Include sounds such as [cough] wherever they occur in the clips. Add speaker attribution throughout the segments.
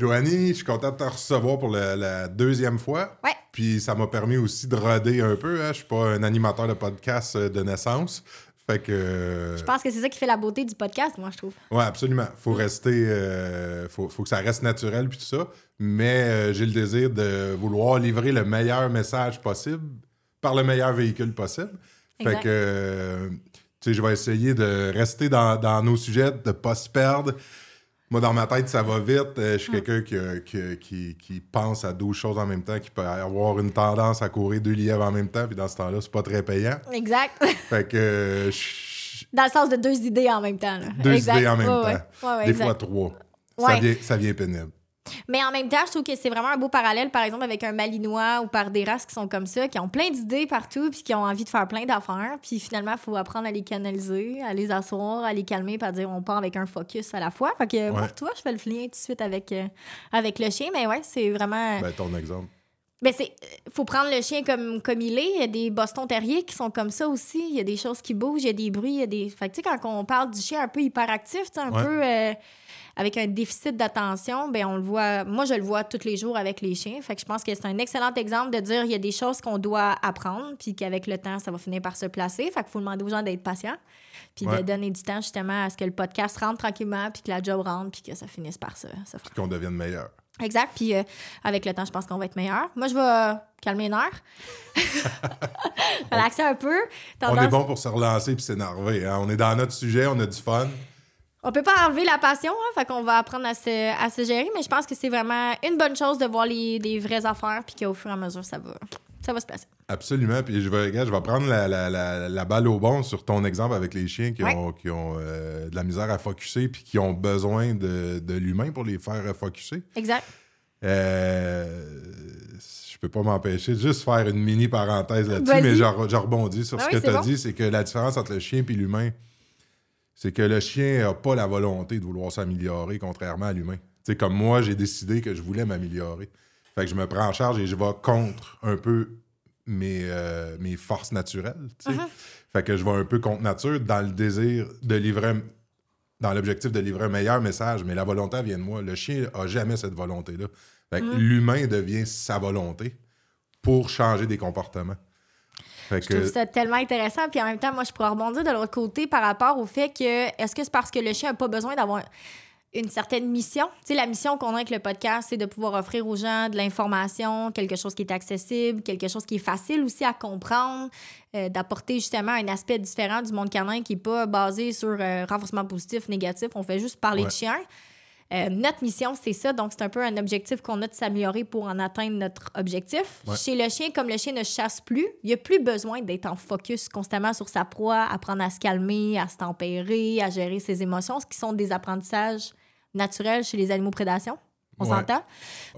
Speaker 1: Joanie, je suis content de te recevoir pour le- la deuxième fois.
Speaker 2: Ouais.
Speaker 1: Puis ça m'a permis aussi de roder un peu. Hein. Je suis pas un animateur de podcast euh, de naissance. Fait que. euh,
Speaker 2: Je pense que c'est ça qui fait la beauté du podcast, moi, je trouve.
Speaker 1: Ouais, absolument. Faut rester. euh, faut, faut que ça reste naturel puis tout ça. Mais euh, j'ai le désir de vouloir livrer le meilleur message possible par le meilleur véhicule possible. Fait
Speaker 2: Exact.
Speaker 1: que. euh, tu sais, je vais essayer de rester dans, dans nos sujets, de pas se perdre. Moi, dans ma tête, ça va vite. Euh, je suis
Speaker 2: Mm.
Speaker 1: quelqu'un qui, qui, qui- qui pense à 12 choses en même temps, qui peut avoir une tendance à courir deux lièvres en même temps. Puis dans ce temps-là, c'est pas très payant.
Speaker 2: Exact. [laughs]
Speaker 1: Fait que. je-
Speaker 2: Dans le sens de deux idées en même temps. là.
Speaker 1: deux
Speaker 2: Exact.
Speaker 1: idées en même
Speaker 2: Ouais,
Speaker 1: temps.
Speaker 2: ouais. Ouais, ouais,
Speaker 1: Des
Speaker 2: exact.
Speaker 1: fois trois. Ça, vient, ça vient pénible.
Speaker 2: Mais en même temps, je trouve que c'est vraiment un beau parallèle, par exemple, avec un Malinois ou par des races qui sont comme ça, qui ont plein d'idées partout, puis qui ont envie de faire plein d'affaires. Puis finalement, il faut apprendre à les canaliser, à les asseoir, à les calmer, puis à dire on part avec un focus à la fois. Fait que,
Speaker 1: Ouais.
Speaker 2: tu vois, je fais le lien tout de suite avec, euh, avec le chien. Mais ouais, c'est vraiment.
Speaker 1: Ben, ton exemple.
Speaker 2: Ben c'est faut prendre le chien comme, comme il est. Il y a des Boston Terriers qui sont comme ça aussi. Il y a des choses qui bougent, il y a des bruits, il y a des. Fait que, tu sais, quand on parle du chien un peu hyperactif, tu sais, un
Speaker 1: Ouais.
Speaker 2: peu euh, avec un déficit d'attention, ben on le voit. Moi, je le vois tous les jours avec les chiens. Fait que je pense que c'est un excellent exemple de dire il y a des choses qu'on doit apprendre, puis qu'avec le temps, ça va finir par se placer. Fait qu'il faut demander aux gens d'être patients, puis
Speaker 1: Ouais.
Speaker 2: de donner du temps justement à ce que le podcast rentre tranquillement, puis que la job rentre, puis que ça finisse par se, se faire.
Speaker 1: Qu'on devienne meilleur.
Speaker 2: Exact. Puis euh, avec le temps, je pense qu'on va être meilleur. Moi, je vais euh, calmer les [laughs] nerfs. Relaxer un peu.
Speaker 1: On est bon pour se relancer puis s'énerver. hein. On est dans notre sujet, on a du fun.
Speaker 2: On peut pas enlever la passion, hein, fait qu'on va apprendre à se, à se gérer, mais je pense que c'est vraiment une bonne chose de voir les, des vraies affaires, puis qu'au fur et à mesure, ça va, ça va se passer.
Speaker 1: Absolument. Puis je vais, regarde, je vais prendre la, la- la- la balle au bon sur ton exemple avec les chiens qui
Speaker 2: Ouais.
Speaker 1: ont, qui ont euh, de la misère à focuser puis qui ont besoin de, de l'humain pour les faire focuser.
Speaker 2: Exact.
Speaker 1: Euh, je peux pas m'empêcher de juste faire une mini parenthèse là-dessus, mais je, re- je rebondis sur
Speaker 2: Ah
Speaker 1: ce
Speaker 2: oui,
Speaker 1: que tu as
Speaker 2: bon.
Speaker 1: dit, c'est que la différence entre le chien et l'humain, c'est que le chien n'a pas la volonté de vouloir s'améliorer, contrairement à l'humain. Comme moi, j'ai décidé que je voulais m'améliorer. Fait que je me prends en charge et je vais contre un peu mes, euh, mes forces naturelles.
Speaker 2: Uh-huh.
Speaker 1: Fait que je vais un peu contre nature dans le désir de livrer, dans l'objectif de livrer un meilleur message, mais la volonté vient de moi. Le chien a jamais cette volonté-là. Fait que
Speaker 2: Mm.
Speaker 1: l'humain devient sa volonté pour changer des comportements. Fait
Speaker 2: Je
Speaker 1: que,
Speaker 2: trouve ça tellement intéressant. Puis en même temps, moi, je pourrais rebondir de l'autre côté par rapport au fait que est-ce que c'est parce que le chien n'a pas besoin d'avoir une certaine mission? Tu sais, la mission qu'on a avec le podcast, c'est de pouvoir offrir aux gens de l'information, quelque chose qui est accessible, quelque chose qui est facile aussi à comprendre, euh, d'apporter justement un aspect différent du monde canin qui n'est pas basé sur euh, renforcement positif, négatif. On fait juste parler
Speaker 1: Ouais.
Speaker 2: de chien. Euh, notre mission, c'est ça. Donc, c'est un peu un objectif qu'on a de s'améliorer pour en atteindre notre objectif.
Speaker 1: Ouais.
Speaker 2: Chez le chien, comme le chien ne chasse plus, il n'y a plus besoin d'être en focus constamment sur sa proie, apprendre à se calmer, à se tempérer, à gérer ses émotions, ce qui sont des apprentissages naturels chez les animaux prédation. On
Speaker 1: Ouais.
Speaker 2: s'entend?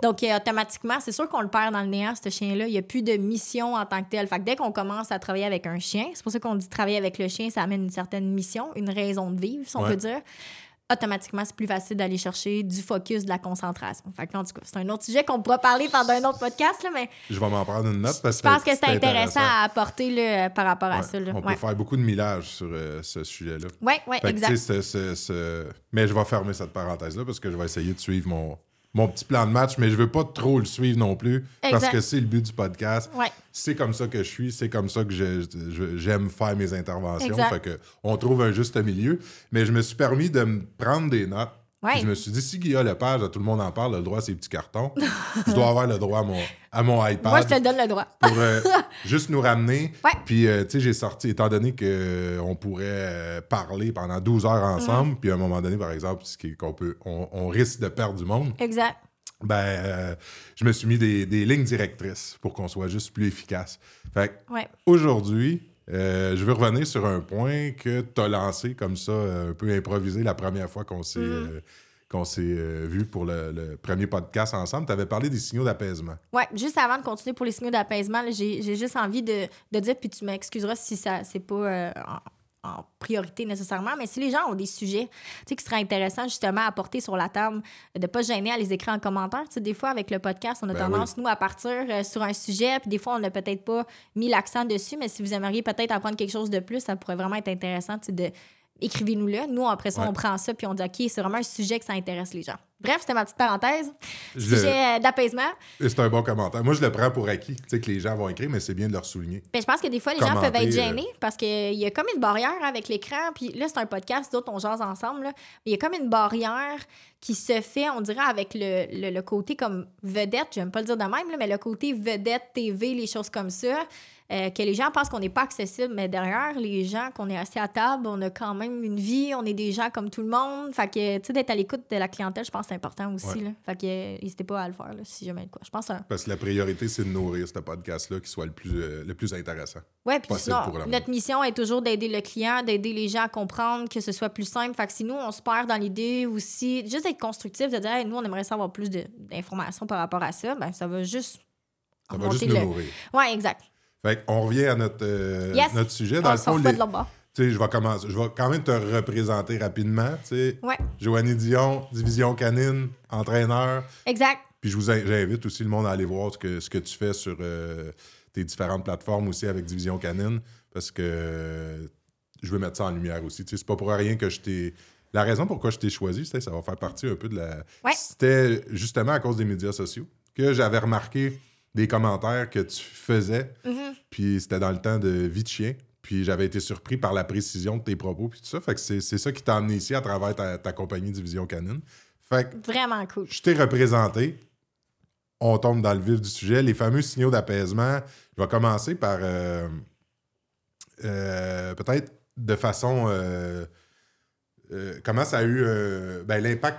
Speaker 2: Donc, euh, automatiquement, c'est sûr qu'on le perd dans le néant, ce chien-là. Il n'y a plus de mission en tant que tel. Fait que dès qu'on commence à travailler avec un chien, c'est pour ça qu'on dit travailler avec le chien, ça amène une certaine mission, une raison de vivre, si on
Speaker 1: Ouais.
Speaker 2: peut dire automatiquement, c'est plus facile d'aller chercher du focus, de la concentration. Fait que, en tout cas, c'est un autre sujet qu'on pourra parler pendant un autre podcast, là, mais
Speaker 1: je vais m'en prendre une note parce
Speaker 2: je pense que c'est intéressant, à apporter là, par rapport à ça. Là.
Speaker 1: On
Speaker 2: Ouais.
Speaker 1: peut faire beaucoup de millage sur euh, ce sujet-là.
Speaker 2: Oui,
Speaker 1: que,
Speaker 2: exact.
Speaker 1: Mais je vais fermer cette parenthèse-là parce que je vais essayer de suivre mon, mon petit plan de match, mais je veux pas trop le suivre non plus parce que c'est le but du podcast.
Speaker 2: Ouais.
Speaker 1: C'est comme ça que je suis, c'est comme ça que j'aime faire mes interventions. Fait que on trouve un juste milieu. Mais je me suis permis de me prendre des notes.
Speaker 2: Ouais.
Speaker 1: Je me suis dit, si Guillaume Lepage, tout le monde en parle, a le droit à ses petits cartons, [laughs] je dois avoir le droit à mon, à mon iPad
Speaker 2: Moi, je te donne le droit. [laughs]
Speaker 1: pour euh, [laughs] juste nous ramener.
Speaker 2: Ouais.
Speaker 1: Puis, euh, tu sais, j'ai sorti, étant donné qu'on pourrait euh, parler pendant 12 heures ensemble, puis à un moment donné, par exemple, ce qu'on peut, on, on risque de perdre du monde,
Speaker 2: Exact.
Speaker 1: ben, je me suis mis des, des lignes directrices pour qu'on soit juste plus efficace. Fait
Speaker 2: Ouais.
Speaker 1: aujourd'hui, euh, je veux revenir sur un point que tu as lancé comme ça, euh, un peu improvisé la première fois qu'on s'est euh, qu'on s'est vu pour le, le premier podcast ensemble. Tu avais parlé des signaux d'apaisement.
Speaker 2: Ouais, juste avant de continuer pour les signaux d'apaisement, j'ai j'ai juste envie de, de dire, puis tu m'excuseras si ça c'est pas en, priorité nécessairement, mais si les gens ont des sujets tu sais, qui seraient intéressants justement à porter sur la table, de ne pas se gêner à les écrire en commentaire. Tu sais, des fois, avec le podcast, on a
Speaker 1: Ben
Speaker 2: tendance, nous, à partir euh, sur un sujet, puis des fois, on n'a peut-être pas mis l'accent dessus, mais si vous aimeriez peut-être apprendre quelque chose de plus, ça pourrait vraiment être intéressant tu sais, de. Écrivez-nous-le. Nous, après ça,
Speaker 1: Ouais.
Speaker 2: on prend ça puis on dit OK, c'est vraiment un sujet que ça intéresse les gens. Bref, c'était ma petite parenthèse.
Speaker 1: Je-
Speaker 2: Sujet euh, d'apaisement.
Speaker 1: C'est un bon commentaire. Moi, je le prends pour acquis. Tu sais que les gens vont écrire, mais c'est bien de leur souligner.
Speaker 2: Ben, je pense que des fois, les gens peuvent être
Speaker 1: euh,
Speaker 2: gênés parce qu'il y a comme une barrière avec l'écran. Puis là, c'est un podcast, d'autres, on jase ensemble. là. Mais il y a comme une barrière qui se fait, on dirait, avec le, le- le côté comme vedette. J'aime pas le dire de même, là, mais le côté vedette, TV, les choses comme ça. Euh, que les gens pensent qu'on n'est pas accessible, mais derrière, les gens, qu'on est assis à table, on a quand même une vie, on est des gens comme tout le monde. Fait que, tu sais, d'être à l'écoute de la clientèle, je pense que c'est important aussi.
Speaker 1: Ouais.
Speaker 2: Là. Fait que, euh, n'hésitez pas à le faire, là, si jamais de quoi. Je pense que
Speaker 1: Parce que la priorité, c'est de nourrir ce podcast-là qui soit le plus, euh, le plus intéressant.
Speaker 2: Oui, puis sinon, notre mission est toujours d'aider le client, d'aider les gens à comprendre que ce soit plus simple. Fait que si nous, on se perd dans l'idée aussi, juste d'être constructif, de dire, Hey, nous, on aimerait savoir plus d'informations par rapport à ça, ben ça va juste.
Speaker 1: Ça va juste
Speaker 2: le-
Speaker 1: nourrir.
Speaker 2: Oui, exact.
Speaker 1: Fait qu'on revient à notre, euh,
Speaker 2: Yes.
Speaker 1: notre sujet. Dans
Speaker 2: on
Speaker 1: le fond, les- tu sais, je vais commencer. Je vais quand même te représenter rapidement. Tu sais,
Speaker 2: Ouais,
Speaker 1: Joanie Dion, division canine, entraîneur.
Speaker 2: exact.
Speaker 1: Puis je vous in- j'invite aussi le monde à aller voir ce que, ce que tu fais sur euh, tes différentes plateformes aussi avec Division Canine parce que euh, je veux mettre ça en lumière aussi. Tu sais, c'est pas pour rien que je t'ai. La raison pourquoi je t'ai choisi, ça va faire partie un peu de la.
Speaker 2: Ouais.
Speaker 1: C'était justement à cause des médias sociaux que j'avais remarqué des commentaires que tu faisais,
Speaker 2: Mhm.
Speaker 1: puis c'était dans le temps de Vie de chien. Puis j'avais été surpris par la précision de tes propos, puis tout ça. Fait que c'est c'est ça qui t'a amené ici à travers ta, ta compagnie Division Canine. Fait que
Speaker 2: Vraiment cool.
Speaker 1: je t'ai représenté. On tombe dans le vif du sujet. Les fameux signaux d'apaisement. Je vais commencer par euh, euh, peut-être de façon. euh, comment ça a eu ben, l'impact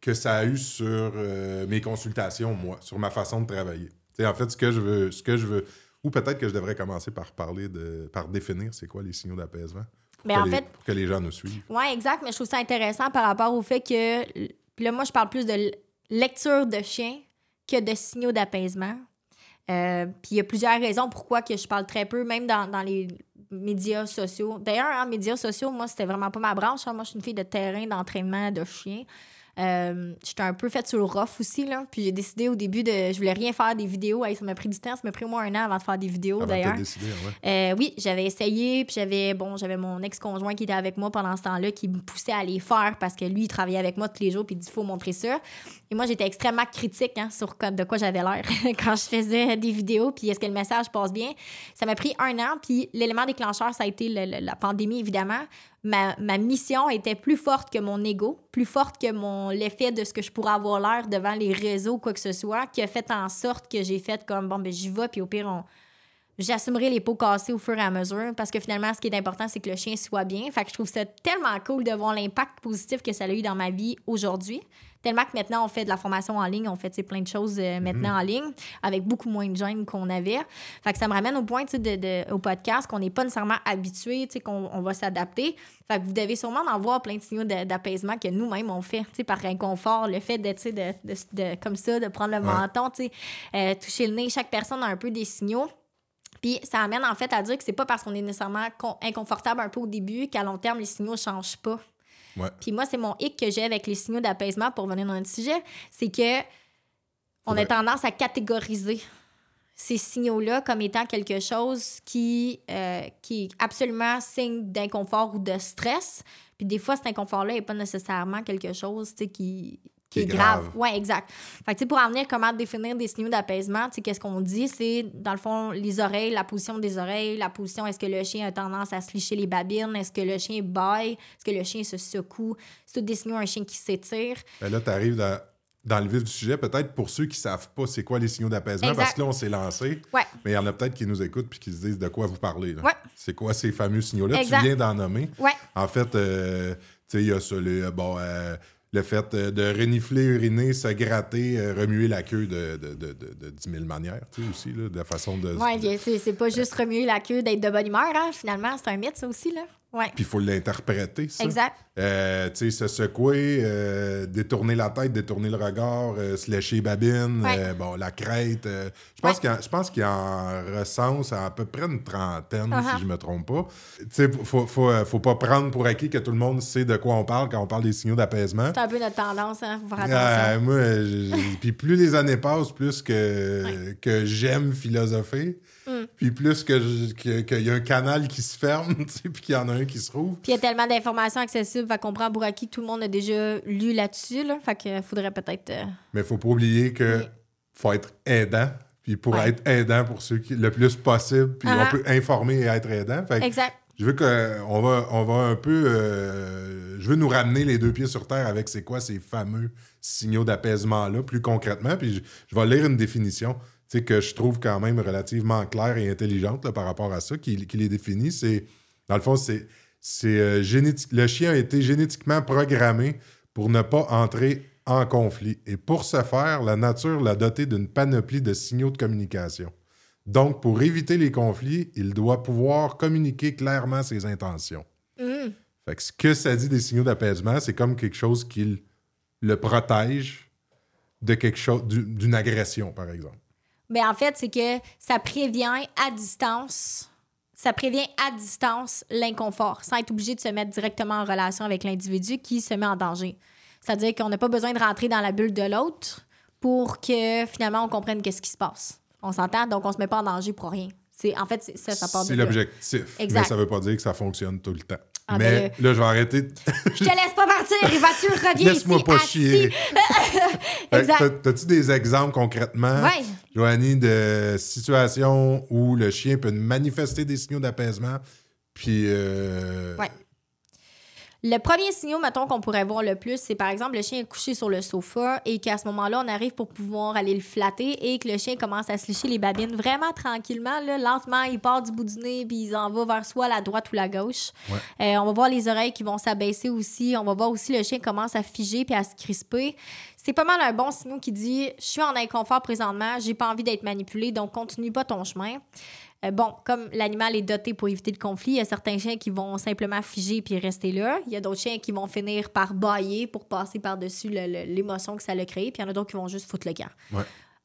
Speaker 1: que ça a eu sur euh, mes consultations, moi, sur ma façon de travailler. Tu sais, en fait, ce que je veux, ce que je veux, ou peut-être que je devrais commencer par parler de, par définir c'est quoi les signaux d'apaisement. pour que
Speaker 2: en
Speaker 1: les-
Speaker 2: fait,
Speaker 1: pour que les gens nous suivent.
Speaker 2: Oui, exact, mais je trouve ça intéressant par rapport au fait que. Puis là, moi, je parle plus de lecture de chien que de signaux d'apaisement. Euh, puis il y a plusieurs raisons pourquoi que je parle très peu, même dans, dans les médias sociaux. D'ailleurs, en médias sociaux, moi, c'était vraiment pas ma branche. hein. Moi, je suis une fille de terrain, d'entraînement de chien. Euh, J'étais un peu faite sur le rough aussi, là. Puis j'ai décidé au début de. Je voulais rien faire des vidéos. Hey, ça m'a pris du temps. Ça m'a pris au moins un an avant de faire des vidéos, d'ailleurs.
Speaker 1: ouais.
Speaker 2: Euh, oui, j'avais essayé, puis j'avais bon, j'avais mon ex-conjoint qui était avec moi pendant ce temps-là, qui me poussait à les faire parce que lui, il travaillait avec moi tous les jours, puis il dit faut montrer ça. Et moi, j'étais extrêmement critique hein, sur de quoi j'avais l'air [laughs] quand je faisais des vidéos, puis est-ce que le message passe bien. Ça m'a pris un an, puis l'élément déclencheur, ça a été le- le- la pandémie, évidemment. Ma, ma mission était plus forte que mon ego, plus forte que mon l'effet de ce que je pourrais avoir l'air devant les réseaux, quoi que ce soit, qui a fait en sorte que j'ai fait comme bon, ben j'y vais, puis au pire, on, j'assumerai les pots cassés au fur et à mesure parce que finalement, ce qui est important, c'est que le chien soit bien. Fait que je trouve ça tellement cool de voir l'impact positif que ça a eu dans ma vie aujourd'hui. Tellement que maintenant, on fait de la formation en ligne, on fait plein de choses euh, maintenant en ligne avec beaucoup moins de gêne qu'on avait. Fait que ça me ramène au point de, de- au podcast qu'on n'est pas nécessairement habitué, qu'on on va s'adapter. Fait que vous devez sûrement en voir plein de signaux d'apaisement que nous-mêmes on fait, par inconfort, le fait de, de, de- de- comme ça, de prendre le
Speaker 1: Ouais.
Speaker 2: menton, euh, toucher le nez. Chaque personne a un peu des signaux. Puis ça amène en fait à dire que c'est pas parce qu'on est nécessairement con- inconfortable un peu au début qu'à long terme, les signaux ne changent pas.
Speaker 1: Ouais.
Speaker 2: Puis moi, c'est mon hic que j'ai avec les signaux d'apaisement pour venir dans notre sujet, c'est que on a tendance à catégoriser ces signaux-là comme étant quelque chose qui, euh, qui est absolument signe d'inconfort ou de stress. Puis des fois, cet inconfort-là n'est pas nécessairement quelque chose qui, qui est grave.
Speaker 1: grave.
Speaker 2: Oui, exact. Fait que, tu sais, pour en venir, comment définir des signaux d'apaisement, qu'est-ce qu'on dit? C'est, dans le fond, les oreilles, la position des oreilles, la position, est-ce que le chien a tendance à se licher les babines? Est-ce que le chien baille? Est-ce que le chien se secoue? C'est tout des signaux un chien qui s'étire.
Speaker 1: Ben là, tu arrives dans, dans le vif du sujet, peut-être pour ceux qui savent pas c'est quoi les signaux d'apaisement, parce que là, on s'est lancé,
Speaker 2: Ouais.
Speaker 1: mais il y en a peut-être qui nous écoutent puis qui se disent de quoi vous parlez. là.
Speaker 2: Ouais.
Speaker 1: C'est quoi ces fameux signaux-là? Tu viens d'en nommer.
Speaker 2: Ouais.
Speaker 1: En fait, euh, tu sais, il y a ça, le, bon, euh, le fait euh, de renifler, uriner, se gratter, euh, remuer la queue de, de, de, de, de 10 000 manières, tu sais, aussi, là, de la façon de...
Speaker 2: Bien, c'est, c'est pas juste remuer la queue d'être de bonne humeur, hein. Finalement, c'est un mythe, ça aussi, là.
Speaker 1: Puis il faut l'interpréter, ça.
Speaker 2: Exact.
Speaker 1: Euh, tu sais, se secouer, euh, détourner la tête, détourner le regard, euh, se lécher
Speaker 2: Ouais.
Speaker 1: euh, bon, la crête. je pense
Speaker 2: Ouais.
Speaker 1: qu'il y en- je pense qu'il en recense à, peu près une trentaine,
Speaker 2: Uh-huh.
Speaker 1: si je me trompe pas. Tu sais, faut, faut, faut pas prendre pour acquis que tout le monde sait de quoi on parle quand on parle des signaux d'apaisement.
Speaker 2: C'est un peu notre tendance, hein. Faut faire attention.
Speaker 1: Euh, moi, puis plus les années passent, plus que, que j'aime philosopher. Puis plus que je- que- qu'il y a un canal qui se ferme, [laughs] tu sais, puis qu'il y en a un qui se rouvre.
Speaker 2: Puis il y a tellement d'informations accessibles, fait qu'on prend Bouraki, tout le monde a déjà lu là-dessus, là. Fait qu'il faudrait peut-être. euh,
Speaker 1: Mais faut pas oublier que
Speaker 2: Oui.
Speaker 1: faut être aidant. Puis pour
Speaker 2: Ouais.
Speaker 1: être aidant pour ceux qui le plus possible, puis on peut informer et être aidant. Fait que
Speaker 2: Exact.
Speaker 1: je veux qu'on va, on va un peu. euh, je veux nous ramener les deux pieds sur terre avec c'est quoi ces fameux signaux d'apaisement-là, plus concrètement. Puis je, je vais lire une définition sais, que je trouve quand même relativement claire et intelligente là, par rapport à ça, qui, qui les définit. C'est, dans le fond, c'est, c'est euh, génétique. Le chien a été génétiquement programmé pour ne pas entrer en conflit. Et pour ce faire, la nature l'a doté d'une panoplie de signaux de communication. Donc, pour éviter les conflits, il doit pouvoir communiquer clairement ses intentions. Fait que ce que ça dit des signaux d'apaisement, c'est comme quelque chose qui le protège de quelque chose, du- d'une agression, par exemple.
Speaker 2: Ben, en fait, c'est que ça prévient à distance. Ça prévient à distance l'inconfort, sans être obligé de se mettre directement en relation avec l'individu qui se met en danger. C'est-à-dire qu'on n'a pas besoin de rentrer dans la bulle de l'autre pour que finalement on comprenne qu'est-ce qui se passe. On s'entend, donc on se met pas en danger pour rien. C'est en fait ça, ça part de
Speaker 1: C'est l'objectif.
Speaker 2: Exact.
Speaker 1: Mais ça veut pas dire que ça fonctionne tout le temps.
Speaker 2: Ah,
Speaker 1: Mais
Speaker 2: ben,
Speaker 1: là, je vais arrêter. [laughs]
Speaker 2: Je te laisse pas partir, et vas-tu reviens
Speaker 1: Laisse-moi pas
Speaker 2: assis.
Speaker 1: chier. [laughs] T'as-tu des exemples concrètement,
Speaker 2: Ouais.
Speaker 1: Joanie, de situations où le chien peut manifester des signaux d'apaisement, puis euh,
Speaker 2: Ouais. Le premier signal, mettons, qu'on pourrait voir le plus, c'est par exemple le chien est couché sur le sofa et qu'à ce moment-là, on arrive pour pouvoir aller le flatter et que le chien commence à se lécher les babines vraiment tranquillement, là, lentement. Il part du bout du nez puis il en va vers soit la droite ou la gauche.
Speaker 1: Ouais.
Speaker 2: Euh, on va voir les oreilles qui vont s'abaisser aussi. On va voir aussi le chien commence à figer puis à se crisper. C'est pas mal un bon signal qui dit Je suis en inconfort présentement, j'ai pas envie d'être manipulé, donc continue pas ton chemin. Euh, bon, comme l'animal est doté pour éviter le conflit, il y a certains chiens qui vont simplement figer puis rester là. Il y a d'autres chiens qui vont finir par bailler pour passer par-dessus l'émotion que ça a créé. Puis il y en a d'autres qui vont juste foutre le camp.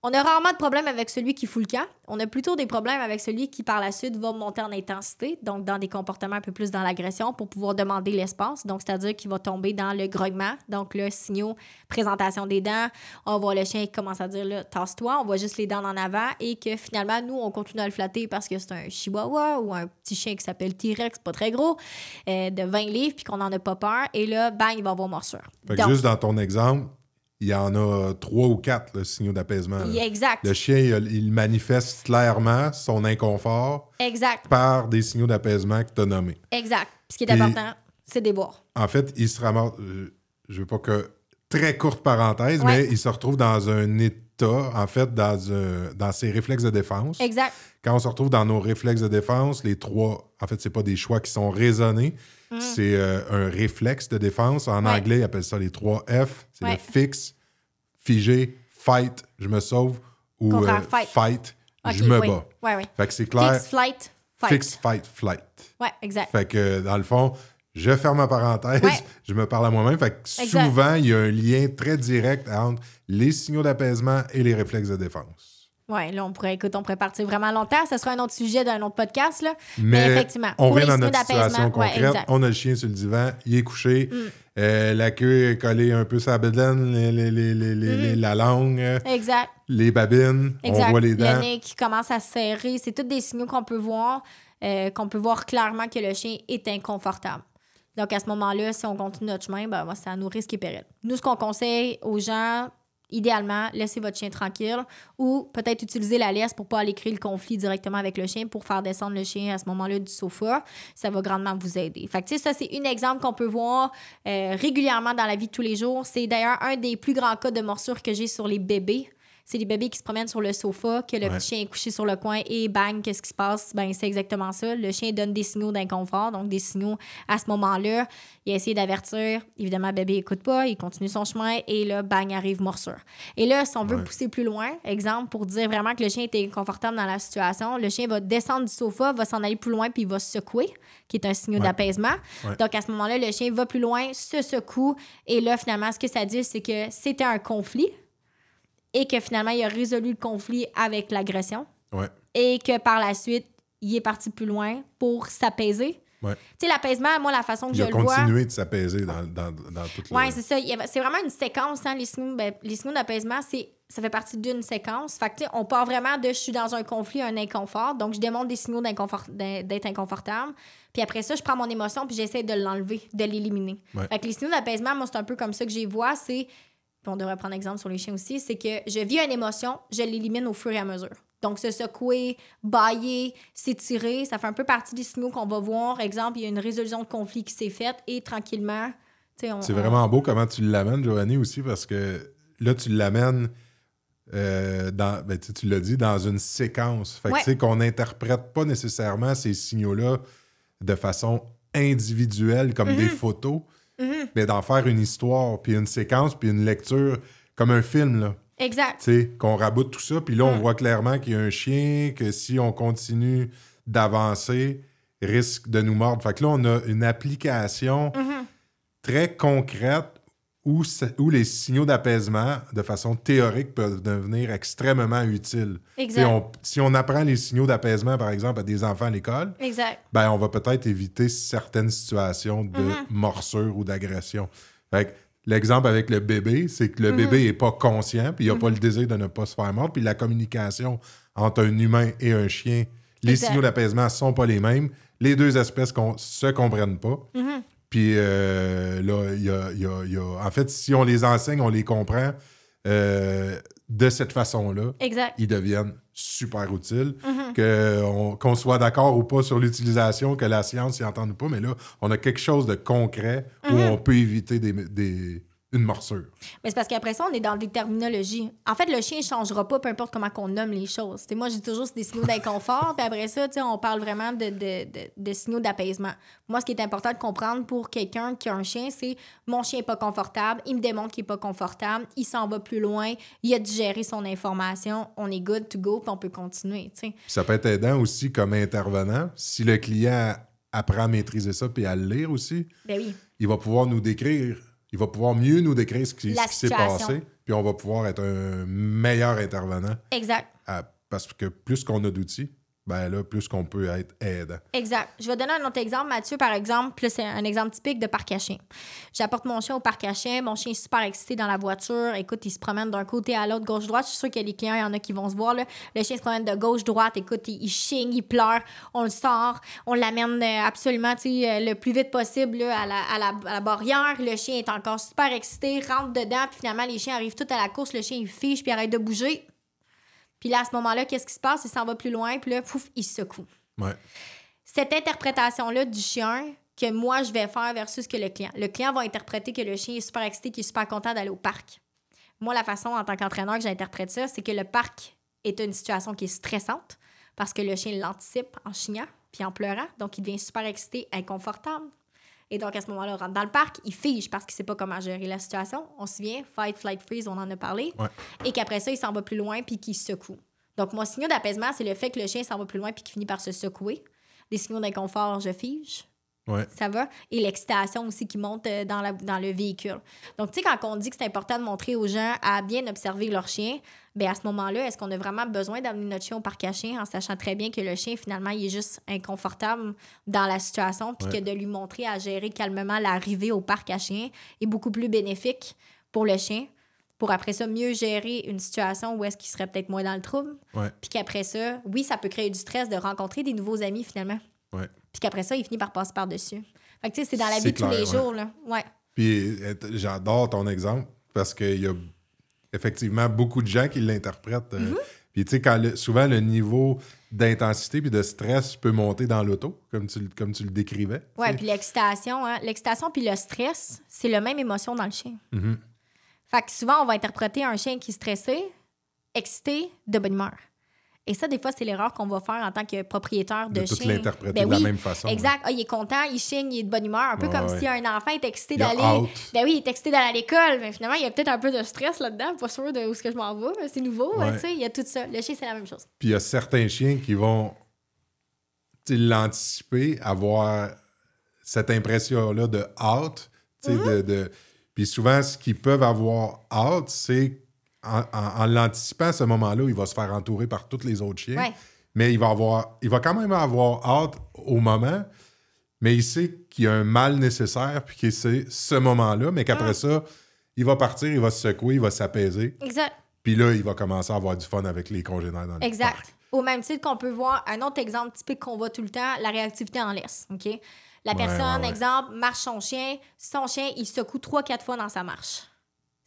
Speaker 2: On a rarement de problème avec celui qui fout le camp. On a plutôt des problèmes avec celui qui, par la suite, va monter en intensité, donc dans des comportements un peu plus dans l'agression pour pouvoir demander l'espace. Donc, c'est-à-dire qu'il va tomber dans le grognement. Donc, le signaux, présentation des dents. On voit le chien qui commence à dire, là, tasse-toi. On voit juste les dents en avant et que finalement, nous, on continue à le flatter parce que c'est un chihuahua ou un petit chien qui s'appelle T-Rex, pas très gros, euh, de 20 livres, puis qu'on n'en a pas peur. Et là, bang, il va avoir morsure.
Speaker 1: fait que
Speaker 2: Donc,
Speaker 1: juste dans ton exemple, il y en a trois ou quatre le signaux d'apaisement.
Speaker 2: exact.
Speaker 1: Le chien, il, il manifeste clairement son inconfort
Speaker 2: Exact.
Speaker 1: par des signaux d'apaisement que tu as nommés.
Speaker 2: Exact. Ce qui est important, c'est des boire.
Speaker 1: En fait, il se ramasse. euh, Je veux pas que. Très courte parenthèse,
Speaker 2: Ouais.
Speaker 1: mais il se retrouve dans un état, en fait, dans, un- dans ses réflexes de défense.
Speaker 2: Exact.
Speaker 1: Quand on se retrouve dans nos réflexes de défense, les trois, en fait, c'est pas des choix qui sont raisonnés, c'est euh, un réflexe de défense. En
Speaker 2: Mm. Ouais.
Speaker 1: anglais, ils appellent ça les trois F. C'est
Speaker 2: Ouais.
Speaker 1: le fixe, figé, fight, je me sauve, ou euh,
Speaker 2: fight.
Speaker 1: je me
Speaker 2: oui.
Speaker 1: bats.
Speaker 2: Ouais.
Speaker 1: Fait que c'est clair.
Speaker 2: Fix, flight, fight.
Speaker 1: Fix, fight, flight.
Speaker 2: Ouais, exact.
Speaker 1: Fait que, dans le fond, je ferme ma parenthèse,
Speaker 2: Ouais. [laughs]
Speaker 1: je me parle à moi-même. Fait que
Speaker 2: Exact.
Speaker 1: souvent, il y a un lien très direct entre les signaux d'apaisement et les réflexes de défense.
Speaker 2: Ouais, là, on pourrait, écoute, on pourrait partir vraiment longtemps. Ce sera un autre sujet d'un autre podcast, là.
Speaker 1: Mais,
Speaker 2: effectivement,
Speaker 1: on revient dans notre situation
Speaker 2: ouais,
Speaker 1: concrète.
Speaker 2: Mm.
Speaker 1: on a le chien sur le divan, il est couché, euh, la queue est collée un peu sur la bedaine, les- les- les- les- la langue,
Speaker 2: Exact.
Speaker 1: les babines,
Speaker 2: Exact.
Speaker 1: on voit les
Speaker 2: Le
Speaker 1: dents.
Speaker 2: nez qui commence à se serrer. C'est tous des signaux qu'on peut voir, euh, qu'on peut voir clairement que le chien est inconfortable. Donc, à ce moment-là, si on continue notre chemin, ben, moi, c'est à nos risques et périls. Nous, ce qu'on conseille aux gens, idéalement, laissez votre chien tranquille ou peut-être utiliser la laisse pour pas aller créer le conflit directement avec le chien pour faire descendre le chien à ce moment-là du sofa. Ça va grandement vous aider. Fait que, ça, c'est un exemple qu'on peut voir euh, régulièrement dans la vie de tous les jours. C'est d'ailleurs un des plus grands cas de morsure que j'ai sur les bébés. C'est les bébés qui se promènent sur le sofa, que le
Speaker 1: Ouais.
Speaker 2: petit chien est couché sur le coin et bang, qu'est-ce qui se passe? Ben, c'est exactement ça. Le chien donne des signaux d'inconfort, donc des signaux à ce moment-là. Il a essayé d'avertir. Évidemment, le bébé écoute pas, il continue son chemin et là, bang, arrive morsure. Et là, si on veut
Speaker 1: Ouais.
Speaker 2: pousser plus loin, exemple, pour dire vraiment que le chien était inconfortable dans la situation, le chien va descendre du sofa, va s'en aller plus loin puis il va se secouer, qui est un signe
Speaker 1: Ouais.
Speaker 2: d'apaisement. Donc, à ce moment-là, le chien va plus loin, se secoue et là, finalement, ce que ça dit, c'est que c'était un conflit et que finalement, il a résolu le conflit avec l'agression
Speaker 1: Ouais.
Speaker 2: et que par la suite, il est parti plus loin pour s'apaiser.
Speaker 1: Ouais.
Speaker 2: Tu sais, l'apaisement, moi, la façon que
Speaker 1: Il
Speaker 2: je
Speaker 1: a
Speaker 2: le vois.
Speaker 1: continué de s'apaiser dans, dans, dans toute
Speaker 2: Oui, c'est ça. Il C'est vraiment une séquence, hein, les signaux, ben, les d'apaisement, c'est ça fait partie d'une séquence. Fait que, on part vraiment de je suis dans un conflit, un inconfort. Donc, je démontre des signaux d'être inconfortable. Puis après ça, je prends mon émotion puis j'essaie de l'enlever, de l'éliminer.
Speaker 1: Ouais.
Speaker 2: Fait que les signaux d'apaisement, moi, c'est un peu comme ça que j'y vois. C'est, puis on devrait prendre exemple sur les chiens aussi, c'est que je vis une émotion, je l'élimine au fur et à mesure. Donc, se secouer, bailler, s'étirer, ça fait un peu partie des signaux qu'on va voir. Exemple, il y a une résolution de conflit qui s'est faite et tranquillement, tu sais, on.
Speaker 1: C'est
Speaker 2: on-
Speaker 1: vraiment beau comment tu l'amènes, Joanie, aussi, parce que là, tu l'amènes, euh, dans, ben, tu l'as dit, dans une séquence. Fait que
Speaker 2: Ouais.
Speaker 1: tu sais qu'on n'interprète pas nécessairement ces signaux-là de façon individuelle, comme des photos,
Speaker 2: Mhm.
Speaker 1: mais d'en faire une histoire, puis une séquence, puis une lecture, comme un film, là.
Speaker 2: Exact.
Speaker 1: Tu sais, qu'on raboute tout ça, puis là, on voit clairement qu'il y a un chien, que si on continue d'avancer, risque de nous mordre. Fait que là, on a une application
Speaker 2: Mhm.
Speaker 1: très concrète où, les signaux d'apaisement, de façon théorique, peuvent devenir extrêmement utiles.
Speaker 2: Exact.
Speaker 1: on- si on apprend les signaux d'apaisement, par exemple, à des enfants à l'école, ben, on va peut-être éviter certaines situations de
Speaker 2: Mhm.
Speaker 1: morsure ou d'agression. L'exemple avec le bébé, c'est que le
Speaker 2: Mhm.
Speaker 1: bébé n'est pas conscient, puis il n'a pas le désir de ne pas se faire mordre, puis la communication entre un humain et un chien, les
Speaker 2: Exact.
Speaker 1: signaux d'apaisement sont pas les mêmes. Les deux espèces ne se comprennent pas. Puis euh, là, il y a, y a- y a- En fait, si on les enseigne, on les comprend euh, de cette façon-là,
Speaker 2: Exact.
Speaker 1: ils deviennent super utiles.
Speaker 2: Mhm.
Speaker 1: On- Qu'on soit d'accord ou pas sur l'utilisation, que la science y entende ou pas, mais là, on a quelque chose de concret où
Speaker 2: Mhm.
Speaker 1: on peut éviter des, des- une morsure.
Speaker 2: Mais c'est parce qu'après ça, on est dans des terminologies. En fait, le chien ne changera pas, peu importe comment on nomme les choses. Moi, j'ai toujours des signaux d'inconfort, puis après ça, on parle vraiment de, de, de, de signaux d'apaisement. Moi, ce qui est important de comprendre pour quelqu'un qui a un chien, c'est mon chien n'est pas confortable, il me démontre qu'il n'est pas confortable, il s'en va plus loin, il a digéré son information, on est good to go, puis on peut continuer.
Speaker 1: ça peut être aidant aussi comme intervenant. Si le client apprend à maîtriser ça puis à le lire aussi,
Speaker 2: Ben oui.
Speaker 1: il va pouvoir nous décrire, il va pouvoir mieux nous décrire ce qui, s'est passé, puis on va pouvoir être un meilleur intervenant
Speaker 2: Exact.
Speaker 1: à- parce que plus qu'on a d'outils, ben là, plus qu'on peut être aidant.
Speaker 2: Exact. Je vais donner un autre exemple, Mathieu, par exemple. C'est un exemple typique de parc à chien. J'apporte mon chien au parc à chien. Mon chien est super excité dans la voiture. Écoute, il se promène d'un côté à l'autre, gauche-droite. Je suis sûre que les clients, il y en a qui vont se voir. Là. Le chien se promène de gauche-droite. Écoute, il, il chigne, il pleure. On le sort. On l'amène euh, absolument euh, le plus vite possible là, à, la, à, la, à la barrière. Le chien est encore super excité, rentre dedans. Puis finalement, les chiens arrivent tout à la course. Le chien, il fiche puis arrête de bouger. Puis là, à ce moment-là, qu'est-ce qui se passe? Il s'en va plus loin. Puis là, pouf, il se secoue
Speaker 1: Ouais.
Speaker 2: cette interprétation-là du chien que moi, je vais faire versus que le client. Le client va interpréter que le chien est super excité, qu'il est super content d'aller au parc. Moi, la façon, en tant qu'entraîneur, que j'interprète ça, c'est que le parc est une situation qui est stressante parce que le chien l'anticipe en chignant puis en pleurant. Donc, il devient super excité, inconfortable. Et donc, à ce moment-là, on rentre dans le parc, il fige parce qu'il sait pas comment gérer la situation. On se souvient, fight, flight, freeze, on en a parlé.
Speaker 1: Ouais.
Speaker 2: Et qu'après ça, il s'en va plus loin puis qu'il se secoue. Donc, mon signal d'apaisement, c'est le fait que le chien s'en va plus loin puis qu'il finit par se secouer. Des signaux d'inconfort, je fige.
Speaker 1: Ouais.
Speaker 2: Ça va? Et l'excitation aussi qui monte euh, dans, la, dans le véhicule. Donc, tu sais, quand on dit que c'est important de montrer aux gens à bien observer leur chien, bien, à ce moment-là, est-ce qu'on a vraiment besoin d'amener notre chien au parc à chien en sachant très bien que le chien, finalement, il est juste inconfortable dans la situation, puis
Speaker 1: Ouais.
Speaker 2: que de lui montrer à gérer calmement l'arrivée au parc à chien est beaucoup plus bénéfique pour le chien, pour après ça mieux gérer une situation où est-ce qu'il serait peut-être moins dans le trouble,
Speaker 1: Ouais.
Speaker 2: puis qu'après ça, oui, ça peut créer du stress de rencontrer des nouveaux amis, finalement.
Speaker 1: Ouais.
Speaker 2: Puis qu'après ça, il finit par passer par-dessus. Fait que, tu sais, c'est dans la vie de tous les
Speaker 1: ouais.
Speaker 2: jours, là. Ouais.
Speaker 1: Puis euh, j'adore ton exemple parce qu'il y a effectivement beaucoup de gens qui l'interprètent. euh,
Speaker 2: Mm-hmm.
Speaker 1: Puis tu sais, quand le- souvent le niveau d'intensité puis de stress peut monter dans l'auto, comme tu, le- comme tu le décrivais. sais.
Speaker 2: puis l'excitation, hein. L'excitation puis le stress, c'est la même émotion dans le chien.
Speaker 1: Mhm.
Speaker 2: Fait que souvent, on va interpréter un chien qui est stressé, excité, de bonne humeur. Et ça, des fois, c'est l'erreur qu'on va faire en tant que propriétaire de,
Speaker 1: De tout
Speaker 2: chien.
Speaker 1: l'interpréter
Speaker 2: Ben
Speaker 1: de la
Speaker 2: oui,
Speaker 1: même façon.
Speaker 2: Exact. Ah, il est content, il chigne, il est de bonne humeur. Un peu
Speaker 1: Ouais,
Speaker 2: comme
Speaker 1: ouais.
Speaker 2: si un enfant est excité d'aller. Ben oui, il est excité d'aller à l'école, mais finalement, il y a peut-être un peu de stress là-dedans. Pas sûr de où est-ce que je m'en vais. C'est nouveau,
Speaker 1: Ouais.
Speaker 2: hein, tu sais. Il y a tout ça. Le chien, c'est la même chose.
Speaker 1: Puis il y a certains chiens qui vont l'anticiper, avoir cette impression-là de hâte. sais,
Speaker 2: Mm-hmm.
Speaker 1: de, de- Puis souvent, ce qu'ils peuvent avoir hâte, c'est en, en- en l'anticipant à ce moment-là, il va se faire entourer par tous les autres chiens.
Speaker 2: Ouais.
Speaker 1: Mais il va, avoir, il va quand même avoir hâte au moment, mais il sait qu'il y a un mal nécessaire, puis que c'est ce moment-là, mais qu'après
Speaker 2: Ah.
Speaker 1: ça, il va partir, il va se secouer, il va s'apaiser.
Speaker 2: Exact.
Speaker 1: Puis là, il va commencer à avoir du fun avec les congénères dans le parc.
Speaker 2: Exact. Au même titre qu'on peut voir un autre exemple typique qu'on voit tout le temps, la réactivité en laisse. OK? La personne,
Speaker 1: ouais, ouais.
Speaker 2: exemple, marche son chien. Son chien, il secoue trois, quatre fois dans sa marche.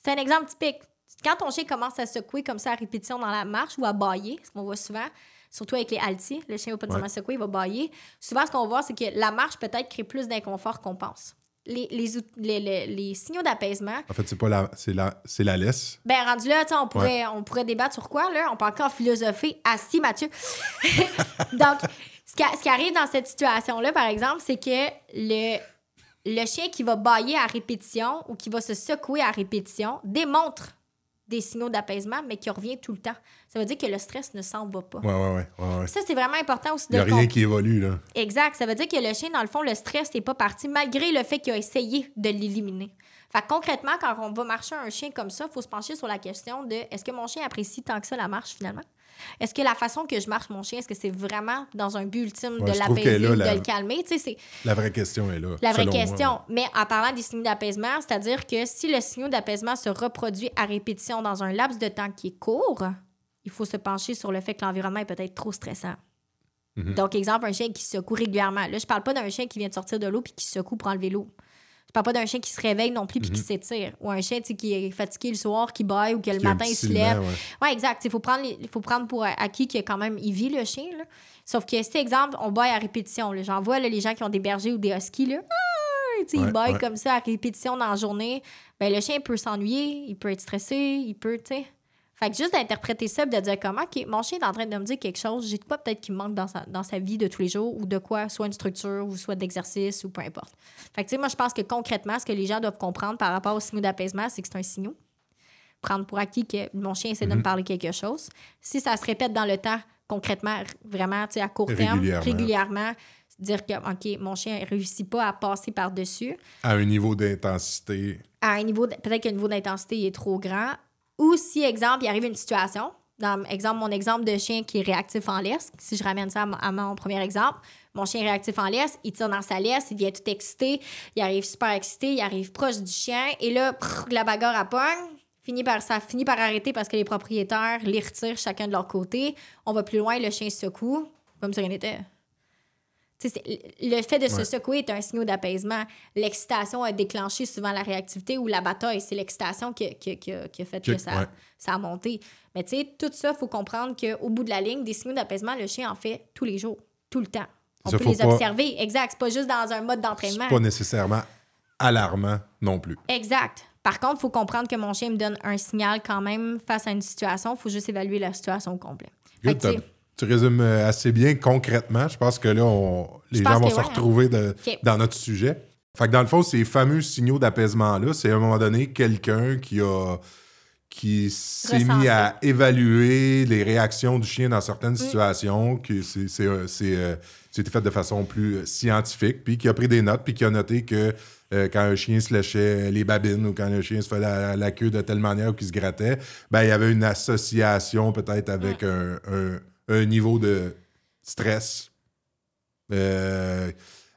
Speaker 2: C'est un exemple typique. Quand ton chien commence à secouer comme ça à répétition dans la marche ou à bailler, ce qu'on voit souvent, surtout avec les altis, le chien va pas
Speaker 1: Ouais.
Speaker 2: secouer, il va bailler. Souvent, ce qu'on voit, c'est que la marche peut-être crée plus d'inconfort qu'on pense. Les, les, out- les- les- les signaux d'apaisement,
Speaker 1: En fait, c'est pas la, c'est la, c'est la laisse.
Speaker 2: ben, rendu là, on pourrait, on pourrait débattre sur quoi, là? On peut encore philosopher. Assis, Mathieu. [laughs] Donc, ce qui, a- ce qui arrive dans cette situation-là, par exemple, c'est que le, le chien qui va bailler à répétition ou qui va se secouer à répétition démontre des signaux d'apaisement, mais qui revient tout le temps. Ça veut dire que le stress ne s'en va pas.
Speaker 1: Ouais, ouais, ouais. ouais.
Speaker 2: Ça, c'est vraiment important aussi
Speaker 1: Il
Speaker 2: de
Speaker 1: n'y a rien qui évolue, là.
Speaker 2: Exact. Ça veut dire que le chien, dans le fond, le stress n'est pas parti, malgré le fait qu'il a essayé de l'éliminer. Fait que concrètement, quand on va marcher un chien comme ça, il faut se pencher sur la question de est-ce que mon chien apprécie tant que ça la marche finalement? Est-ce que la façon que je marche mon chien, est-ce que c'est vraiment dans un but ultime
Speaker 1: Ouais,
Speaker 2: de l'apaiser de
Speaker 1: la-
Speaker 2: le calmer?
Speaker 1: La vraie question est là.
Speaker 2: la vraie
Speaker 1: moi.
Speaker 2: question. Mais en parlant des signaux d'apaisement, c'est-à-dire que si le signal d'apaisement se reproduit à répétition dans un laps de temps qui est court, il faut se pencher sur le fait que l'environnement est peut-être trop stressant.
Speaker 1: Mhm.
Speaker 2: Donc, exemple, un chien qui secoue régulièrement. Là, je parle pas d'un chien qui vient de sortir de l'eau puis qui secoue pour enlever l'eau. Parle pas d'un chien qui se réveille non plus puis qui s'étire. Ou un chien qui est fatigué le soir, qui baille ou que le
Speaker 1: Qui
Speaker 2: matin il se lève.
Speaker 1: ouais.
Speaker 2: Ouais, exact. Il faut prendre, les- faut prendre pour acquis que quand même, il vit le chien. là. Sauf que, cet exemple, on baille à répétition. J'en vois là, les gens qui ont des bergers ou des huskies. Là. Ah!
Speaker 1: Ouais,
Speaker 2: ils baillent
Speaker 1: ouais.
Speaker 2: comme ça à répétition dans la journée. Ben, le chien peut s'ennuyer, il peut être stressé, il peut. Fait que juste d'interpréter ça, de dire comment, OK, mon chien est en train de me dire quelque chose, j'ai de quoi peut-être qu'il me manque dans sa, dans sa vie de tous les jours, ou de quoi, soit une structure, ou soit d'exercice, ou peu importe. Fait que, tu sais, moi, je pense que concrètement, ce que les gens doivent comprendre par rapport aux signaux d'apaisement, c'est que c'est un signal prendre pour acquis que mon chien essaie de
Speaker 1: Mhm.
Speaker 2: me parler quelque chose. Si ça se répète dans le temps, concrètement, vraiment, tu sais, à court terme,
Speaker 1: Régulièrement.
Speaker 2: régulièrement, dire que, OK, mon chien ne réussit pas à passer par-dessus,
Speaker 1: À un niveau d'intensité.
Speaker 2: à un niveau, peut-être que le niveau d'intensité est trop grand, ou si, exemple, il arrive une situation, dans exemple, mon exemple de chien qui est réactif en laisse, si je ramène ça à mon, premier exemple, mon chien est réactif en laisse, il tire dans sa laisse, il devient tout excité, il arrive super excité, il arrive proche du chien, et là, la bagarre à pogne, finit par, ça finit par arrêter parce que les propriétaires les retirent chacun de leur côté. On va plus loin, le chien se secoue, comme si rien n'était. Le fait de se secouer est un signal d'apaisement. L'excitation a déclenché souvent la réactivité ou la bataille. C'est l'excitation qui, a- qui, a- qui a- qui a fait que, ça,
Speaker 1: ouais.
Speaker 2: ça a monté. Mais tu sais, tout ça, il faut comprendre qu'au bout de la ligne, des signaux d'apaisement, le chien en fait tous les jours, tout le temps. On
Speaker 1: Ça,
Speaker 2: peut les
Speaker 1: pas-
Speaker 2: observer. Exact. C'est pas juste dans un mode d'entraînement.
Speaker 1: C'est pas nécessairement alarmant non plus.
Speaker 2: Exact. Par contre, il faut comprendre que mon chien me donne un signal quand même face à une situation. Il faut juste évaluer la situation au complet.
Speaker 1: Good,
Speaker 2: tu
Speaker 1: résumes euh, assez bien concrètement. Je pense que là, on- les gens vont se
Speaker 2: ouais,
Speaker 1: retrouver de- dans notre sujet. Fait que dans le fond, ces fameux signaux d'apaisement-là, c'est à un moment donné quelqu'un qui a qui s'est mis à évaluer les réactions du chien dans
Speaker 2: Mm.
Speaker 1: certaines situations, que c'est c'est, euh, euh, c'était fait de façon plus scientifique, puis qui a pris des notes, puis qui a noté que euh, quand un chien se léchait les babines ou quand un chien se fait la, la queue de telle manière ou qu'il se grattait, ben, il y avait une association peut-être avec un, un- un niveau de stress. Euh,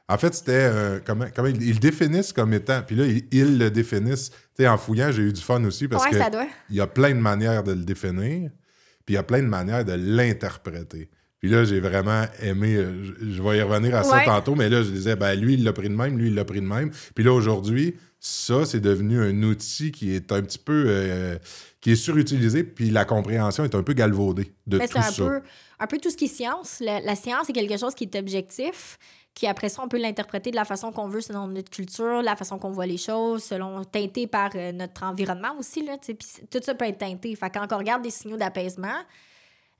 Speaker 1: en fait, c'était euh, comment, comment ils, ils le définissent comme étant. Puis là, ils, ils le définissent. Tu sais, en fouillant, j'ai eu du fun aussi parce
Speaker 2: ouais,
Speaker 1: que il y a plein de manières de le définir, puis il y a plein de manières de l'interpréter. Puis là, j'ai vraiment aimé, euh, je, je vais y revenir à ça
Speaker 2: Ouais.
Speaker 1: tantôt, mais là, je disais, ben lui, il l'a pris de même, lui, il l'a pris de même. Puis là, aujourd'hui, ça, c'est devenu un outil qui est un petit peu, euh, qui est surutilisé, puis la compréhension est un peu galvaudée de
Speaker 2: Mais
Speaker 1: tout
Speaker 2: c'est un
Speaker 1: ça.
Speaker 2: peu, un peu tout ce qui est science. La, la science, c'est quelque chose qui est objectif, qui après ça, on peut l'interpréter de la façon qu'on veut selon notre culture, la façon qu'on voit les choses, selon teinté par euh, notre environnement aussi. Là. Puis tout ça peut être teinté. Fait quand on regarde des signaux d'apaisement,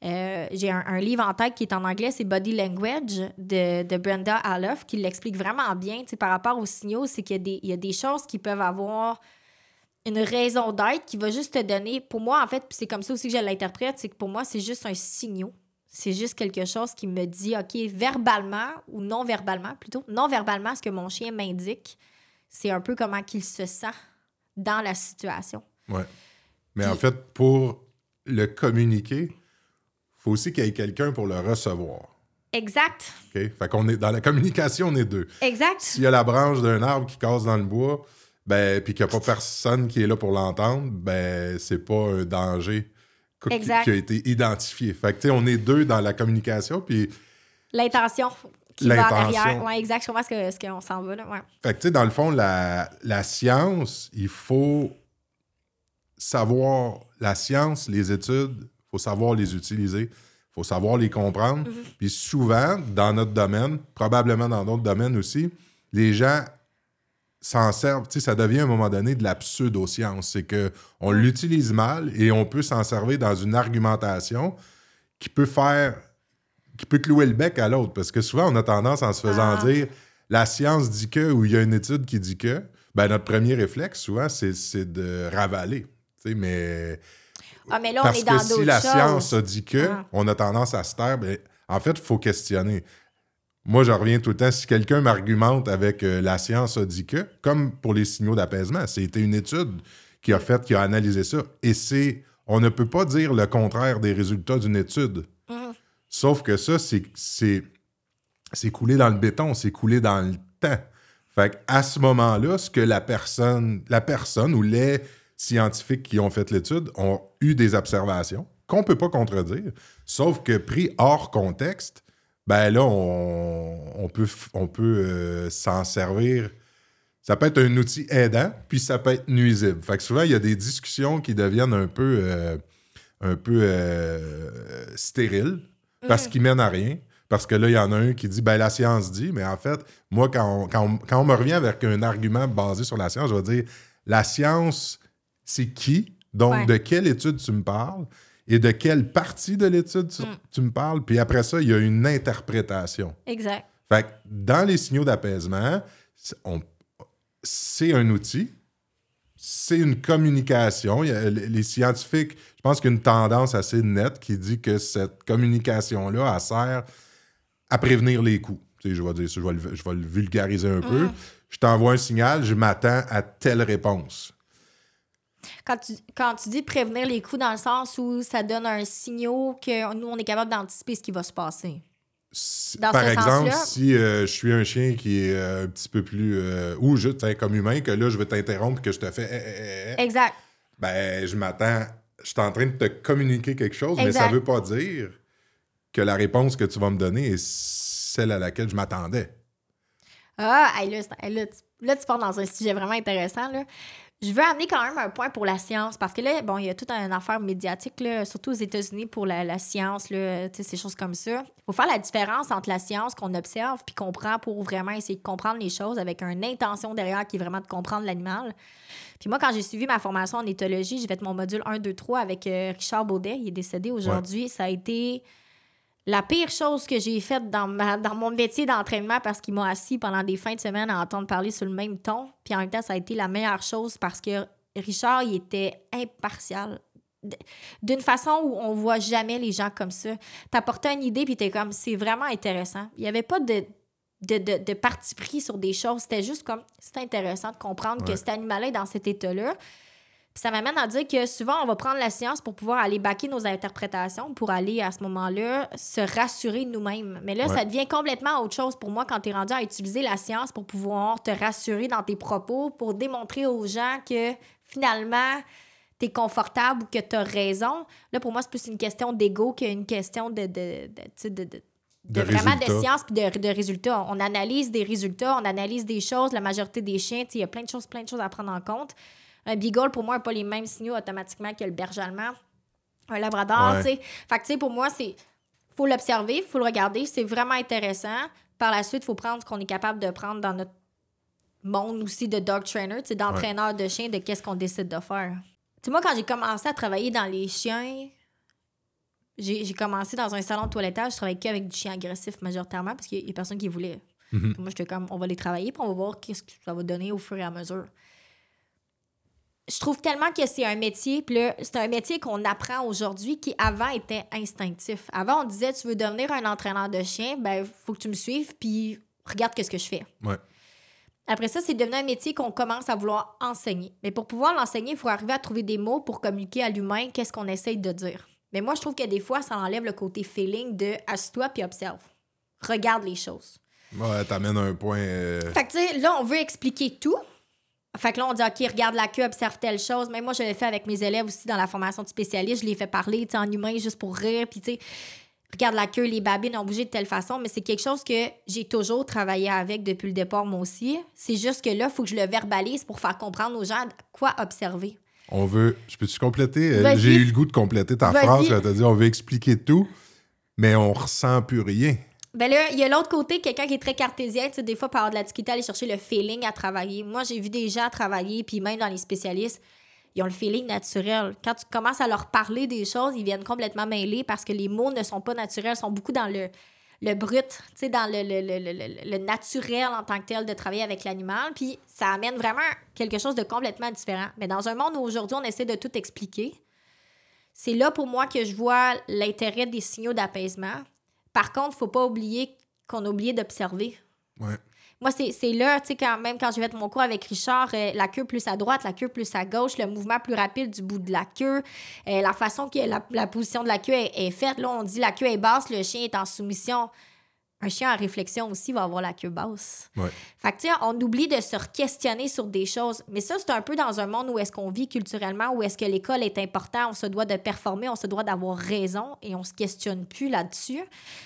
Speaker 2: euh, j'ai un, un livre en tête qui est en anglais, c'est Body Language de, de Brenda Alloff, qui l'explique vraiment bien par rapport aux signaux. C'est qu'il y y a des choses qui peuvent avoir une raison d'être qui va juste te donner. Pour moi, en fait, c'est comme ça aussi que je l'interprète, c'est que pour moi, c'est juste un signal. C'est juste quelque chose qui me dit, OK, verbalement ou non verbalement, plutôt, non verbalement, ce que mon chien m'indique, c'est un peu comment qu'il se sent dans la situation.
Speaker 1: Ouais. Mais
Speaker 2: Puis-
Speaker 1: en fait, pour le communiquer, faut aussi qu'il y ait quelqu'un pour le recevoir.
Speaker 2: Exact.
Speaker 1: OK? Fait qu'on est dans la communication, on est deux.
Speaker 2: Exact.
Speaker 1: S'il y a la branche d'un arbre qui casse dans le bois, ben, puis qu'il n'y a pas personne qui est là pour l'entendre, ben, c'est pas un danger qui, a été identifié. Fait que, tu sais, on est deux dans la communication, puis
Speaker 2: L'intention qui va en arrière. Ouais, exact. Je comprends ce qu'on s'en va, là. Ouais.
Speaker 1: Fait que, tu sais, dans le fond, la, la science, il faut savoir la science, les études, il faut savoir les utiliser, il faut savoir les comprendre. Puis souvent, dans notre domaine, probablement dans d'autres domaines aussi, les gens s'en servent, tu sais, ça devient à un moment donné de la pseudo-science. C'est que on l'utilise mal et on peut s'en servir dans une argumentation qui peut faire, qui peut clouer le bec à l'autre. Parce que souvent, on a tendance, en se faisant
Speaker 2: Ah.
Speaker 1: dire, la science dit que, ou il y a une étude qui dit que, ben notre premier réflexe, souvent, c'est de ravaler. Tu sais, mais
Speaker 2: Ah, mais là, on
Speaker 1: parce
Speaker 2: est dans
Speaker 1: que si la
Speaker 2: choses.
Speaker 1: science a dit que,
Speaker 2: Ah.
Speaker 1: on a tendance à se taire, ben, en fait, il faut questionner. Moi, je reviens tout le temps, si quelqu'un m'argumente avec euh, la science a dit que, comme pour les signaux d'apaisement, c'était une étude qui a fait, qui a analysé ça. Et c'est, on ne peut pas dire le contraire des résultats d'une étude.
Speaker 2: Mhm.
Speaker 1: Sauf que ça, c'est, c'est, coulé dans le béton, c'est coulé dans le temps. Fait à ce moment-là, ce que la personne, la personne ou les scientifiques qui ont fait l'étude ont eu des observations qu'on peut pas contredire, sauf que pris hors contexte, ben là, on, on peut, on peut euh, s'en servir. Ça peut être un outil aidant, puis ça peut être nuisible. Fait que souvent, il y a des discussions qui deviennent un peu, euh, un peu euh, stériles parce qu'ils mènent à rien. Parce que là, il y en a un qui dit, ben la science dit, mais en fait, moi, quand on, quand on- quand on me revient avec un argument basé sur la science, je vais dire, la science, c'est qui? Donc,
Speaker 2: Ouais.
Speaker 1: de quelle étude tu me parles? Et de quelle partie de l'étude tu, tu me parles? Puis après ça, il y a une interprétation.
Speaker 2: Exact.
Speaker 1: Fait que dans les signaux d'apaisement, c'est- un outil, c'est une communication. A- les scientifiques, je pense qu'il y a une tendance assez nette qui dit que cette communication-là, elle sert à prévenir les coups. Tu sais, je vais dire je vais le, je vais le vulgariser un peu. Je t'envoie un signal, je m'attends à telle réponse.
Speaker 2: Quand tu, quand tu dis prévenir les coups dans le sens où ça donne un signal que nous, on est capable d'anticiper ce qui va se passer. Dans
Speaker 1: Par exemple, si euh, je suis un chien qui est euh, un petit peu plus. euh, ou sais, comme humain, que là, je vais t'interrompre, que je te fais. eh, eh, eh,
Speaker 2: Exact.
Speaker 1: ben, je m'attends. Je suis en train de te communiquer quelque chose, mais ça veut pas dire que la réponse que tu vas me donner est celle à laquelle je m'attendais.
Speaker 2: Ah, là, là, tu, là, tu pars dans un sujet vraiment intéressant. Là. Je veux amener quand même un point pour la science parce que là, bon, il y a toute une affaire médiatique, là, surtout aux États-Unis pour la, la science, là, ces choses comme ça. Il faut faire la différence entre la science qu'on observe puis qu'on prend pour vraiment essayer de comprendre les choses avec une intention derrière qui est vraiment de comprendre l'animal. Puis moi, quand j'ai suivi ma formation en éthologie, j'ai fait mon module 1, 2, 3 avec euh, Richard Baudet. Il est décédé aujourd'hui. Ça a été la pire chose que j'ai faite dans, ma, dans mon métier d'entraînement parce qu'il m'a assis pendant des fins de semaine à entendre parler sur le même ton. Puis en même temps, ça a été la meilleure chose parce que Richard, il était impartial. D'une façon où on voit jamais les gens comme ça. T'apportais une idée, puis t'es comme, c'est vraiment intéressant. Il n'y avait pas de, de, de, de parti pris sur des choses. C'était juste comme, c'est intéressant de comprendre que cet animal est dans cet état-là. Puis ça m'amène à dire que souvent, on va prendre la science pour pouvoir aller baquer nos interprétations, pour aller à ce moment-là se rassurer nous-mêmes. Mais là,
Speaker 1: Ouais.
Speaker 2: ça devient complètement autre chose pour moi quand tu es rendu à utiliser la science pour pouvoir te rassurer dans tes propos, pour démontrer aux gens que finalement, tu es confortable ou que tu as raison. Là, pour moi, c'est plus une question d'ego qu'une question de, de, de, de- de- de
Speaker 1: De
Speaker 2: vraiment de science puis de, de résultats. On analyse des résultats, on analyse des choses. La majorité des chiens, il y a plein de choses, plein de choses à prendre en compte. Un beagle, pour moi, n'a pas les mêmes signaux automatiquement que le berger allemand. Un labrador,
Speaker 1: Ouais.
Speaker 2: tu sais. Fait que, tu sais, pour moi, c'est... faut l'observer, faut le regarder. C'est vraiment intéressant. Par la suite, il faut prendre ce qu'on est capable de prendre dans notre monde aussi de dog trainer, tu sais, d'entraîneur de chiens, de qu'est-ce qu'on décide de faire. Tu sais, moi, quand j'ai commencé à travailler dans les chiens, j'ai commencé dans un salon de toilettage, je travaillais qu'avec du chien agressif majoritairement parce qu'il y a personne qui voulait.
Speaker 1: Mhm.
Speaker 2: Moi, j'étais comme, on va les travailler, puis on va voir qu'est-ce que ça va donner au fur et à mesure. Je trouve tellement que c'est un métier, puis là, c'est un métier qu'on apprend aujourd'hui qui avant était instinctif. Avant, on disait, tu veux devenir un entraîneur de chien, ben, faut que tu me suives, puis regarde qu'est-ce que je fais.
Speaker 1: Ouais.
Speaker 2: Après ça, c'est devenu un métier qu'on commence à vouloir enseigner. Mais pour pouvoir l'enseigner, il faut arriver à trouver des mots pour communiquer à l'humain qu'est-ce qu'on essaye de dire. Mais moi, je trouve que des fois, ça enlève le côté feeling de assis-toi puis observe. regarde les choses.
Speaker 1: Ouais, t'amènes un point. euh,
Speaker 2: Fait que, tu sais, là, on veut expliquer tout. Fait que là, on dit, OK, regarde la queue, observe telle chose. Même moi, je l'ai fait avec mes élèves aussi dans la formation de spécialiste. Je les fais parler, tu en humain, juste pour rire. Puis, tu sais, regarde la queue, les babines ont bougé de telle façon. Mais c'est quelque chose que j'ai toujours travaillé avec depuis le départ, moi aussi. C'est juste que là, il faut que je le verbalise pour faire comprendre aux gens quoi observer.
Speaker 1: On veut. Je peux-tu compléter? Euh. J'ai eu le goût de compléter ta phrase. T'as dit on veut expliquer tout, mais on ressent plus rien.
Speaker 2: Ben là, il y a l'autre côté, quelqu'un qui est très cartésien, tu sais, des fois, par de la difficulté à aller chercher le feeling à travailler. Moi, j'ai vu des gens travailler, puis même dans les spécialistes, ils ont le feeling naturel. Quand tu commences à leur parler des choses, ils viennent complètement mêlés parce que les mots ne sont pas naturels, sont beaucoup dans le, le brut, tu sais, dans le, le- le- le naturel en tant que tel de travailler avec l'animal. Puis ça amène vraiment quelque chose de complètement différent. Mais dans un monde où aujourd'hui, on essaie de tout expliquer, c'est là pour moi que je vois l'intérêt des signaux d'apaisement. Par contre, faut pas oublier qu'on a oublié d'observer.
Speaker 1: Ouais.
Speaker 2: Moi, c'est c'est là, tu sais, quand, même quand j'ai fait mon cours avec Richard, euh, la queue plus à droite, la queue plus à gauche, le mouvement plus rapide du bout de la queue, euh, la façon que la, la position de la queue est, est faite. Là, on dit la queue est basse, le chien est en soumission. Un chien en réflexion aussi va avoir la queue basse.
Speaker 1: Ouais.
Speaker 2: Fait que, on oublie de se questionner sur des choses. Mais ça, c'est un peu dans un monde où est-ce qu'on vit culturellement, où est-ce que l'école est important, on se doit de performer, on se doit d'avoir raison et on se questionne plus là-dessus.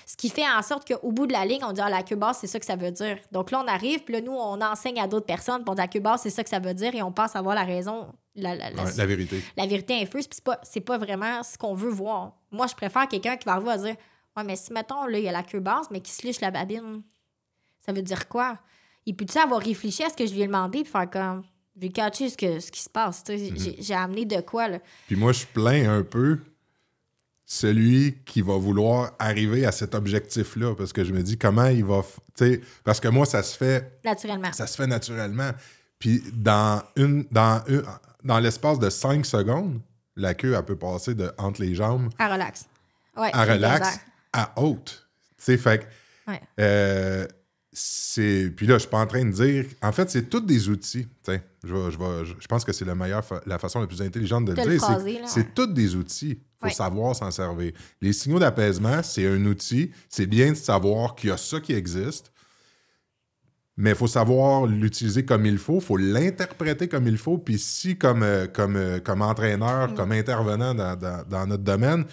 Speaker 2: Ce qui fait en sorte qu'au bout de la ligne, on dit, ah, la queue basse, c'est ça que ça veut dire. Donc là, on arrive, puis là, nous, on enseigne à d'autres personnes, puis on dit, la queue basse, c'est ça que ça veut dire, et on pense avoir la raison, la, la- la-
Speaker 1: Ouais, la vérité.
Speaker 2: la vérité infuse, puis c'est pas, c'est pas vraiment ce qu'on veut voir. Moi, je préfère quelqu'un qui va arriver à dire Ouais, mais si, mettons, là, il y a la queue basse, mais qui se liche la babine, ça veut dire quoi? Il peut-tu avoir réfléchi à ce que je lui ai demandé, puis faire comme J'ai catché ce, que, ce qui se passe, tu sais, j'ai, amené de quoi, là.
Speaker 1: Puis moi, je plains un peu celui qui va vouloir arriver à cet objectif-là, parce que je me dis comment il va. f- tu sais, parce que moi, ça se fait
Speaker 2: Naturellement.
Speaker 1: ça se fait naturellement. Puis dans une dans une- dans l'espace de 5 secondes, la queue, elle peut passer de entre les jambes
Speaker 2: À relax. Ouais,
Speaker 1: à relax. À haute. Tu sais, fait
Speaker 2: Ouais.
Speaker 1: euh, c'est. Puis là, je suis pas en train de dire. En fait, c'est tous des outils. Je, vais- je, vais- je, je pense que c'est la meilleure, fa- la façon la plus intelligente de le dire. c'est-
Speaker 2: ouais.
Speaker 1: tous des outils. Il faut
Speaker 2: Ouais.
Speaker 1: savoir s'en servir. Les signaux d'apaisement, c'est un outil. C'est bien de savoir qu'il y a ça qui existe. Mais il faut savoir l'utiliser comme il faut, il faut l'interpréter comme il faut. Puis si, comme, euh, comme, euh, comme entraîneur,
Speaker 2: Mm.
Speaker 1: comme intervenant dans, dans- dans notre domaine,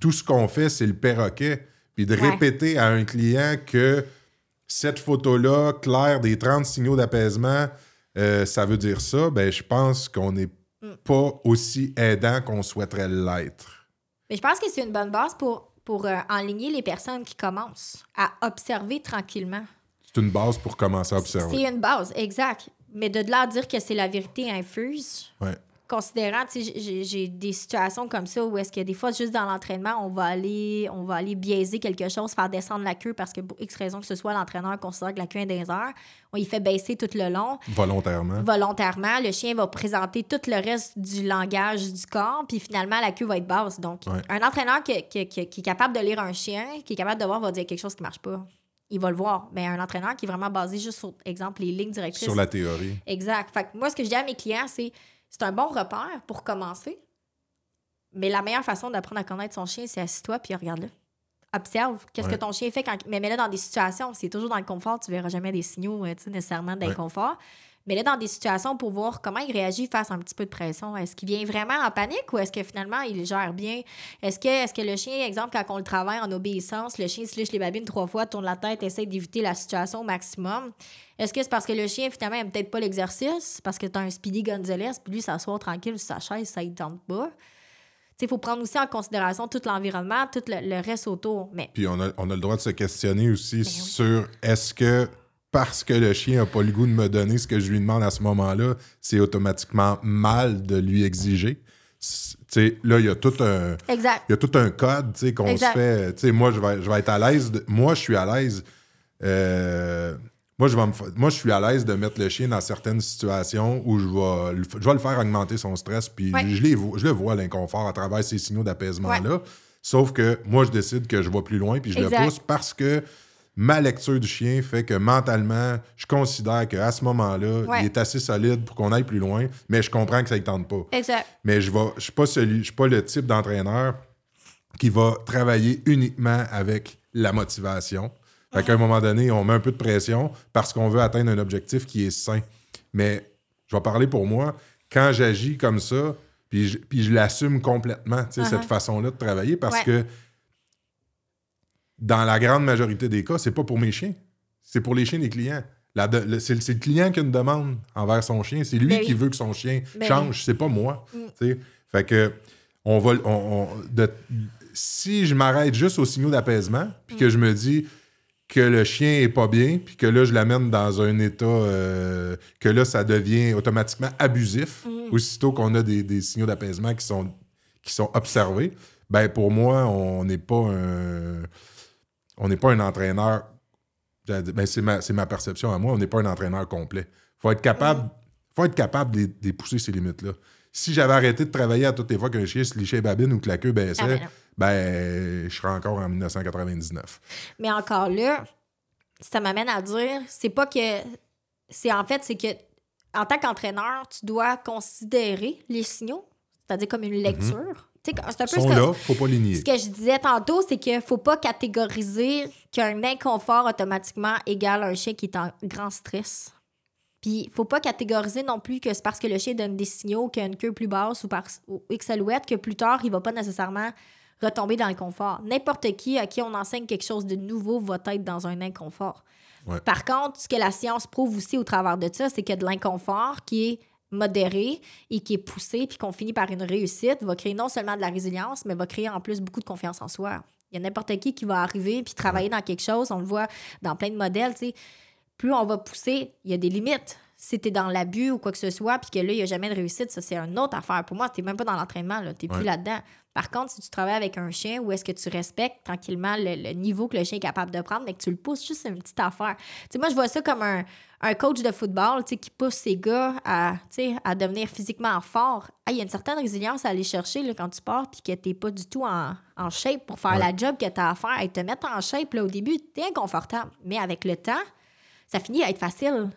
Speaker 1: tout ce qu'on fait, c'est le perroquet. Puis de
Speaker 2: Ouais.
Speaker 1: répéter à un client que cette photo-là, claire, des 30 signaux d'apaisement, euh, ça veut dire ça, ben je pense qu'on n'est
Speaker 2: Mm.
Speaker 1: pas aussi aidant qu'on souhaiterait l'être.
Speaker 2: Mais je pense que c'est une bonne base pour, pour euh, enligner les personnes qui commencent à observer tranquillement.
Speaker 1: C'est une base pour commencer à observer.
Speaker 2: C'est une base, exact. Mais de là à dire que c'est la vérité infuse,
Speaker 1: Ouais.
Speaker 2: Considérant, tu sais, j'ai- des situations comme ça où est-ce que des fois, juste dans l'entraînement, on va aller on va aller biaiser quelque chose, faire descendre la queue parce que pour X raison que ce soit, l'entraîneur considère que la queue est les airs. On y fait baisser tout le long
Speaker 1: Volontairement.
Speaker 2: volontairement. Le chien va présenter tout le reste du langage du corps, puis finalement, la queue va être basse. Donc,
Speaker 1: Ouais.
Speaker 2: un entraîneur qui, qui- qui- qui est capable de lire un chien, qui est capable de voir, va dire quelque chose qui marche pas. Il va le voir. Mais un entraîneur qui est vraiment basé juste sur, exemple, les lignes directrices.
Speaker 1: Sur la théorie.
Speaker 2: Exact. Fait que moi, ce que je dis à mes clients, c'est c'est un bon repère pour commencer. Mais la meilleure façon d'apprendre à connaître son chien, c'est assis-toi puis regarde-le. Observe qu'est-ce
Speaker 1: Ouais.
Speaker 2: que ton chien fait quand. Mais mets-le dans des situations. C'est toujours dans le confort, tu verras jamais des signaux euh, nécessairement d'inconfort. Mets-le dans des situations pour voir comment il réagit face à un petit peu de pression. Est-ce qu'il vient vraiment en panique ou est-ce que finalement il gère bien? Est-ce que, est que le chien, exemple, quand on le travaille en obéissance, le chien se liche les babines trois fois, tourne la tête, essaie d'éviter la situation au maximum? Est-ce que c'est parce que le chien, finalement, aime peut-être pas l'exercice? Parce que t'as un Speedy Gonzales, puis lui, s'assoit tranquille sur sa chaise, ça ne tente pas? Il faut prendre aussi en considération tout l'environnement, tout le, le reste autour. Mais
Speaker 1: Puis on a, on a le droit de se questionner aussi
Speaker 2: oui.
Speaker 1: sur est-ce que parce que le chien n'a pas le goût de me donner ce que je lui demande à ce moment-là, c'est automatiquement mal de lui exiger. C- tu sais, là, il y a tout un.
Speaker 2: exact.
Speaker 1: Il y a tout un code tu sais, qu'on se fait. Tu sais, moi, je vais, je vais être à l'aise. Moi, je suis à l'aise. euh, moi, je vais me fa- moi, je suis à l'aise de mettre le chien dans certaines situations où je vais, je vais le faire augmenter son stress. Puis
Speaker 2: Ouais.
Speaker 1: je, les je le vois, l'inconfort, à travers ces signaux d'apaisement-là. Sauf que moi, je décide que je vais plus loin, puis je
Speaker 2: Exact.
Speaker 1: le pousse parce que ma lecture du chien fait que mentalement, je considère qu'à ce moment-là,
Speaker 2: Ouais.
Speaker 1: il est assez solide pour qu'on aille plus loin, mais je comprends que ça ne tente pas.
Speaker 2: Exact.
Speaker 1: Mais je ne je suis pas celui, je suis pas le type d'entraîneur qui va travailler uniquement avec la motivation. Fait qu'à un moment donné, on met un peu de pression parce qu'on veut atteindre un objectif qui est sain. Mais je vais parler pour moi. Quand j'agis comme ça, puis je, l'assume complètement, sais, cette
Speaker 2: Uh-huh.
Speaker 1: façon-là de travailler, parce
Speaker 2: Ouais.
Speaker 1: que dans la grande majorité des cas, c'est pas pour mes chiens. C'est pour les chiens des clients. De- c'est, le client qui a une demande envers son chien. C'est lui
Speaker 2: Ben
Speaker 1: qui
Speaker 2: oui.
Speaker 1: veut que son chien
Speaker 2: Ben
Speaker 1: change. C'est pas moi.
Speaker 2: Mm.
Speaker 1: Fait que on va, on- on- de- si je m'arrête juste aux signaux d'apaisement, puis
Speaker 2: Mm.
Speaker 1: que je me dis que le chien est pas bien, puis que là, je l'amène dans un état euh, que là, ça devient automatiquement abusif,
Speaker 2: Mm.
Speaker 1: aussitôt qu'on a des, des signaux d'apaisement qui sont, qui sont observés, ben pour moi, on n'est pas un on n'est pas un entraîneur. Ben c'est ma, c'est ma perception à moi, on n'est pas un entraîneur complet. faut être capable, faut être capable de, de pousser ces limites-là. Si j'avais arrêté de travailler à toutes les fois qu'un chien se lichait babine ou que la queue baissait,
Speaker 2: Ah, ben
Speaker 1: ben, je serais encore en 1999.
Speaker 2: Mais encore là, ça m'amène à dire, c'est pas que. C'est en fait, c'est que en tant qu'entraîneur, tu dois considérer les signaux, c'est-à-dire comme une lecture. Tu sais, C'est un peu
Speaker 1: sont
Speaker 2: ce que,
Speaker 1: là, faut pas les nier.
Speaker 2: ce que je disais tantôt, c'est qu'il faut pas catégoriser qu'un inconfort automatiquement égale un chien qui est en grand stress. Puis, il faut pas catégoriser non plus que c'est parce que le chien donne des signaux qu'il a une queue plus basse ou par ou X silhouette que plus tard, il va pas nécessairement retomber dans le confort. N'importe qui à qui on enseigne quelque chose de nouveau va être dans un inconfort.
Speaker 1: Ouais.
Speaker 2: Par contre, ce que la science prouve aussi au travers de ça, c'est que de l'inconfort qui est modéré et qui est poussé puis qu'on finit par une réussite va créer non seulement de la résilience, mais va créer en plus beaucoup de confiance en soi. Il y a n'importe qui qui va arriver puis travailler dans quelque chose. On le voit dans plein de modèles. Plus on va pousser, il y a des limites. Si t'es dans l'abus ou quoi que ce soit, puis que là, il n'y a jamais de réussite, ça, c'est une autre affaire. Pour moi, t'es même pas dans l'entraînement, là. T'es plus là-dedans. Par contre, si tu travailles avec un chien, où est-ce que tu respectes tranquillement le, le niveau que le chien est capable de prendre, mais que tu le pousses, juste c'est une petite affaire. Sais, moi, je vois ça comme un, un coach de football, qui pousse ses gars à, à devenir physiquement fort. Ah, Il y a une certaine résilience à aller chercher là, quand tu pars, puis que t'es pas du tout en, en shape pour faire
Speaker 1: Ouais.
Speaker 2: la job que tu as à faire. Et te mettre en shape, là, au début, t'es inconfortable. Mais avec le temps, ça finit à être facile.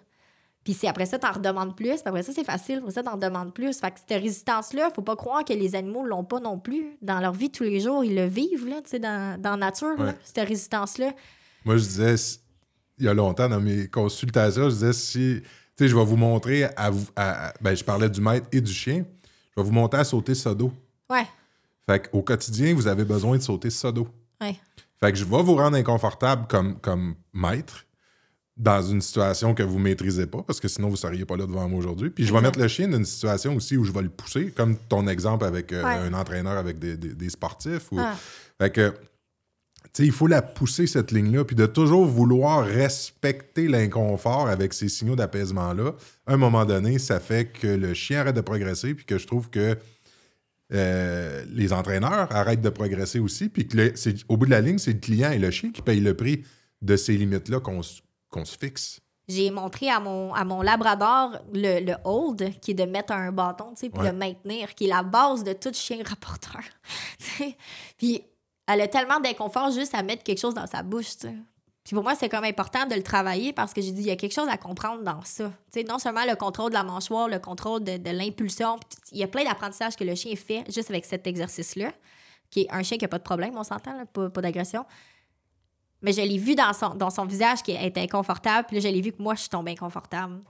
Speaker 2: Puis c'est après ça, t'en redemandes plus. Puis après ça, c'est facile. Après ça, t'en demandes plus. Fait que cette résistance-là, faut pas croire que les animaux l'ont pas non plus. Dans leur vie, tous les jours, ils le vivent, là, tu sais, dans, dans la nature, là, cette résistance-là.
Speaker 1: Moi, je disais, il y a longtemps, dans mes consultations, je disais, si, tu sais, je vais vous montrer, à, vous- à- à- ben, je parlais du maître et du chien, je vais vous montrer à sauter dos.
Speaker 2: Ouais,
Speaker 1: Fait qu'au quotidien, vous avez besoin de sauter dos.
Speaker 2: ouais.
Speaker 1: Fait que je vais vous rendre inconfortable comme, comme maître dans une situation que vous maîtrisez pas, parce que sinon vous seriez pas là devant moi aujourd'hui. Puis je vais mettre le chien dans une situation aussi où je vais le pousser, comme ton exemple avec euh,
Speaker 2: Ouais.
Speaker 1: un entraîneur avec des, des- des sportifs. Ou...
Speaker 2: Ah.
Speaker 1: Fait que, tu sais, il faut la pousser, cette ligne-là, puis de toujours vouloir respecter l'inconfort avec ces signaux d'apaisement-là. À un moment donné, ça fait que le chien arrête de progresser, puis que je trouve que euh, les entraîneurs arrêtent de progresser aussi, puis que le- au bout de la ligne, c'est le client et le chien qui payent le prix de ces limites-là qu'on qu'on se fixe.
Speaker 2: J'ai montré à mon, à mon labrador le, le hold, qui est de mettre un bâton, tu sais, puis
Speaker 1: Ouais.
Speaker 2: le maintenir, qui est la base de tout chien rapporteur. [laughs] Puis elle a tellement d'inconfort juste à mettre quelque chose dans sa bouche, tu sais. Puis pour moi, c'est comme important de le travailler parce que j'ai dit, il y a quelque chose à comprendre dans ça. Tu sais, non seulement le contrôle de la mâchoire, le contrôle de, de l'impulsion, il y a plein d'apprentissages que le chien fait juste avec cet exercice-là, qui est un chien qui n'a pas de problème, on s'entend, pas, pas d'agression. Mais je l'ai vu dans son, dans son visage qui est inconfortable, puis là, je l'ai vu que moi, je suis tombée inconfortable.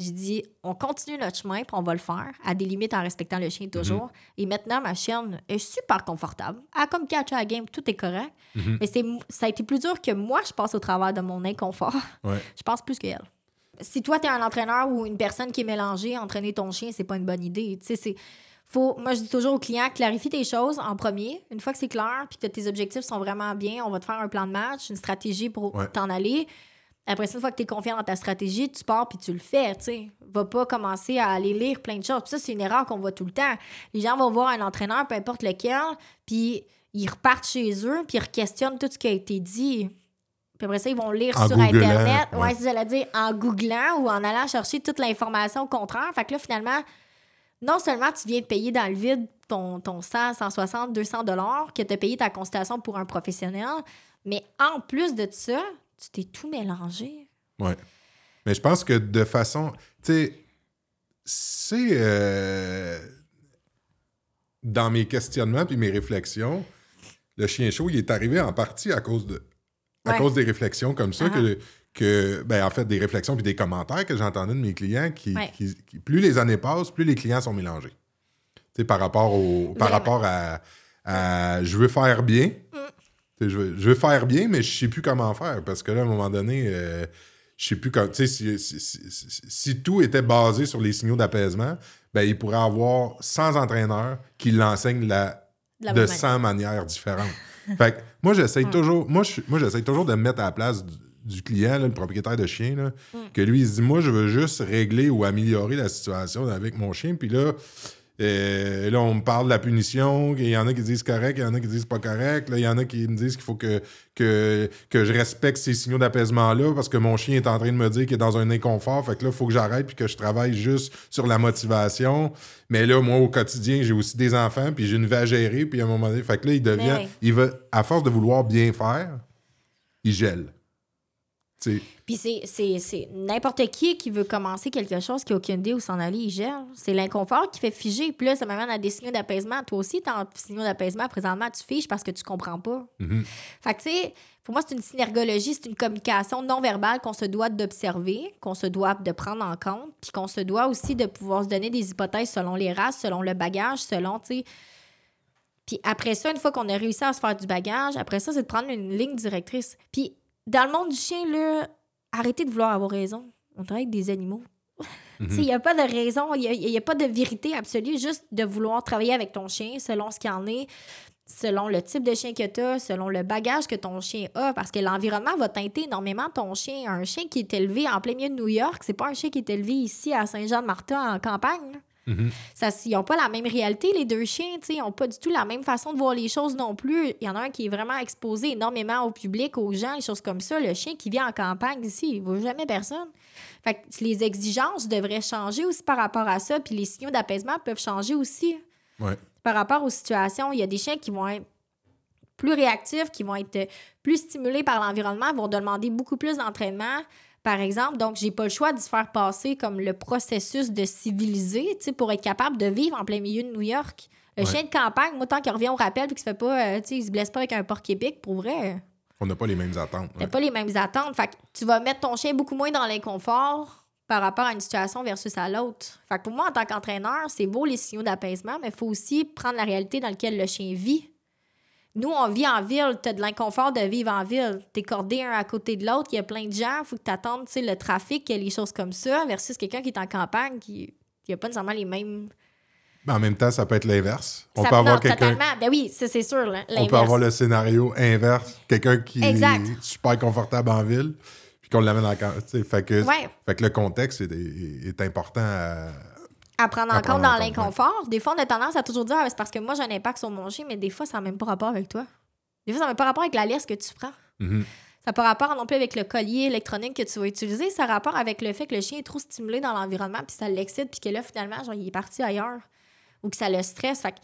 Speaker 2: J'ai dit, on continue notre chemin, puis on va le faire, à des limites en respectant le chien toujours. Et maintenant, ma chienne est super confortable. Elle a comme catch à la game, tout est correct. Mais c'est, ça a été plus dur que moi, je passe au travers de mon inconfort.
Speaker 1: Ouais. [laughs]
Speaker 2: Je pense plus qu'elle. Si toi, tu es un entraîneur ou une personne qui est mélangée, entraîner ton chien, c'est pas une bonne idée. Tu sais, c'est. Faut, moi, je dis toujours aux clients, clarifie tes choses en premier. Une fois que c'est clair, puis que tes objectifs sont vraiment bien, on va te faire un plan de match, une stratégie pour
Speaker 1: Ouais.
Speaker 2: t'en aller. Après ça, une fois que tu es confiant dans ta stratégie, tu pars puis tu le fais, tu sais. Va pas commencer à aller lire plein de choses. Puis ça, c'est une erreur qu'on voit tout le temps. Les gens vont voir un entraîneur, peu importe lequel, puis ils repartent chez eux, puis ils requestionnent tout ce qui a été dit. Puis après ça, ils vont lire
Speaker 1: En
Speaker 2: sur
Speaker 1: googlant,
Speaker 2: Internet.
Speaker 1: ouais.
Speaker 2: Ouais, si j'allais dire en googlant ou en allant chercher toute l'information au contraire. Fait que là, finalement, non seulement tu viens de payer dans le vide ton, ton 100, 160, 200 dollars que tu as payé ta consultation pour un professionnel, mais en plus de ça, tu t'es tout mélangé.
Speaker 1: Ouais. Mais je pense que de façon. Tu sais, c'est. euh, dans mes questionnements puis mes réflexions, le chien chaud, il est arrivé en partie à cause de, à
Speaker 2: Ouais.
Speaker 1: cause des réflexions comme ça,
Speaker 2: Ah.
Speaker 1: que, que ben, en fait, des réflexions puis des commentaires que j'entendais de mes clients, qui,
Speaker 2: Ouais.
Speaker 1: qui- qui- plus les années passent, plus les clients sont mélangés. Tu sais, par rapport, au, par
Speaker 2: Vraiment.
Speaker 1: rapport à, à je veux faire bien.
Speaker 2: Mm.
Speaker 1: Je veux, je veux faire bien, mais je sais plus comment faire. Parce que là, à un moment donné, euh, je sais plus comment. Tu sais, si, si- si- si- tout était basé sur les signaux d'apaisement, ben, il pourrait avoir 100 entraîneurs qui l'enseignent la,
Speaker 2: De la
Speaker 1: de
Speaker 2: même
Speaker 1: 100 manières différentes. fait que moi, j'essaye [laughs] toujours, moi, je- moi, j'essaye toujours de me mettre à la place du, du client, là, le propriétaire de chien, là, que lui, il se dit, moi, je veux juste régler ou améliorer la situation avec mon chien. Puis là, euh, là, on me parle de la punition. Il y en a qui disent correct, il y en a qui disent pas correct. Là, il y en a qui me disent qu'il faut que, que, que je respecte ces signaux d'apaisement-là parce que mon chien est en train de me dire qu'il est dans un inconfort. Fait que là, il faut que j'arrête puis que je travaille juste sur la motivation. Mais là, moi, au quotidien, j'ai aussi des enfants puis j'ai une vie à gérer. Puis à un moment donné, fait que là, il devient.
Speaker 2: Mais.
Speaker 1: Il va, à force de vouloir bien faire, il gèle. Tu
Speaker 2: Puis c'est- c'est c'est n'importe qui qui veut commencer quelque chose qui n'a aucune idée où s'en aller, il gèle. C'est l'inconfort qui fait figer. Puis là, ça m'amène à des signaux d'apaisement. Toi aussi, t'es en signaux d'apaisement. Présentement, tu figes parce que tu comprends pas.
Speaker 1: Mhm.
Speaker 2: Fait que, tu sais, pour moi, c'est une synergologie, c'est une communication non verbale qu'on se doit d'observer, qu'on se doit de prendre en compte, puis qu'on se doit aussi de pouvoir se donner des hypothèses selon les races, selon le bagage, selon, tu sais. Puis après ça, une fois qu'on a réussi à se faire du bagage, après ça, c'est de prendre une ligne directrice. Puis dans le monde du chien, là, arrêtez de vouloir avoir raison. On travaille avec des animaux. [laughs] Sais, Il n'y a pas de raison, il n'y a pas de vérité absolue, juste de vouloir travailler avec ton chien selon ce qu'il en est, selon le type de chien que tu as, selon le bagage que ton chien a, parce que l'environnement va teinter énormément ton chien. Un chien qui est élevé en plein milieu de New York, c'est pas un chien qui est élevé ici à Saint-Jean-de-Martin en campagne.
Speaker 1: Mhm.
Speaker 2: Ça, ils n'ont pas la même réalité, les deux chiens. Ils n'ont pas du tout la même façon de voir les choses non plus. Il y en a un qui est vraiment exposé énormément au public, aux gens, les choses comme ça. Le chien qui vit en campagne ici, il ne voit jamais personne. Fait que les exigences devraient changer aussi par rapport à ça. Puis les signaux d'apaisement peuvent changer aussi
Speaker 1: Ouais.
Speaker 2: par rapport aux situations. Il y a des chiens qui vont être plus réactifs, qui vont être plus stimulés par l'environnement, vont demander beaucoup plus d'entraînement, par exemple. Donc, j'ai pas le choix de se faire passer comme le processus de civiliser, tu sais, pour être capable de vivre en plein milieu de New York. Le
Speaker 1: Ouais.
Speaker 2: chien de campagne, moi, tant qu'il revient au rappel puis qu'il se fait pas, euh, tu sais, il se blesse pas avec un porc épic, pour vrai,
Speaker 1: On n'a pas les mêmes attentes.
Speaker 2: t'as
Speaker 1: ouais.
Speaker 2: pas les mêmes attentes. Fait que tu vas mettre ton chien beaucoup moins dans l'inconfort par rapport à une situation versus à l'autre. Fait que pour moi, en tant qu'entraîneur, c'est beau les signaux d'apaisement, mais il faut aussi prendre la réalité dans laquelle le chien vit. Nous, on vit en ville, tu as de l'inconfort de vivre en ville. Tu es cordé un à côté de l'autre, il y a plein de gens, il faut que tu attendes le trafic, les choses comme ça, versus quelqu'un qui est en campagne qui n'a pas nécessairement les mêmes.
Speaker 1: Mais en même temps, ça peut être l'inverse. On
Speaker 2: Ça-
Speaker 1: peut avoir quelqu'un.
Speaker 2: totalement. Ben oui, ça, c'est sûr.
Speaker 1: On peut avoir le scénario inverse. Quelqu'un qui
Speaker 2: Exact.
Speaker 1: est super confortable en ville, puis qu'on l'amène en camp. tu sais, Fait que,
Speaker 2: Ouais.
Speaker 1: fait que le contexte est, est- est important à.
Speaker 2: À prendre en compte dans l'inconfort. Des fois, on a tendance à toujours dire Ah, c'est parce que moi, j'ai un impact sur mon chien, mais des fois, ça n'a même pas rapport avec toi. Des fois, ça n'a même pas rapport avec la laisse que tu prends.
Speaker 1: Mhm.
Speaker 2: Ça n'a pas rapport non plus avec le collier électronique que tu vas utiliser. Ça a rapport avec le fait que le chien est trop stimulé dans l'environnement, puis ça l'excite, puis que là, finalement, genre, il est parti ailleurs. Ou que ça le stresse. Fait que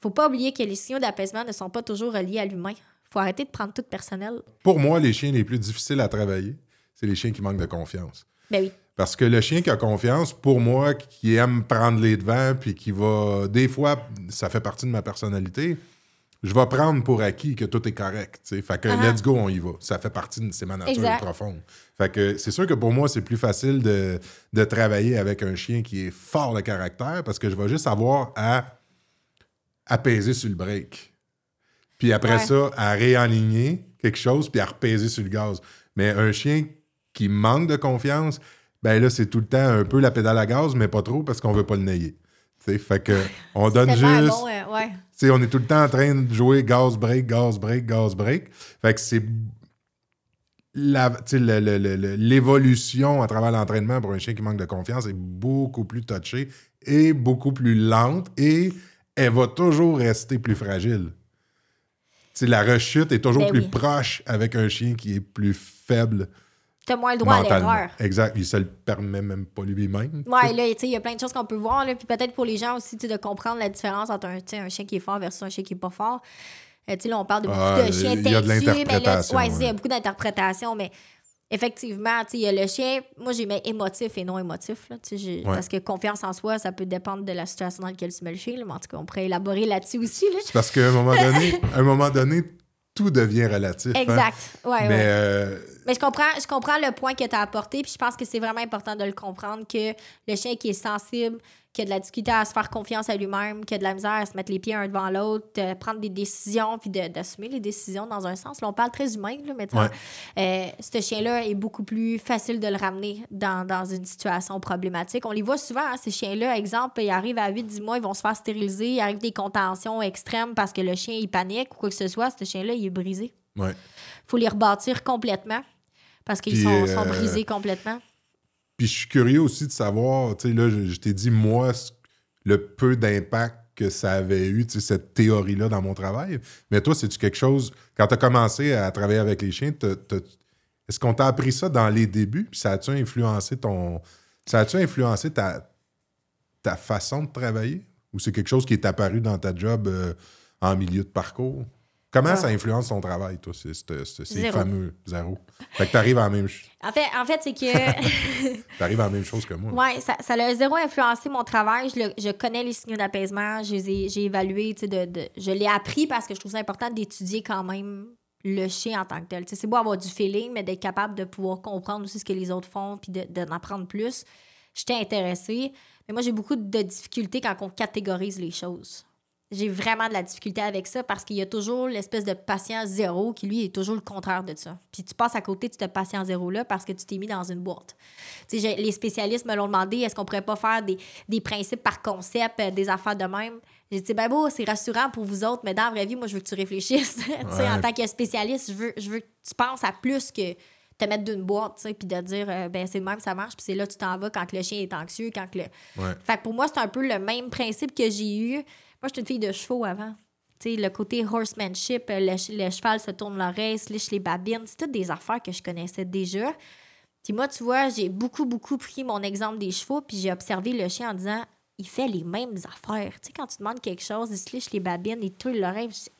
Speaker 2: faut pas oublier que les signaux d'apaisement ne sont pas toujours reliés à l'humain. faut arrêter de prendre tout personnel.
Speaker 1: Pour moi, les chiens les plus difficiles à travailler, c'est les chiens qui manquent de confiance.
Speaker 2: Ben oui.
Speaker 1: Parce que le chien qui a confiance, pour moi, qui aime prendre les devants, puis qui va. Des fois, ça fait partie de ma personnalité. Je vais prendre pour acquis que tout est correct. Fait que
Speaker 2: Ah.
Speaker 1: let's go, on y va. Ça fait partie de c'est ma nature
Speaker 2: Exact.
Speaker 1: profonde. Fait que c'est sûr que pour moi, c'est plus facile de, de travailler avec un chien qui est fort de caractère parce que je vais juste avoir à apaiser sur le break. Puis après
Speaker 2: Ouais.
Speaker 1: ça, à réaligner quelque chose, puis à repaiser sur le gaz. Mais un chien qui manque de confiance, ben là, c'est tout le temps un peu la pédale à gaz, mais pas trop parce qu'on veut pas le sais, fait que on [laughs] donne juste.
Speaker 2: bon, euh, ouais.
Speaker 1: On est tout le temps en train de jouer gaz break, gaz break, gaz break. Fait que c'est l'évolution à travers l'entraînement pour un chien qui manque de confiance est beaucoup plus touchée et beaucoup plus lente et elle va toujours rester plus fragile. Tu sais, la rechute est toujours
Speaker 2: Ben
Speaker 1: plus
Speaker 2: oui.
Speaker 1: proche avec un chien qui est plus faible
Speaker 2: T'as moins le droit à l'erreur.
Speaker 1: Exact. Il se le permet même pas lui-même.
Speaker 2: Ouais, là, il y a plein de choses qu'on peut voir. Là, puis peut-être pour les gens aussi, de comprendre la différence entre un, chien qui est fort versus un chien qui est pas fort. Euh, là, on parle de beaucoup
Speaker 1: Ah,
Speaker 2: de chiens
Speaker 1: il y a de
Speaker 2: têtus,
Speaker 1: l'interprétation,
Speaker 2: ouais, c'est- il y a beaucoup d'interprétations, mais effectivement, il y a le chien, moi, j'ai mis émotif et non émotif, là,
Speaker 1: Ouais.
Speaker 2: parce que confiance en soi, ça peut dépendre de la situation dans laquelle tu mets le chien, là, mais en tout cas, on pourrait élaborer là-dessus aussi, là.
Speaker 1: C'est parce qu'à un moment donné, [laughs] à un moment donné, tout devient relatif. hein.
Speaker 2: Exact. Ouais,
Speaker 1: Mais
Speaker 2: ouais.
Speaker 1: euh,
Speaker 2: Mais je comprends, je comprends le point que tu as apporté, puis je pense que c'est vraiment important de le comprendre que le chien qui est sensible, qui a de la difficulté à se faire confiance à lui-même, qui a de la misère à se mettre les pieds un devant l'autre, de prendre des décisions, puis d'assumer les décisions dans un sens. Là, on parle très humain, là, mais
Speaker 1: Ouais.
Speaker 2: euh, ce chien-là est beaucoup plus facile de le ramener dans, dans une situation problématique. On les voit souvent, hein, ces chiens-là. Exemple, ils arrivent à 8-10 mois, ils vont se faire stériliser, il arrive des contentions extrêmes parce que le chien, il panique ou quoi que ce soit. Ce chien-là, il est brisé
Speaker 1: ouais.
Speaker 2: faut les rebâtir complètement parce qu'ils
Speaker 1: Puis,
Speaker 2: sont, sont
Speaker 1: euh,
Speaker 2: brisés complètement.
Speaker 1: Puis je suis curieux aussi de savoir, tu sais, là, je, je t'ai dit, moi, le peu d'impact que ça avait eu, tu sais, cette théorie-là dans mon travail. Mais toi, c'est-tu quelque chose, quand tu as commencé à travailler avec les chiens, est-ce qu'on t'a appris ça dans les débuts? Puis ça a-tu influencé ton. Ça a-tu influencé ta, ta façon de travailler? Ou c'est quelque chose qui est apparu dans ta job euh, en milieu de parcours? Comment
Speaker 2: Ah.
Speaker 1: ça influence ton travail, toi, ces, fameux zéro? Fait que t'arrives à la même, ch-
Speaker 2: En fait, en fait c'est que [laughs]
Speaker 1: t'arrives à la même chose que moi.
Speaker 2: ouais, ça, ça a zéro influencé mon travail. Je, le- je connais les signaux d'apaisement. J'ai évalué. tu sais, De, de- je l'ai appris parce que je trouve ça important d'étudier quand même le chien en tant que tel. Tu sais, C'est beau avoir du feeling, mais d'être capable de pouvoir comprendre aussi ce que les autres font puis de- d'en apprendre plus. J'étais intéressée. Mais moi, j'ai beaucoup de difficultés quand on catégorise les choses. J'ai vraiment de la difficulté avec ça parce qu'il y a toujours l'espèce de patient zéro qui, lui, est toujours le contraire de ça. Puis tu passes à côté de ce patient zéro-là parce que tu t'es mis dans une boîte. Tu sais, j'ai- les spécialistes me l'ont demandé, est-ce qu'on pourrait pas faire des, des principes par concept, euh, des affaires de même? J'ai dit, ben bon, c'est rassurant pour vous autres, mais dans la vraie vie, moi, je veux que tu réfléchisses. [laughs] Tu sais,
Speaker 1: Ouais.
Speaker 2: En tant que spécialiste, je veux, je veux que tu penses à plus que te mettre d'une boîte, tu sais, puis de dire, euh, ben c'est le même, ça marche, puis c'est là que tu t'en vas quand le chien est anxieux, quand que le...
Speaker 1: Ouais.
Speaker 2: Fait que pour moi, c'est un peu le même principe que j'ai eu. Moi, j'étais une fille de chevaux avant. Tu sais, le côté horsemanship, euh, le, le cheval se tourne l'oreille, se liche les babines, c'est toutes des affaires que je connaissais déjà. Puis moi, tu vois, j'ai beaucoup, beaucoup pris mon exemple des chevaux, puis j'ai observé le chien en disant, il fait les mêmes affaires. Tu sais, quand tu demandes quelque chose, il se liche les babines, il tourne l'oreille, je dis,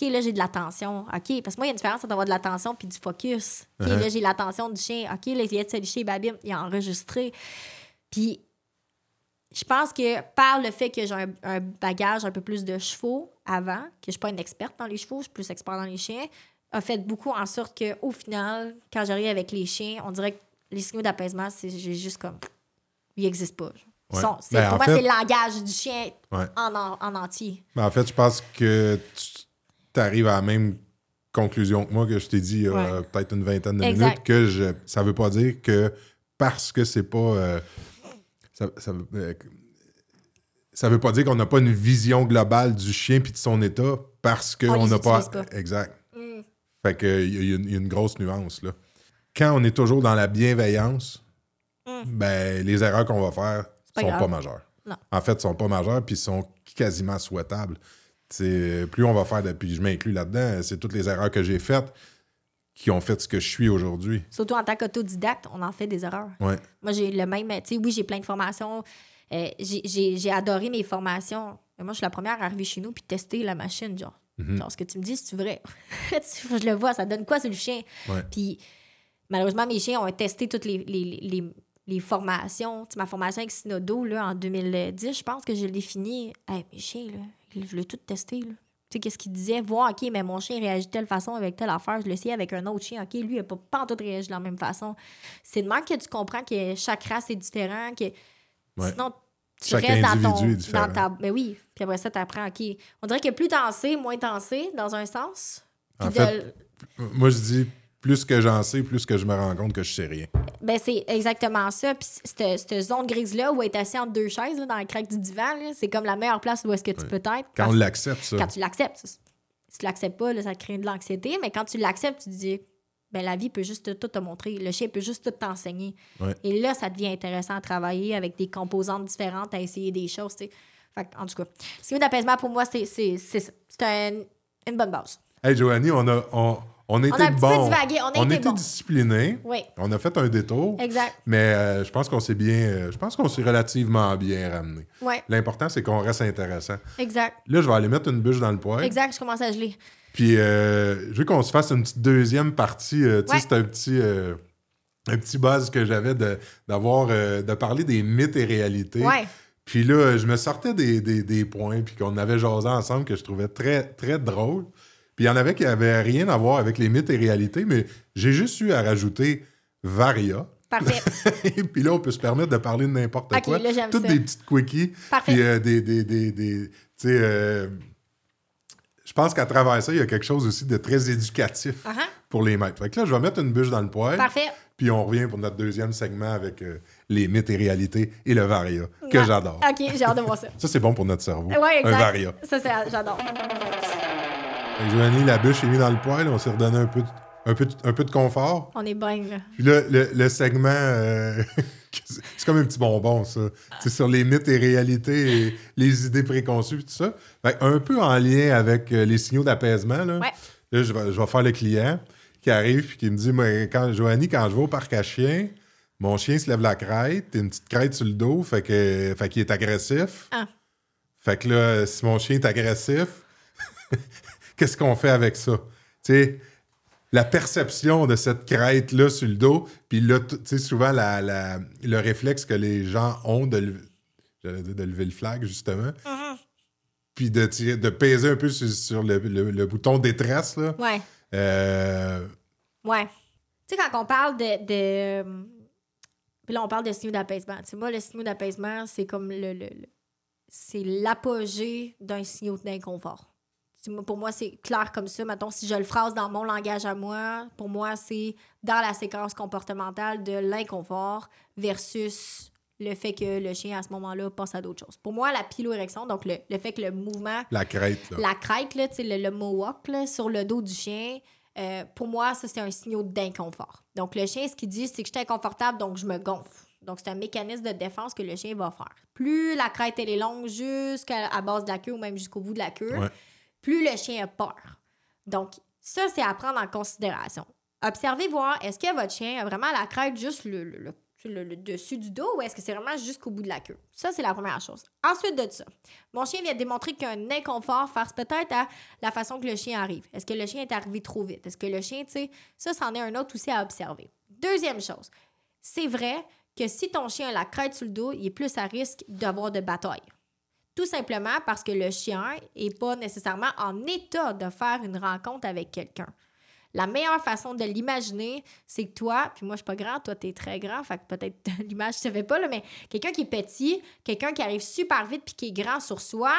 Speaker 2: OK, là, j'ai de l'attention. OK, parce que moi, il y a une différence entre avoir de l'attention puis du focus. OK,
Speaker 1: Uh-huh.
Speaker 2: là, j'ai l'attention du chien. OK, là, il vient de se licher les babines, il a enregistré. Puis je pense que par le fait que j'ai un, un bagage un peu plus de chevaux avant, que je suis pas une experte dans les chevaux, je suis plus expert dans les chiens, a fait beaucoup en sorte que au final, quand j'arrive avec les chiens, on dirait que les signaux d'apaisement, c'est j'ai juste comme ils n'existent pas.
Speaker 1: Ouais.
Speaker 2: sont-
Speaker 1: Ben,
Speaker 2: pour moi, c'est le langage du chien
Speaker 1: Ouais.
Speaker 2: en, en, en entier.
Speaker 1: Mais en fait, je pense que tu arrives à la même conclusion que moi que je t'ai dit il y a
Speaker 2: Ouais.
Speaker 1: peut-être une vingtaine de
Speaker 2: Exact.
Speaker 1: minutes que je, ça veut pas dire que parce que c'est pas euh, ça, ça, veut- euh, ça veut pas dire qu'on n'a pas une vision globale du chien puis de son état parce
Speaker 2: On
Speaker 1: qu'on n'a pas, exact.
Speaker 2: Mm.
Speaker 1: Fait que il y, y a une- il y a une grosse nuance là. Quand on est toujours dans la bienveillance,
Speaker 2: Mm.
Speaker 1: ben les erreurs qu'on va faire
Speaker 2: pas
Speaker 1: sont
Speaker 2: grave.
Speaker 1: pas majeures.
Speaker 2: Non.
Speaker 1: En fait, sont pas majeures puis sont quasiment souhaitables. Plus on va faire de, puis je m'inclus là-dedans, c'est toutes les erreurs que j'ai faites qui ont fait ce que je suis aujourd'hui.
Speaker 2: Surtout en tant qu'autodidacte, on en fait des erreurs.
Speaker 1: Ouais.
Speaker 2: Moi, j'ai le même. Tu sais, oui, j'ai plein de formations. Euh, j'ai- adoré mes formations. Mais moi, je suis la première à arriver chez nous puis tester la machine, genre.
Speaker 1: Mhm.
Speaker 2: Genre, ce que tu me dis, c'est vrai. [laughs] je le vois, ça donne quoi sur le chien?
Speaker 1: Ouais.
Speaker 2: Puis, malheureusement, mes chiens ont testé toutes les, les, les, les formations. Tu sais, ma formation avec Sinodo, là, en 2010, je pense que je l'ai fini. Hey, mes chiens, là, je l'ai tout testé, là. Tu sais, qu'est-ce qu'il disait? Voir, OK, mais mon chien réagit de telle façon avec telle affaire. Je l'essayais avec un autre chien. OK, lui, il n'a pas, pas en tout réagi de la même façon. C'est de même que tu comprends que chaque race est différente, que
Speaker 1: Ouais.
Speaker 2: sinon, tu
Speaker 1: Chaque
Speaker 2: restes dans ton...
Speaker 1: est différent.
Speaker 2: Dans ta... Mais oui, puis après ça, tu apprends, OK. On dirait que plus t'en sais, moins t'en sais, dans un sens.
Speaker 1: En
Speaker 2: de-
Speaker 1: fait- Moi, je dis plus que j'en sais, plus que je me rends compte que je sais rien.
Speaker 2: Ben, c'est exactement ça. Puis cette, cette zone grise-là, où être assis entre deux chaises, là, dans le craque du divan, là, c'est comme la meilleure place où est-ce que tu peux être.
Speaker 1: Quand
Speaker 2: Parce-
Speaker 1: on l'accepte, ça.
Speaker 2: quand tu l'acceptes. Si tu l'acceptes pas, là, ça crée de l'anxiété. Mais quand tu l'acceptes, tu te dis, ben, la vie peut juste tout te montrer. Le chien peut juste tout t'enseigner.
Speaker 1: Ouais.
Speaker 2: Et là, ça devient intéressant à travailler avec des composantes différentes, à essayer des choses. tu sais. Fait en tout cas, signe d'apaisement, pour moi, c'est c'est- c'est ça. C'est un- une bonne base.
Speaker 1: Hey, Joanie, on a, on, on a
Speaker 2: On a
Speaker 1: bon.
Speaker 2: divagué. On
Speaker 1: était
Speaker 2: bon.
Speaker 1: disciplinés.
Speaker 2: Oui,
Speaker 1: On a fait un détour.
Speaker 2: exact.
Speaker 1: Mais euh, je pense qu'on s'est bien. euh, je pense qu'on s'est relativement bien ramené.
Speaker 2: Oui,
Speaker 1: L'important, c'est qu'on reste intéressant.
Speaker 2: exact.
Speaker 1: Là, je vais aller mettre une bûche dans le poêle.
Speaker 2: Exact, je commence à geler.
Speaker 1: Puis, euh, je veux qu'on se fasse une petite deuxième partie. tu sais,
Speaker 2: Ouais.
Speaker 1: c'est un petit, un petit buzz que j'avais de, d'avoir, euh, de parler des mythes et réalités.
Speaker 2: Ouais.
Speaker 1: Puis là, je me sortais des, des, des points, puis qu'on avait jasé ensemble que je trouvais très, très drôle. Puis il y en avait qui n'avaient rien à voir avec les mythes et réalités, mais j'ai juste eu à rajouter Varia.
Speaker 2: Parfait. [laughs]
Speaker 1: et puis là, on peut se permettre de parler de n'importe quoi.
Speaker 2: là, j'aime
Speaker 1: Toutes
Speaker 2: ça.
Speaker 1: des petites quickies.
Speaker 2: Parfait.
Speaker 1: Puis euh, des. des, des, des- tu sais, euh, je pense qu'à travers ça, il y a quelque chose aussi de très éducatif
Speaker 2: Uh-huh.
Speaker 1: pour les maîtres. Fait que là, je vais mettre une bûche dans le poêle.
Speaker 2: Parfait.
Speaker 1: Puis on revient pour notre deuxième segment avec euh, les mythes et réalités et le Varia, que j'adore.
Speaker 2: OK, j'ai hâte de voir ça.
Speaker 1: Ça, c'est bon pour notre cerveau.
Speaker 2: Ouais, exact.
Speaker 1: Un Varia.
Speaker 2: Ça, c'est- j'adore.
Speaker 1: Fait que Joanie, la bûche est mise dans le poêle, on s'est redonné un peu, de- un, peu, de- un peu de confort.
Speaker 2: On est bien, là.
Speaker 1: Puis là, le, le segment, euh, [laughs] c'est comme un petit bonbon, ça. C'est sur les mythes et réalités et les idées préconçues, tout ça. Fait que un peu en lien avec euh, les signaux d'apaisement, là.
Speaker 2: Ouais.
Speaker 1: Là, je vais, je vais faire le client qui arrive puis qui me dit, moi, quand, Joanie, quand je vais au parc à chiens, mon chien se lève la crête, t'as une petite crête sur le dos, fait que fait qu'il est agressif.
Speaker 2: Ah.
Speaker 1: Fait que là, si mon chien est agressif, [laughs] qu'est-ce qu'on fait avec ça? Tu sais, la perception de cette crête-là sur le dos, puis là, tu sais, souvent, la, la- le réflexe que les gens ont de, lever- dire de lever le flag, justement,
Speaker 2: Mhm.
Speaker 1: puis de, tirer- de peser un peu sur, sur le, le- le bouton détresse, là.
Speaker 2: Ouais.
Speaker 1: Euh,
Speaker 2: Ouais. Tu sais, quand on parle de. de... Puis là, on parle de signaux d'apaisement. Tu sais, moi, le signaux d'apaisement, c'est comme le. le- le- C'est l'apogée d'un signaux d'inconfort. Pour moi, c'est clair comme ça. Mettons, si je le phrase dans mon langage à moi, pour moi, c'est dans la séquence comportementale de l'inconfort versus le fait que le chien, à ce moment-là, passe à d'autres choses. Pour moi, la piloérection, donc le, le fait que le mouvement
Speaker 1: la crête, là.
Speaker 2: la crête, là, le, le mohawk là, sur le dos du chien, euh, pour moi, ça, c'est un signal d'inconfort. Donc, le chien, ce qu'il dit, c'est que je suis inconfortable, donc je me gonfle. Donc, c'est un mécanisme de défense que le chien va faire. Plus la crête, elle est longue jusqu'à base de la queue ou même jusqu'au bout de la queue,
Speaker 1: Ouais.
Speaker 2: Plus le chien a peur. Donc, ça, c'est à prendre en considération. Observez, voir, est-ce que votre chien a vraiment la crête juste le, le- le- dessus du dos ou est-ce que c'est vraiment jusqu'au bout de la queue? Ça, c'est la première chose. Ensuite de ça, mon chien vient de démontrer qu'un inconfort face peut-être à la façon que le chien arrive. Est-ce que le chien est arrivé trop vite? Est-ce que le chien, tu sais, ça, c'en est un autre aussi à observer. Deuxième chose, c'est vrai que si ton chien a la crête sur le dos, il est plus à risque d'avoir de bataille. Tout simplement parce que le chien n'est pas nécessairement en état de faire une rencontre avec quelqu'un. La meilleure façon de l'imaginer, c'est que toi, puis moi je suis pas grand, toi tu es très grand, fait que peut-être [laughs] l'image ne se fait pas, là, mais quelqu'un qui est petit, quelqu'un qui arrive super vite puis qui est grand sur soi,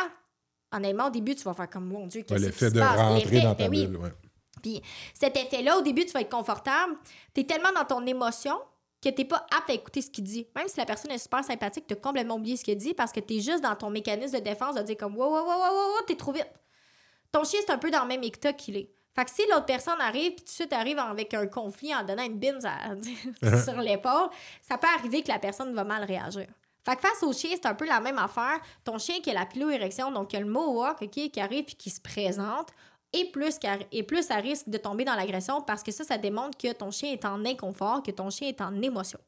Speaker 2: honnêtement, au début, tu vas faire comme mon Dieu,
Speaker 1: Ouais,
Speaker 2: qu'est-ce qui
Speaker 1: L'effet
Speaker 2: se
Speaker 1: de
Speaker 2: passe?
Speaker 1: rentrer dans ta
Speaker 2: ben oui,
Speaker 1: bulle, ouais.
Speaker 2: puis cet effet-là, au début, tu vas être confortable. Tu es tellement dans ton émotion que tu n'es pas apte à écouter ce qu'il dit. Même si la personne est super sympathique, tu as complètement oublié ce qu'il dit parce que tu es juste dans ton mécanisme de défense de dire comme wow, wow, wow, wow, wow, t'es trop vite. Ton chien, c'est un peu dans le même état qu'il est. Fait que si l'autre personne arrive, puis tout de suite arrive avec un conflit en donnant une bine à- [laughs] sur l'épaule, ça peut arriver que la personne va mal réagir. Fait que face au chien, c'est un peu la même affaire. Ton chien qui a la piloérection, donc qui a le mohawk, OK, qui arrive puis qui se présente, est plus, est plus à risque de tomber dans l'agression parce que ça, ça démontre que ton chien est en inconfort, que ton chien est en émotion.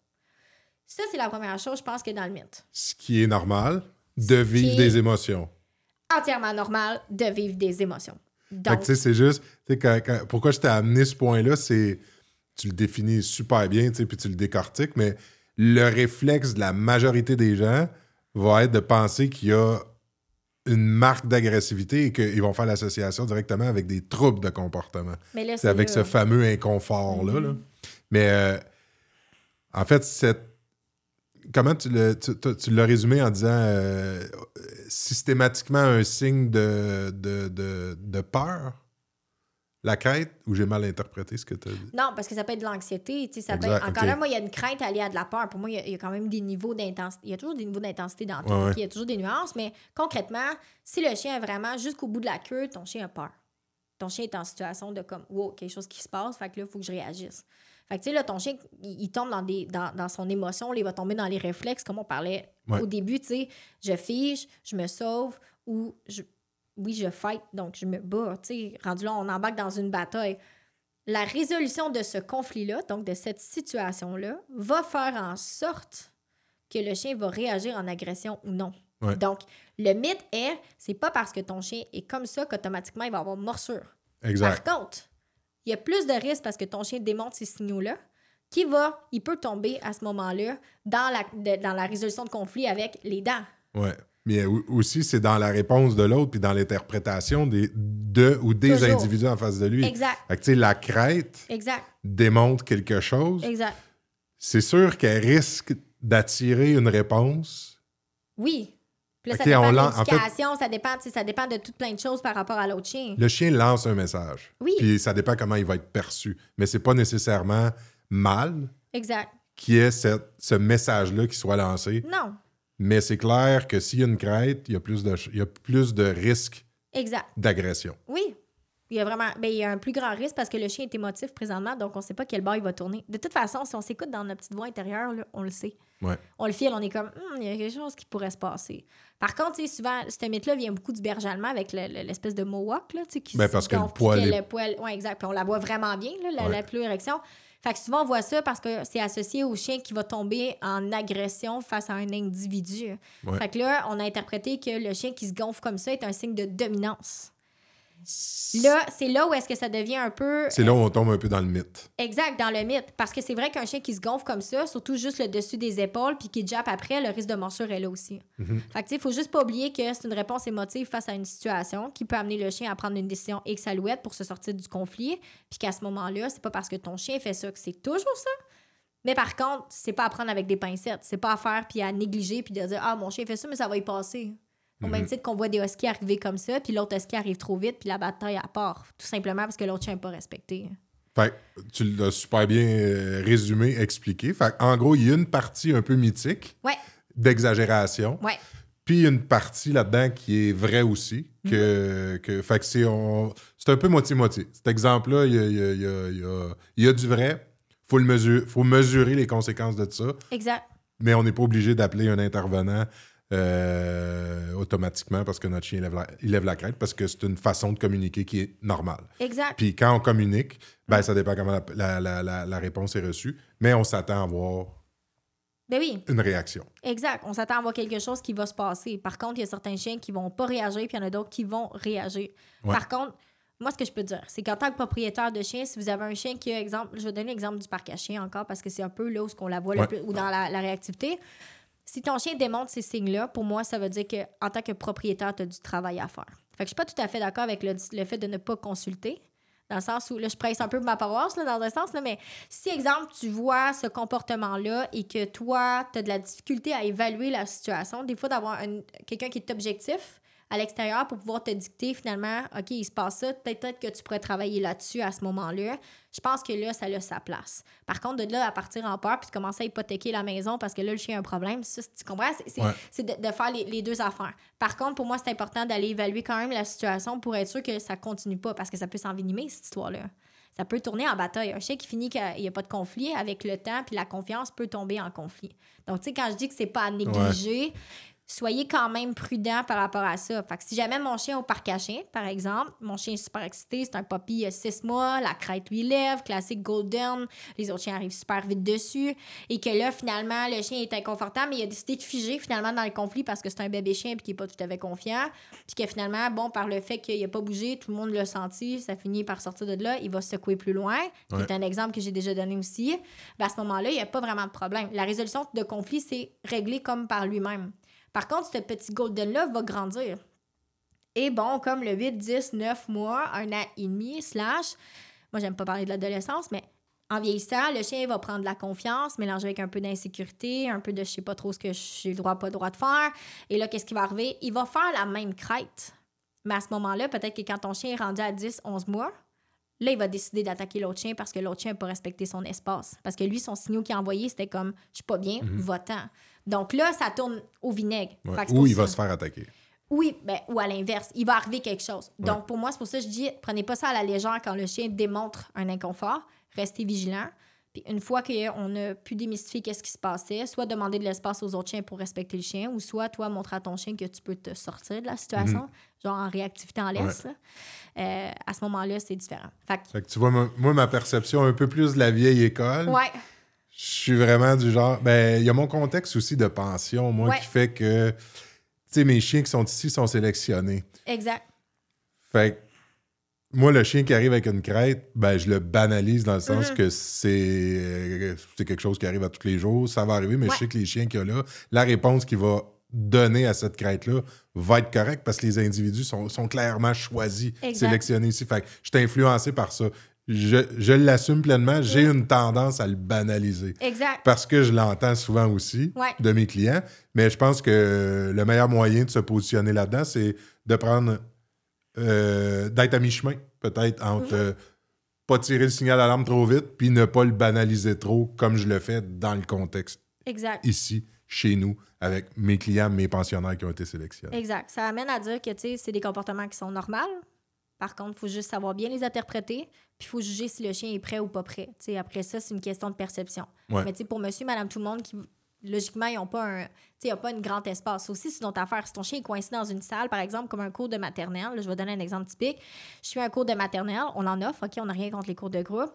Speaker 2: Ça, c'est la première chose, je pense, que dans le mythe.
Speaker 1: Ce qui est normal, de vivre des émotions.
Speaker 2: Entièrement normal de vivre des émotions. Donc,
Speaker 1: tu sais, c'est juste, tu sais, quand- quand- pourquoi je t'ai amené ce point-là, c'est, tu le définis super bien, tu sais, puis tu le décortiques, mais le réflexe de la majorité des gens va être de penser qu'il y a une marque d'agressivité et qu'ils vont faire l'association directement avec des troubles de comportement. C'est avec
Speaker 2: là.
Speaker 1: ce fameux inconfort-là.
Speaker 2: Mhm.
Speaker 1: là. Mais euh, en fait, cette... comment tu l'as, tu, tu- résumé en disant euh, systématiquement un signe de, de, de, de peur? La crête? Ou j'ai mal interprété ce que tu as dit?
Speaker 2: Non, parce que ça peut être de l'anxiété. Ça peut être- Encore
Speaker 1: ok.
Speaker 2: là, moi, il y a une crainte alliée à de la peur. Pour moi, il y a, il y a quand même des niveaux d'intensité. Il y a toujours des niveaux d'intensité dans tout.
Speaker 1: Ouais, ouais.
Speaker 2: Il y a toujours des nuances. Mais concrètement, si le chien est vraiment jusqu'au bout de la queue, ton chien a peur. Ton chien est en situation de comme, wow, quelque chose qui se passe. Fait que là, il faut que je réagisse. Fait que, tu sais, là, ton chien, il, il tombe dans, des, dans, dans son émotion. là, il va tomber dans les réflexes, comme on parlait
Speaker 1: Ouais.
Speaker 2: au début. Tu sais, je fige, je me sauve ou je, oui, je fight, donc je me bats. Tu sais, rendu là, on embarque dans une bataille. La résolution de ce conflit-là, donc de cette situation-là, va faire en sorte que le chien va réagir en agression ou non.
Speaker 1: Ouais.
Speaker 2: Donc, le mythe est, c'est pas parce que ton chien est comme ça qu'automatiquement il va avoir morsure.
Speaker 1: Exact.
Speaker 2: Par contre, il y a plus de risques parce que ton chien démontre ces signaux-là, qui va, il peut tomber à ce moment-là dans la, de- dans la résolution de conflit avec les dents.
Speaker 1: Ouais. Mais au- aussi, c'est dans la réponse de l'autre puis dans l'interprétation des, de ou des
Speaker 2: Toujours.
Speaker 1: individus en face de lui.
Speaker 2: Exact.
Speaker 1: Fait que, tu sais, la crête
Speaker 2: Exact.
Speaker 1: démontre quelque chose.
Speaker 2: Exact.
Speaker 1: C'est sûr qu'elle risque d'attirer une réponse.
Speaker 2: Oui. Puis là, ça dépend de
Speaker 1: en fait-
Speaker 2: ça, dépend, ça dépend de tout plein de choses par rapport à l'autre chien.
Speaker 1: Le chien lance un message.
Speaker 2: Oui.
Speaker 1: Puis ça dépend comment il va être perçu. Mais c'est pas nécessairement mal
Speaker 2: Exact.
Speaker 1: qu'il y ait cette- ce message-là qui soit lancé.
Speaker 2: Non.
Speaker 1: Mais c'est clair que s'il y a une crête, il y a plus de, il y a plus de risques d'agression.
Speaker 2: Oui. Il y a vraiment ben, il y a un plus grand risque parce que le chien est émotif présentement, donc on ne sait pas quel bord il va tourner. De toute façon, si on s'écoute dans notre petite voix intérieure, là, on le sait.
Speaker 1: Ouais.
Speaker 2: On le file, on est comme, Hum, il y a quelque chose qui pourrait se passer. Par contre, souvent, ce mythe-là vient beaucoup du berger allemand avec le- le- l'espèce de mohawk, là, qui
Speaker 1: Ben, parce que le poil est-
Speaker 2: le ouais, exact. Puis on la voit vraiment bien, là, la,
Speaker 1: Ouais.
Speaker 2: la plus érection. Fait que souvent, on voit ça parce que c'est associé au chien qui va tomber en agression face à un individu.
Speaker 1: Ouais.
Speaker 2: Fait que là, on a interprété que le chien qui se gonfle comme ça est un signe de dominance. Là, c'est là où est-ce que ça devient un peu
Speaker 1: C'est là où on tombe un peu dans le mythe.
Speaker 2: exact dans le mythe. Parce que c'est vrai qu'un chien qui se gonfle comme ça, surtout juste le dessus des épaules, puis qui jappe après, le risque de morsure est là aussi. Fait que tu sais, il faut juste pas oublier que c'est une réponse émotive face à une situation qui peut amener le chien à prendre une décision X alouette pour se sortir du conflit, puis qu'à ce moment-là, c'est pas parce que ton chien fait ça que c'est toujours ça. Mais par contre, c'est pas à prendre avec des pincettes. C'est pas à faire puis à négliger puis de dire Ah, mon chien fait ça, mais ça va y passer. Au même titre qu'on voit des huskies arriver comme ça, puis l'autre husky arrive trop vite, puis la bataille à part. Tout simplement parce que l'autre chien n'est pas respecté.
Speaker 1: Fait tu l'as super bien euh, résumé, expliqué. Fait en gros, il y a une partie un peu mythique
Speaker 2: Ouais,
Speaker 1: d'exagération.
Speaker 2: ouais,
Speaker 1: Puis une partie là-dedans qui est vraie aussi. Que, que, fait que c'est, on- c'est un peu moitié-moitié. Cet exemple-là, il y a, y a- y a- y a- il y a du vrai. Il faut, le mesurer, faut mesurer les conséquences de ça.
Speaker 2: exact.
Speaker 1: Mais on n'est pas obligé d'appeler un intervenant euh, automatiquement parce que notre chien lève la, il lève la crête, parce que c'est une façon de communiquer qui est normale.
Speaker 2: Exact.
Speaker 1: Puis quand on communique, ben, ça dépend comment la, réponse est reçue, mais on s'attend à avoir
Speaker 2: Ben oui,
Speaker 1: une réaction.
Speaker 2: exact. On s'attend à voir quelque chose qui va se passer. Par contre, il y a certains chiens qui vont pas réagir, puis il y en a d'autres qui vont réagir.
Speaker 1: Ouais.
Speaker 2: Par contre, moi, ce que je peux dire, c'est qu'en tant que propriétaire de chien, si vous avez un chien qui a, exemple, je vais donner l'exemple du parc à chiens encore, parce que c'est un peu là où on la voit le plus, ou dans la, la réactivité. Si ton chien démontre ces signes-là, pour moi, ça veut dire qu'en tant que propriétaire, tu as du travail à faire. Fait que je suis pas tout à fait d'accord avec le, le fait de ne pas consulter. Dans le sens où, là, je presse un peu ma paroisse, là, dans un sens, là, mais si, exemple, tu vois ce comportement-là et que toi, tu as de la difficulté à évaluer la situation, des fois, d'avoir un- quelqu'un qui est objectif à l'extérieur pour pouvoir te dicter finalement, OK, il se passe ça, peut-être que tu pourrais travailler là-dessus à ce moment-là. Je pense que là, ça a sa place. Par contre, de là à partir en peur puis de commencer à hypothéquer la maison parce que là, le chien a un problème, ça, tu comprends? C'est,
Speaker 1: Ouais.
Speaker 2: de, de faire les, les deux affaires. Par contre, pour moi, c'est important d'aller évaluer quand même la situation pour être sûr que ça continue pas parce que ça peut s'envenimer, cette histoire-là. Ça peut tourner en bataille. Un chien qui finit qu'il n'y a pas de conflit, avec le temps puis la confiance peut tomber en conflit. Donc, tu sais, quand je dis que c'est pas à négliger, soyez quand même prudent par rapport à ça. Fait que si jamais mon chien au parc à chiens, par exemple, mon chien est super excité, c'est un puppy, il a six mois, la crête lui lève, classique golden, les autres chiens arrivent super vite dessus, et que là, finalement, le chien est inconfortable, mais il a décidé de figer finalement dans le conflit parce que c'est un bébé chien puis qu'il n'est pas tout à fait confiant, puis que finalement, bon, par le fait qu'il n'a pas bougé, tout le monde l'a senti, ça finit par sortir de là, il va se secouer plus loin.
Speaker 1: Ouais.
Speaker 2: C'est un exemple que j'ai déjà donné aussi. Ben, à ce moment-là, il n'y a pas vraiment de problème. La résolution de conflit, c'est réglé comme par lui-même. Par contre, ce petit golden-là va grandir. Et bon, comme le 8, 10, 9 mois, un an et demi, slash, moi, j'aime pas parler de l'adolescence, mais en vieillissant, le chien va prendre de la confiance, mélangé avec un peu d'insécurité, un peu de je sais pas trop ce que j'ai le droit, pas le droit de faire. Et là, qu'est-ce qui va arriver? Il va faire la même crête. Mais à ce moment-là, peut-être que quand ton chien est rendu à 10, 11 mois, là, il va décider d'attaquer l'autre chien parce que l'autre chien n'a pas respecté son espace. Parce que lui, son signal qu'il a envoyé, c'était comme je suis pas bien, va-t'en. Donc là, ça tourne au vinaigre.
Speaker 1: Ouais.
Speaker 2: Fait que c'est
Speaker 1: Ou il va se faire attaquer.
Speaker 2: Oui, ben, ou à l'inverse, il va arriver quelque chose. Donc, pour moi, c'est pour ça que je dis, prenez pas ça à la légère quand le chien démontre un inconfort. Restez vigilant. Puis une fois qu'on a pu démystifier qu'est-ce qui se passait, soit demander de l'espace aux autres chiens pour respecter le chien, ou soit toi montrer à ton chien que tu peux te sortir de la situation, genre en réactivité en laisse. Euh, à ce moment-là, c'est différent. Fait que,
Speaker 1: Fait que tu vois, moi, moi, ma perception un peu plus de la vieille école,
Speaker 2: ouais,
Speaker 1: je suis vraiment du genre. Ben, il y a mon contexte aussi de pension, moi,
Speaker 2: Ouais.
Speaker 1: qui fait que, tu sais, mes chiens qui sont ici sont sélectionnés.
Speaker 2: exact.
Speaker 1: Fait que moi, le chien qui arrive avec une crête, ben, je le banalise dans le sens
Speaker 2: Mhm.
Speaker 1: que c'est euh, c'est quelque chose qui arrive à tous les jours. Ça va arriver, mais
Speaker 2: Ouais.
Speaker 1: je sais que les chiens qu'il y a là, la réponse qu'il va donné à cette crête-là va être correct parce que les individus sont, sont clairement choisis,
Speaker 2: Exact.
Speaker 1: sélectionnés ici. Fait que je suis influencé par ça. Je, je l'assume pleinement. J'ai une tendance à le banaliser.
Speaker 2: Exact.
Speaker 1: Parce que je l'entends souvent aussi
Speaker 2: Ouais.
Speaker 1: de mes clients. Mais je pense que le meilleur moyen de se positionner là-dedans, c'est de prendre. euh, d'être à mi-chemin, peut-être, entre
Speaker 2: Mhm.
Speaker 1: euh, pas tirer le signal d'alarme trop vite, puis ne pas le banaliser trop, comme je le fais dans le contexte
Speaker 2: Exact.
Speaker 1: ici, chez nous, avec mes clients, mes pensionnaires qui ont été sélectionnés.
Speaker 2: Exact. Ça amène à dire que, tu sais, c'est des comportements qui sont normaux. Par contre, il faut juste savoir bien les interpréter, puis il faut juger si le chien est prêt ou pas prêt. Après ça, c'est une question de perception.
Speaker 1: Ouais.
Speaker 2: Mais pour monsieur, madame, tout le monde, qui, logiquement, ils n'ont pas un... Tu sais, pas un grand espace. Aussi, c'est une autre affaire. Si ton chien est coincé dans une salle, par exemple, comme un cours de maternelle, là, je vais donner un exemple typique. Je suis un cours de maternelle, on en offre, OK, on n'a rien contre les cours de groupe.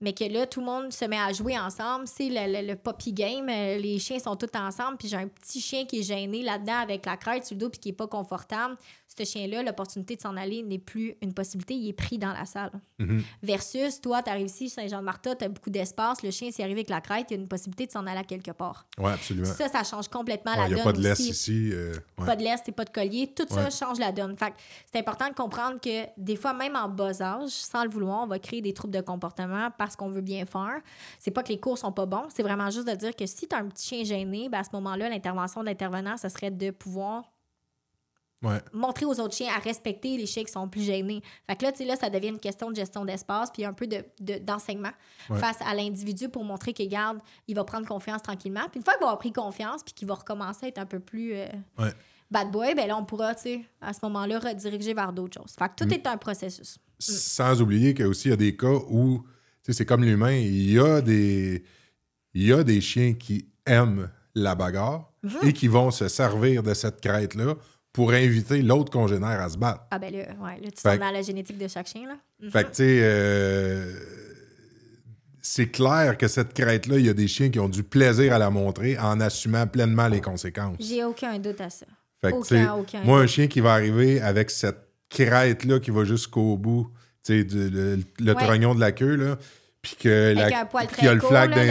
Speaker 2: Mais que là, tout le monde se met à jouer ensemble. C'est le, le, le puppy game. euh, Les chiens sont tous ensemble. Puis j'ai un petit chien qui est gêné là-dedans avec la crête sur le dos puis qui n'est pas confortable. Ce chien-là, l'opportunité de s'en aller n'est plus une possibilité. Il est pris dans la salle.
Speaker 1: Mhm.
Speaker 2: Versus, toi, tu arrives ici, Saint-Jean-de-Marta, tu as beaucoup d'espace. Le chien, s'est arrivé avec la crête, il y a une possibilité de s'en aller à quelque part.
Speaker 1: Oui, absolument.
Speaker 2: Ça, ça change complètement
Speaker 1: Il
Speaker 2: la
Speaker 1: n'y a
Speaker 2: donne
Speaker 1: pas de laisse ici. euh, ouais.
Speaker 2: pas de lest et pas de collier. Tout ça change la donne. Fait c'est important de comprendre que des fois, même en bas âge, sans le vouloir, on va créer des troubles de comportement parce qu'on veut bien faire. C'est pas que les cours sont pas bons, c'est vraiment juste de dire que si tu as un petit chien gêné, ben à ce moment-là, l'intervention de l'intervenant, ça serait de pouvoir
Speaker 1: Ouais.
Speaker 2: montrer aux autres chiens à respecter les chiens qui sont plus gênés. Fait que là, tu sais, là, ça devient une question de gestion d'espace puis un peu de, de- d'enseignement
Speaker 1: Ouais.
Speaker 2: face à l'individu pour montrer qu'il garde, il va prendre confiance tranquillement. Puis une fois qu'il va avoir pris confiance puis qu'il va recommencer à être un peu plus euh,
Speaker 1: Ouais.
Speaker 2: bad boy, ben là, on pourra, tu sais, à ce moment-là, rediriger vers d'autres choses. Fait que tout
Speaker 1: Mm.
Speaker 2: est un processus.
Speaker 1: Sans oublier qu'il y a des cas où, tu sais, c'est comme l'humain, il y a des, il y a des chiens qui aiment la bagarre
Speaker 2: Mhm.
Speaker 1: et qui vont se servir de cette crête-là pour inviter l'autre congénère à se battre.
Speaker 2: Ah ben là, ouais, là tu tombes dans la génétique de chaque chien, là. Mhm.
Speaker 1: Fait que, tu sais, euh, c'est clair que cette crête-là, il y a des chiens qui ont du plaisir à la montrer en assumant pleinement les conséquences.
Speaker 2: J'ai aucun doute à ça.
Speaker 1: Fait que,
Speaker 2: Aucun, aucun
Speaker 1: moi, un chien qui va arriver avec cette crête-là qui va jusqu'au bout, tu sais, le, le
Speaker 2: Ouais.
Speaker 1: trognon de la queue, là, puis que la, qu'il y a le flag dans
Speaker 2: le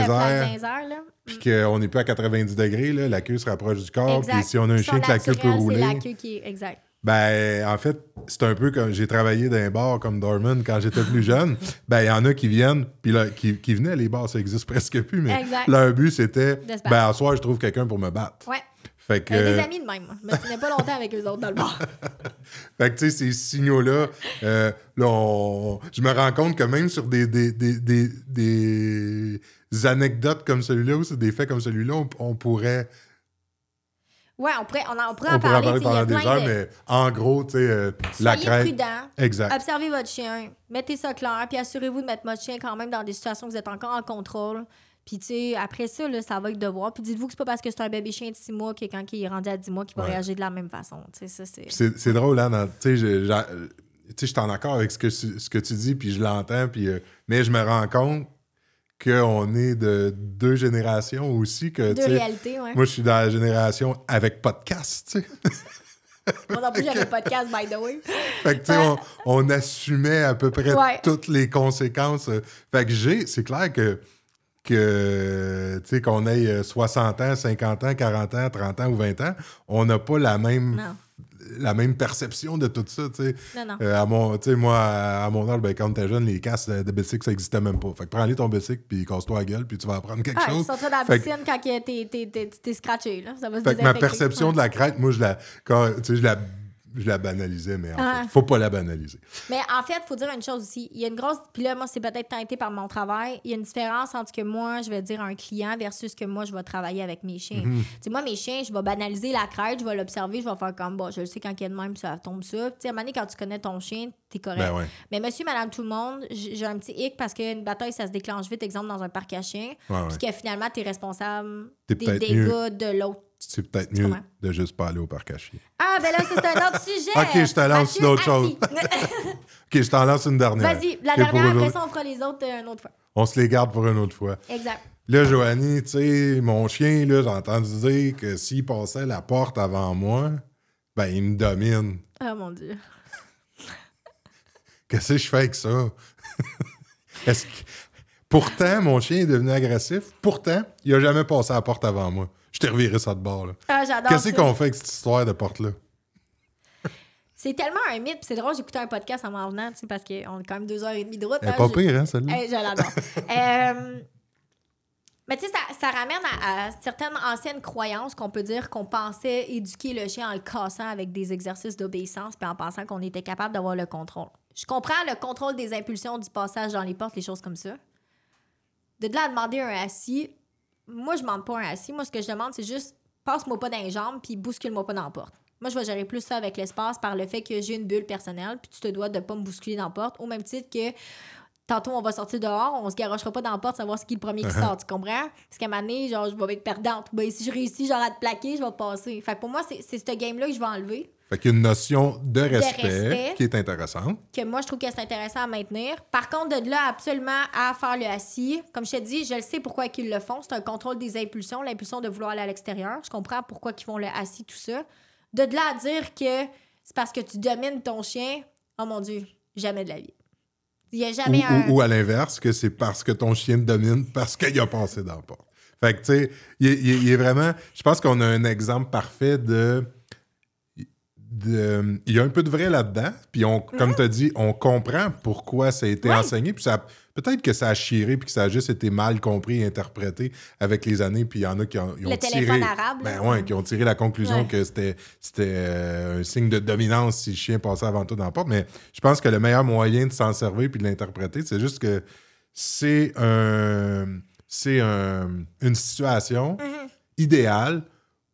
Speaker 1: les airs, puis qu'on n'est plus à 90 degrés, là, la queue se rapproche du corps, puis si on a un chien que la queue peut rouler,
Speaker 2: C'est la queue qui est... Exact.
Speaker 1: ben, en fait, c'est un peu comme j'ai travaillé dans un bar comme Dorman quand j'étais plus jeune. [laughs] Ben, il y en a qui viennent, puis là, qui, qui venaient, les bars, ça existe presque plus, mais
Speaker 2: Exact.
Speaker 1: leur but, c'était, ben, en soir, je trouve quelqu'un pour me battre.
Speaker 2: Ouais.
Speaker 1: Fait que,
Speaker 2: Euh, des amis de même. Je me tenais pas longtemps avec eux autres dans le bar. [laughs]
Speaker 1: fait que, tu sais, ces signaux-là, euh, là, on- je me rends compte que même sur des, des, des, des, des anecdotes comme celui-là, ou sur des faits comme celui-là, on, on pourrait,
Speaker 2: Ouais, on pourrait, on en, on pourrait en
Speaker 1: on pourrait en
Speaker 2: parler.
Speaker 1: pendant des heures,
Speaker 2: de-
Speaker 1: mais en gros, tu sais, euh, la
Speaker 2: Soyez
Speaker 1: crête.
Speaker 2: prudent.
Speaker 1: Exact.
Speaker 2: Observez votre chien. Mettez ça clair. Puis assurez-vous de mettre votre chien quand même dans des situations où vous êtes encore en contrôle. Puis, tu sais, après ça, là, ça va être de voir. Puis dites-vous que c'est pas parce que c'est un bébé chien de 6 mois que quand il est rendu à 10 mois qu'il va
Speaker 1: Ouais.
Speaker 2: réagir de la même façon. Tu sais, ça, c'est.
Speaker 1: Drôle, hein, tu sais, je- suis en accord avec ce que, tu- ce que tu dis, puis je l'entends, puis, euh, mais je me rends compte qu'on est de deux générations aussi. Que,
Speaker 2: De
Speaker 1: tu sais,
Speaker 2: réalité, ouais.
Speaker 1: Moi, je suis dans la génération avec podcast, tu sais. [laughs]
Speaker 2: Moi non plus, j'avais podcast, by the way.
Speaker 1: Fait que, tu sais, on, on assumait à peu près
Speaker 2: Ouais.
Speaker 1: toutes les conséquences. Fait que j'ai, c'est clair que, que tu sais, qu'on ait euh, 60 ans, 50 ans, 40 ans, 30 ans ou 20 ans, on n'a pas la même,
Speaker 2: Non.
Speaker 1: la même perception de tout ça, tu sais. Euh, à mon, tu sais, moi, à à mon âge, ben, quand t'es jeune, les casques de bicycle, ça n'existait même pas. Fait que prends-les ton bicycle, puis casse-toi la gueule, puis tu vas apprendre quelque
Speaker 2: Ah,
Speaker 1: chose.
Speaker 2: sortiras dans la
Speaker 1: que-
Speaker 2: piscine quand t'es, t'es, scratché, là. Ça va se
Speaker 1: Fait que ma perception
Speaker 2: Ouais.
Speaker 1: de la crête, moi, je la, quand, tu sais, je la, je la banalisais, mais en
Speaker 2: Ah.
Speaker 1: fait, faut pas la banaliser.
Speaker 2: Mais en fait, il faut dire une chose aussi. Il y a une grosse. Puis là, moi, c'est peut-être teinté par mon travail. Il y a une différence entre ce que moi, je vais dire à un client versus que moi, je vais travailler avec mes chiens. Tu sais, moi, mes chiens, je vais banaliser la crête, je vais l'observer, je vais faire comme, bon, je le sais quand il y a de même, ça tombe ça. Tu sais, à un moment donné, quand tu connais ton chien, t'es correct.
Speaker 1: Ben ouais.
Speaker 2: Mais monsieur, madame, tout le monde, j'ai un petit hic parce qu'une bataille, ça se déclenche vite, exemple, dans un parc à chiens.
Speaker 1: Ouais, ouais.
Speaker 2: Puis que finalement, t'es responsable des dégâts
Speaker 1: mieux.
Speaker 2: de l'autre.
Speaker 1: C'est peut-être mieux
Speaker 2: comprends?
Speaker 1: de juste pas aller au parc à chiens.
Speaker 2: Ah, ben là, c'est un autre sujet.
Speaker 1: Ok, je te lance d'autres choses.
Speaker 2: assis. [laughs]
Speaker 1: OK, je t'en lance une dernière.
Speaker 2: Vas-y, la dernière, après ça, on fera les autres euh, une autre fois.
Speaker 1: On se les garde pour une autre fois.
Speaker 2: Exact.
Speaker 1: Là, Joanie, tu sais, mon chien, là, j'ai entendu dire que s'il passait la porte avant moi, ben, il me domine.
Speaker 2: Oh mon Dieu. [laughs]
Speaker 1: Qu'est-ce que je fais avec ça? [laughs] Est-ce que... Pourtant, mon chien est devenu agressif. Pourtant, il a jamais passé la porte avant moi. Je t'ai reviré ça de bord. là.
Speaker 2: Ah, j'adore
Speaker 1: Qu'est-ce qu'on fait avec cette histoire de porte-là?
Speaker 2: C'est tellement un mythe. puis C'est drôle, j'écoutais un podcast en m'en venant, parce qu'on est quand même deux heures et demie de route.
Speaker 1: Elle
Speaker 2: hein,
Speaker 1: pas pire, hein, celle-là?
Speaker 2: Hey, je l'adore. [laughs] Euh, mais tu sais, ça, ça ramène à, à certaines anciennes croyances qu'on peut dire qu'on pensait éduquer le chien en le cassant avec des exercices d'obéissance puis en pensant qu'on était capable d'avoir le contrôle. Je comprends le contrôle des impulsions, du passage dans les portes, les choses comme ça. De là à demander un assis, moi, je demande pas un assis. Moi, ce que je demande, c'est juste passe-moi pas dans les jambes puis bouscule-moi pas dans la porte. Moi, je vais gérer plus ça avec l'espace par le fait que j'ai une bulle personnelle puis tu te dois de pas me bousculer dans la porte au même titre que tantôt on va sortir dehors, on se garochera pas dans la porte, savoir ce qui est le premier qui
Speaker 1: Uh-huh.
Speaker 2: sort, tu comprends? Parce qu'à un moment donné, genre, je vais être perdante. Ben, si je réussis, genre, à te plaquer, je vais passer. Fait que pour moi, c'est c'est ce game-là que je vais enlever,
Speaker 1: Fait qu'il y a une notion de respect,
Speaker 2: respect.
Speaker 1: qui est intéressante.
Speaker 2: que moi, je trouve que c'est intéressant à maintenir. Par contre, de là, absolument, à faire le assis, comme je te dis, je le sais pourquoi ils le font. C'est un contrôle des impulsions, l'impulsion de vouloir aller à l'extérieur. Je comprends pourquoi ils font le assis, tout ça. De là à dire que c'est parce que tu domines ton chien, oh mon Dieu, jamais de la vie. Il n'y a
Speaker 1: Ou,
Speaker 2: jamais un...
Speaker 1: ou- ou à l'inverse, que c'est parce que ton chien te domine, parce qu'il a passé dans porte. Fait que, tu sais, il, il est vraiment. Je pense qu'on a un exemple parfait de. De- il y a un peu de vrai là-dedans. Puis, on, comme tu as dit, on comprend pourquoi ça a été enseigné. Puis, ça, peut-être que ça a chiré, puis que ça a juste été mal compris et interprété avec les années. Puis, il y en a qui ont, ils ont
Speaker 2: Le
Speaker 1: tiré.
Speaker 2: téléphone arabe.
Speaker 1: Ben ouais, qui ont tiré la conclusion
Speaker 2: Ouais.
Speaker 1: que c'était c'était euh, un signe de dominance si le chien passait avant tout dans la porte. Mais je pense que le meilleur moyen de s'en servir puis de l'interpréter, c'est juste que c'est un c'est un- une situation
Speaker 2: Mhm.
Speaker 1: idéale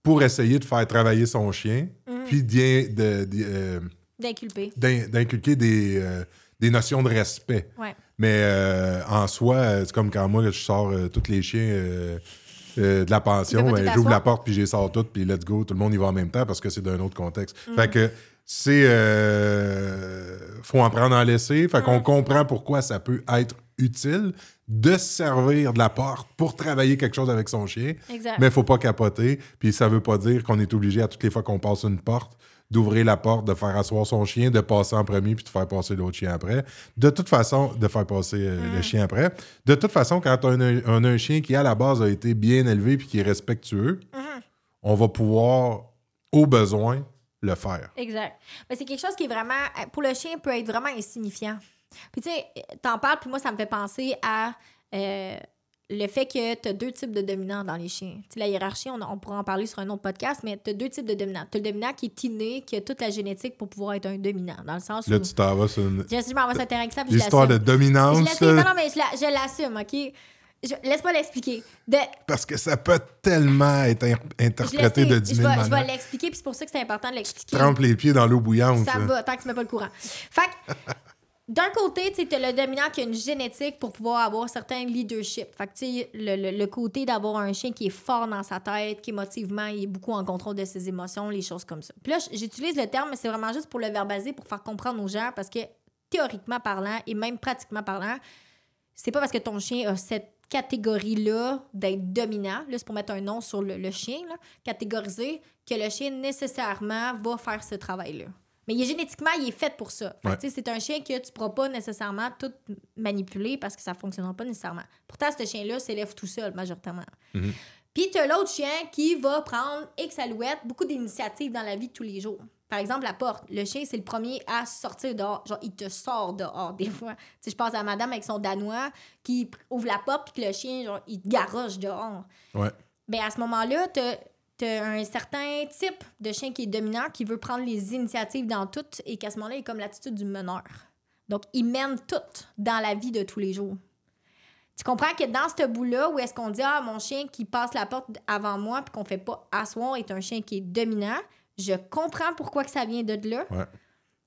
Speaker 1: pour essayer de faire travailler son chien,
Speaker 2: Mhm.
Speaker 1: puis de- de- euh,
Speaker 2: D'inculper.
Speaker 1: d'in- d'inculquer des, euh, des notions de respect.
Speaker 2: Ouais.
Speaker 1: Mais euh, en soi, c'est comme quand moi, je sors euh, tous les chiens euh, de la pension, ben, j'ouvre la porte, puis je les sors toutes, puis let's go, tout le monde y va en même temps parce que c'est d'un autre contexte.
Speaker 2: Mm.
Speaker 1: Fait que c'est... faut en prendre en laisser. Fait
Speaker 2: Mm.
Speaker 1: qu'on comprend pourquoi ça peut être utile de se servir de la porte pour travailler quelque chose avec son chien.
Speaker 2: Exact.
Speaker 1: Mais il faut pas capoter. Puis ça veut pas dire qu'on est obligé à toutes les fois qu'on passe une porte d'ouvrir la porte, de faire asseoir son chien, de passer en premier puis de faire passer l'autre chien après. De toute façon, de faire passer euh,
Speaker 2: Mm.
Speaker 1: le chien après. De toute façon, quand on a, un, on a un chien qui, à la base, a été bien élevé puis qui est respectueux,
Speaker 2: Mhm.
Speaker 1: on va pouvoir, au besoin, le faire.
Speaker 2: Exact. Mais c'est quelque chose qui est vraiment, pour le chien, peut être vraiment insignifiant. Puis tu sais, t'en parles, puis moi, ça me fait penser à euh, le fait que tu as deux types de dominants dans les chiens. Tu sais, la hiérarchie, on, on pourra en parler sur un autre podcast, mais tu as deux types de dominants. Tu as le dominant qui est inné, qui a toute la génétique pour pouvoir être un dominant, dans le sens où...
Speaker 1: Là, tu t'en vas sur une
Speaker 2: Je je m'en vais sur terrain ça, puis
Speaker 1: l'histoire de.
Speaker 2: Je
Speaker 1: dominance, euh,
Speaker 2: Non, non, mais je la- je l'assume, OK? Je- Laisse-moi l'expliquer. De,
Speaker 1: parce que ça peut tellement être interprété de 10
Speaker 2: je
Speaker 1: 000
Speaker 2: vais, je vais l'expliquer, puis c'est pour ça que c'est important de l'expliquer.
Speaker 1: Trempe les pieds dans l'eau bouillante.
Speaker 2: Ça va, tant que tu mets pas le courant. Fait que, d'un côté, tu as le dominant qui a une génétique pour pouvoir avoir certains leadership. Fait que, le, le- le côté d'avoir un chien qui est fort dans sa tête, qui émotivement, il est beaucoup en contrôle de ses émotions, les choses comme ça. Puis là, j'utilise le terme, mais c'est vraiment juste pour le verbaliser, pour faire comprendre aux gens, parce que théoriquement parlant, et même pratiquement parlant, c'est pas parce que ton chien a cette catégorie-là d'être dominant, là, c'est pour mettre un nom sur le, le chien, là, catégorisé, que le chien nécessairement va faire ce travail-là. Mais il est génétiquement, il est fait pour ça.
Speaker 1: Ouais.
Speaker 2: C'est un chien que tu ne pourras pas nécessairement tout manipuler parce que ça ne fonctionnera pas nécessairement. Pourtant, ce chien-là s'élève tout seul, majoritairement.
Speaker 1: Mhm.
Speaker 2: Puis, tu as l'autre chien qui va prendre X alouette, beaucoup d'initiatives dans la vie de tous les jours. Par exemple, la porte. Le chien, c'est le premier à sortir dehors. Genre, il te sort dehors, [laughs] des fois. Tu sais, je pense à madame avec son danois qui ouvre la porte puis que le chien, genre, il te garoche dehors.
Speaker 1: Ouais.
Speaker 2: Ben, à ce moment-là, tu as un certain type de chien qui est dominant, qui veut prendre les initiatives dans tout et qu'à ce moment-là, il est comme l'attitude du meneur. Donc, il mène tout dans la vie de tous les jours. Tu comprends que dans ce bout-là, où est-ce qu'on dit, ah, mon chien qui passe la porte avant moi puis qu'on fait pas asseoir est un chien qui est dominant, je comprends pourquoi que ça vient de là.
Speaker 1: Ouais.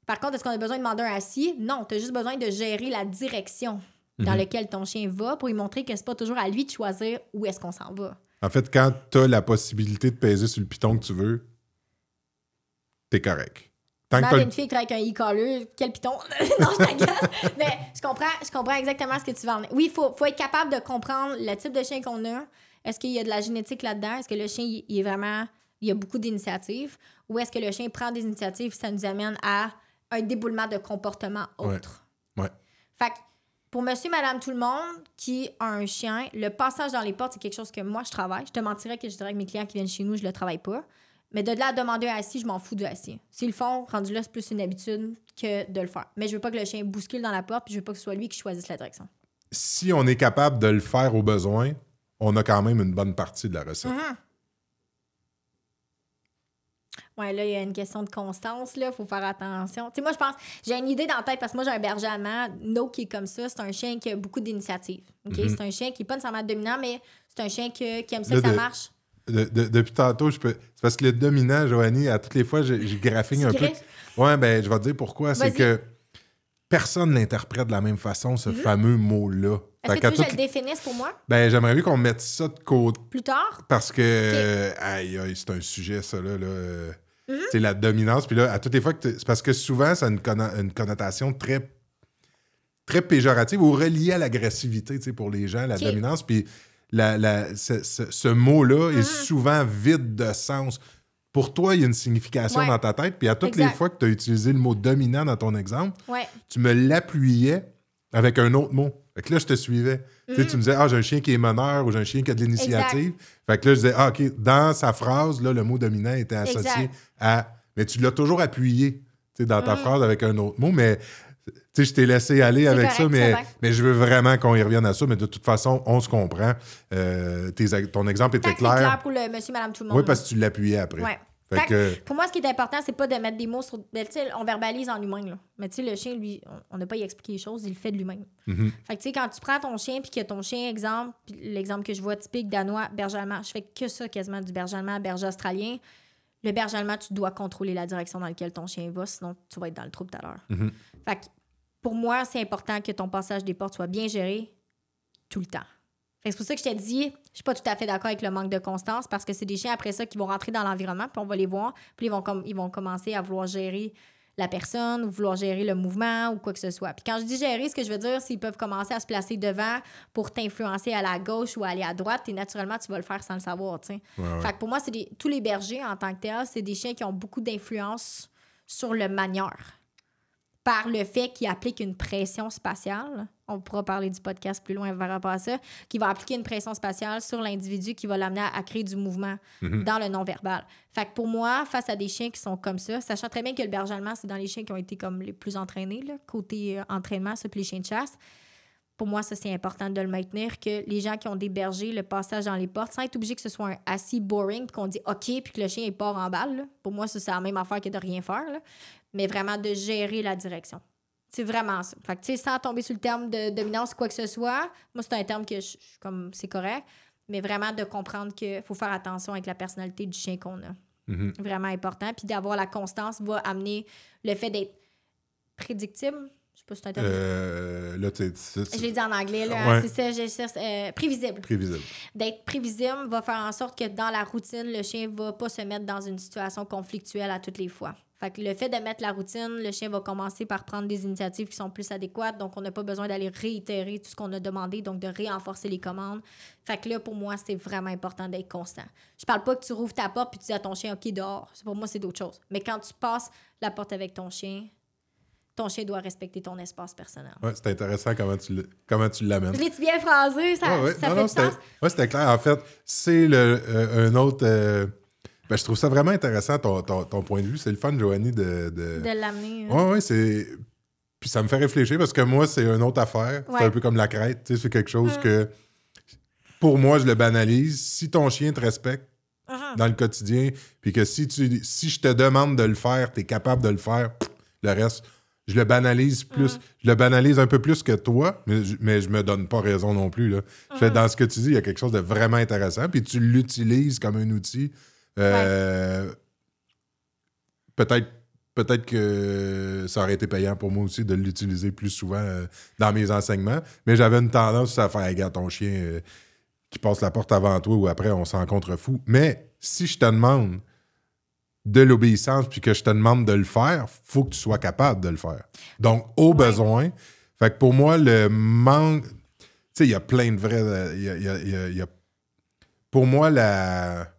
Speaker 2: Par contre, est-ce qu'on a besoin de demander un assis? Non, tu as juste besoin de gérer la direction dans
Speaker 1: Mhm.
Speaker 2: laquelle ton chien va pour lui montrer que c'est pas toujours à lui de choisir où est-ce qu'on s'en va.
Speaker 1: En fait, quand tu as la possibilité de peser sur le piton que tu veux, t'es correct. Tant que
Speaker 2: une fille qui avec un e-collar, quel piton? [laughs] non, je t'agace. [laughs] Mais je comprends, je comprends exactement ce que tu veux en. Oui, il faut, faut être capable de comprendre le type de chien qu'on a. Est-ce qu'il y a de la génétique là-dedans? Est-ce que le chien, il est vraiment... Il y a beaucoup d'initiatives? Ou est-ce que le chien prend des initiatives ça nous amène à un déboulement de comportement
Speaker 1: Ouais.
Speaker 2: autre?
Speaker 1: Ouais.
Speaker 2: Fait que Pour monsieur, madame, tout le monde qui a un chien, le passage dans les portes, c'est quelque chose que moi, je travaille. Je te mentirais que je dirais que mes clients qui viennent chez nous, je le travaille pas. Mais de là à demander un assis, je m'en fous du assis. S'ils le font, rendu là, c'est plus une habitude que de le faire. Mais je veux pas que le chien bouscule dans la porte, puis je veux pas que ce soit lui qui choisisse la direction.
Speaker 1: Si on est capable de le faire au besoin, on a quand même une bonne partie de la recette.
Speaker 2: Mhm. Ouais, là, il y a une question de constance, là. Faut faire attention. Tu sais, moi, je pense, j'ai une idée dans la tête parce que moi, j'ai un berger allemand, No, qui est comme ça. C'est un chien qui a beaucoup d'initiatives. OK?
Speaker 1: Mhm.
Speaker 2: C'est un chien qui est pas nécessairement dominant, mais c'est un chien que- qui aime ça
Speaker 1: Là,
Speaker 2: que ça
Speaker 1: de-
Speaker 2: marche.
Speaker 1: De- de- depuis tantôt, je peux. C'est parce que le dominant, Joanie, à toutes les fois, graphigne
Speaker 2: Tu
Speaker 1: un peu. Ouais, ben, je vais te dire pourquoi. C'est que personne l'interprète de la même façon, ce fameux mot-là.
Speaker 2: Mhm. Est-ce que tu veux que je le définisse pour moi?
Speaker 1: Ben, j'aimerais mieux qu'on mette ça de côté
Speaker 2: plus tard?
Speaker 1: parce que. euh, aïe, aïe, c'est un sujet, ça, là. là euh,
Speaker 2: Mhm.
Speaker 1: C'est la dominance. Puis là, à toutes les fois que. C'est parce que souvent, ça a une, conno- une connotation très. très péjorative ou reliée à l'agressivité, tu sais, pour les gens, la dominance. Puis la, la- ce, ce- ce mot-là est souvent vide de sens. Pour toi, il y a une signification
Speaker 2: Ouais.
Speaker 1: dans ta tête. Puis à toutes
Speaker 2: Exact.
Speaker 1: les fois que tu as utilisé le mot dominant dans ton exemple,
Speaker 2: Ouais.
Speaker 1: tu me l'appuyais avec un autre mot. Fait que là, je te suivais. Tu me disais, ah, j'ai un chien qui est meneur ou j'ai un chien qui a de l'initiative. Fait que là, je disais, ah, OK, dans sa phrase, là, le mot dominant était associé
Speaker 2: Exact.
Speaker 1: à. Mais tu l'as toujours appuyé tu sais, dans ta
Speaker 2: Mm.
Speaker 1: phrase avec un autre mot. Mais tu sais, je t'ai laissé aller avec
Speaker 2: correct,
Speaker 1: ça, mais, mais je veux vraiment qu'on y revienne à ça. Mais de toute façon, on se comprend. Euh, tes- ton exemple était
Speaker 2: clair
Speaker 1: clair.
Speaker 2: pour le monsieur, madame, tout le monde.
Speaker 1: Oui, parce que tu l'appuyais après.
Speaker 2: Ouais.
Speaker 1: Fait
Speaker 2: Fait
Speaker 1: que,
Speaker 2: Pour moi, ce qui est important, c'est pas de mettre des mots sur. ben, on verbalise en humain, là. Mais tu sais, le chien, lui, on- n'a pas y expliqué les choses, il le fait de lui-même.
Speaker 1: mhm.
Speaker 2: Fait que tu sais, quand tu prends ton chien, puis que ton chien, exemple, l'exemple que je vois typique danois, berger allemand, je fais que ça quasiment du berger allemand berger australien. Le berger allemand, tu dois contrôler la direction dans laquelle ton chien va, sinon tu vas être dans le trou tout à l'heure.
Speaker 1: Mhm.
Speaker 2: Fait que pour moi, c'est important que ton passage des portes soit bien géré tout le temps. Fait que C'est pour ça que je t'ai dit, je suis pas tout à fait d'accord avec le manque de constance parce que c'est des chiens après ça qui vont rentrer dans l'environnement, puis on va les voir, puis ils vont, ils vont commencer à vouloir gérer la personne ou vouloir gérer le mouvement ou quoi que ce soit. Puis quand je dis gérer, ce que je veux dire, c'est qu'ils peuvent commencer à se placer devant pour t'influencer à la gauche ou aller à droite, et naturellement, tu vas le faire sans le savoir.
Speaker 1: Ouais, ouais.
Speaker 2: Fait que pour moi, c'est tous les bergers en tant que tels, c'est des chiens qui ont beaucoup d'influence sur le manieur. Par le fait qu'ils appliquent une pression spatiale, on pourra parler du podcast plus loin par rapport à ça, qui va appliquer une pression spatiale sur l'individu qui va l'amener à, à créer du mouvement
Speaker 1: Mhm.
Speaker 2: dans le non-verbal. Fait que pour moi, face à des chiens qui sont comme ça, sachant très bien que le berger allemand, c'est dans les chiens qui ont été comme les plus entraînés, là, côté euh, entraînement, ça, puis les chiens de chasse, pour moi, ça, c'est important de le maintenir, que les gens qui ont des bergers, le passage dans les portes, sans être obligé que ce soit un assis boring, qu'on dit OK, puis que le chien, il part en balle. là. Pour moi, ça, c'est la même affaire que de rien faire, là. Mais vraiment de gérer la direction. C'est vraiment ça. Fait que, tu sais, sans tomber sur le terme de dominance, quoi que ce soit, moi, c'est un terme que je, je- comme c'est correct, mais vraiment de comprendre qu'il faut faire attention avec la personnalité du chien qu'on a.
Speaker 1: Mhm.
Speaker 2: Vraiment important. Puis d'avoir la constance va amener le fait d'être prédictible. Je sais pas si c'est un terme.
Speaker 1: Euh, là, tu
Speaker 2: Je l'ai dit en anglais, là.
Speaker 1: Ouais.
Speaker 2: C'est ça, je cherche. euh, prévisible.
Speaker 1: prévisible.
Speaker 2: D'être prévisible va faire en sorte que dans la routine, le chien va pas se mettre dans une situation conflictuelle à toutes les fois. Fait que le fait de mettre la routine, le chien va commencer par prendre des initiatives qui sont plus adéquates. Donc, on n'a pas besoin d'aller réitérer tout ce qu'on a demandé, donc de réenforcer les commandes. Fait que là, pour moi, c'est vraiment important d'être constant. Je parle pas que tu rouvres ta porte puis tu dis à ton chien, OK, dehors. Pour moi, c'est d'autres choses. Mais quand tu passes la porte avec ton chien, ton chien doit respecter ton espace personnel.
Speaker 1: Ouais, c'est intéressant comment tu comment tu l'amènes.
Speaker 2: Je l'ai-tu bien phrasé? Ça,
Speaker 1: Ouais, ouais.
Speaker 2: ça
Speaker 1: Non,
Speaker 2: fait
Speaker 1: non,
Speaker 2: du sens?
Speaker 1: ouais, c'était clair. En fait, c'est le, euh, un autre. euh, ben, je trouve ça vraiment intéressant, ton, ton- ton point de vue. C'est le fun, Joanie, de. de...
Speaker 2: De l'amener. euh.
Speaker 1: Ouais, ouais, c'est. Puis ça me fait réfléchir parce que moi, c'est une autre affaire. C'est un peu comme la crête. Tu sais, c'est quelque chose
Speaker 2: Mm.
Speaker 1: que. Pour moi, je le banalise. Si ton chien te respecte
Speaker 2: Mhm.
Speaker 1: dans le quotidien, puis que si, tu, si je te demande de le faire, tu es capable de le faire, pff, le reste, je le banalise plus. Je le banalise un peu plus que toi, mais je, mais je me donne pas raison non plus. Là. Je fais, dans ce que tu dis, il y a quelque chose de vraiment intéressant, puis tu l'utilises comme un outil. Euh, Peut-être peut-être que ça aurait été payant pour moi aussi de l'utiliser plus souvent euh, dans mes enseignements, mais j'avais une tendance à faire, regarde ton chien euh, qui passe la porte avant toi ou après, on s'en contrefou. Mais si je te demande de l'obéissance puis que je te demande de le faire, faut que tu sois capable de le faire. Donc, au besoin. Fait que pour moi, le manque. Tu sais, il y a plein de vrais. y a- a- y a- pour moi, la.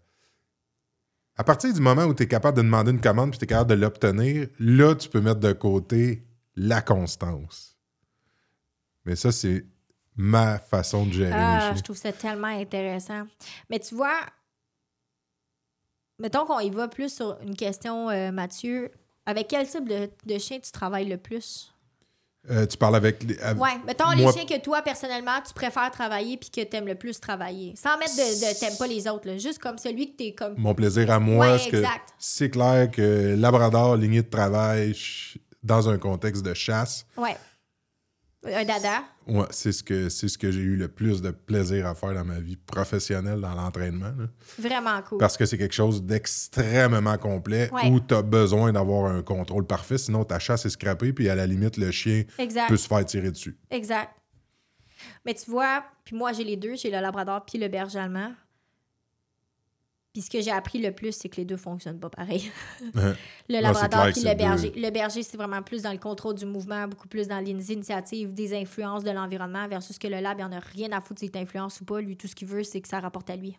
Speaker 1: À partir du moment où tu es capable de demander une commande puis tu es capable de l'obtenir, là, tu peux mettre de côté la constance. Mais ça, c'est ma façon de gérer
Speaker 2: Ah,
Speaker 1: chiens.
Speaker 2: je trouve ça tellement intéressant. Mais tu vois, mettons qu'on y va plus sur une question, euh, Mathieu. Avec quel type de, de chien tu travailles le plus?
Speaker 1: Euh, tu parles avec les.
Speaker 2: Ouais, mettons
Speaker 1: moi-
Speaker 2: les chiens que toi, personnellement, tu préfères travailler puis que t'aimes le plus travailler. Sans mettre de, de t'aimes pas les autres, là. juste comme celui que t'es comme.
Speaker 1: Mon plaisir à moi,
Speaker 2: Ouais,
Speaker 1: c'est que
Speaker 2: exact.
Speaker 1: c'est clair que Labrador, lignée de travail, dans un contexte de chasse,
Speaker 2: Ouais. Un dada.
Speaker 1: ouais, c'est ce que c'est ce que j'ai eu le plus de plaisir à faire dans ma vie professionnelle, dans l'entraînement.
Speaker 2: Vraiment cool.
Speaker 1: Parce que c'est quelque chose d'extrêmement complet
Speaker 2: Ouais.
Speaker 1: où tu as besoin d'avoir un contrôle parfait, sinon ta chasse est scrappée, puis à la limite, le chien
Speaker 2: Exact.
Speaker 1: peut se faire tirer dessus.
Speaker 2: Exact. Mais tu vois, puis moi, j'ai les deux. J'ai le labrador puis le berger allemand. Puis ce que j'ai appris le plus, c'est que les deux fonctionnent pas pareil. [laughs] Le labrador puis le berger.
Speaker 1: deux.
Speaker 2: Le berger, c'est vraiment plus dans le contrôle du mouvement, beaucoup plus dans les initiatives, des influences de l'environnement, versus que le lab, il en a rien à foutre si t'influence ou pas. Lui, tout ce qu'il veut, c'est que ça rapporte à lui.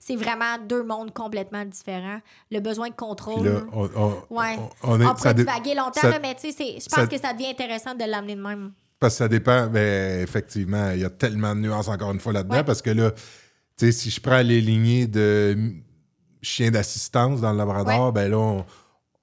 Speaker 2: C'est vraiment deux mondes complètement différents. Le besoin de contrôle.
Speaker 1: là, on, on-
Speaker 2: Ouais.
Speaker 1: on- est-
Speaker 2: on divaguer longtemps,
Speaker 1: ça-
Speaker 2: là, mais tu sais, je pense
Speaker 1: ça-
Speaker 2: que ça devient intéressant de l'amener de même.
Speaker 1: Parce que ça dépend, mais effectivement, il y a tellement de nuances encore une fois là-dedans.
Speaker 2: Ouais.
Speaker 1: Parce que là, sais, si je prends les lignées de chiens d'assistance dans le Labrador, ben là, on-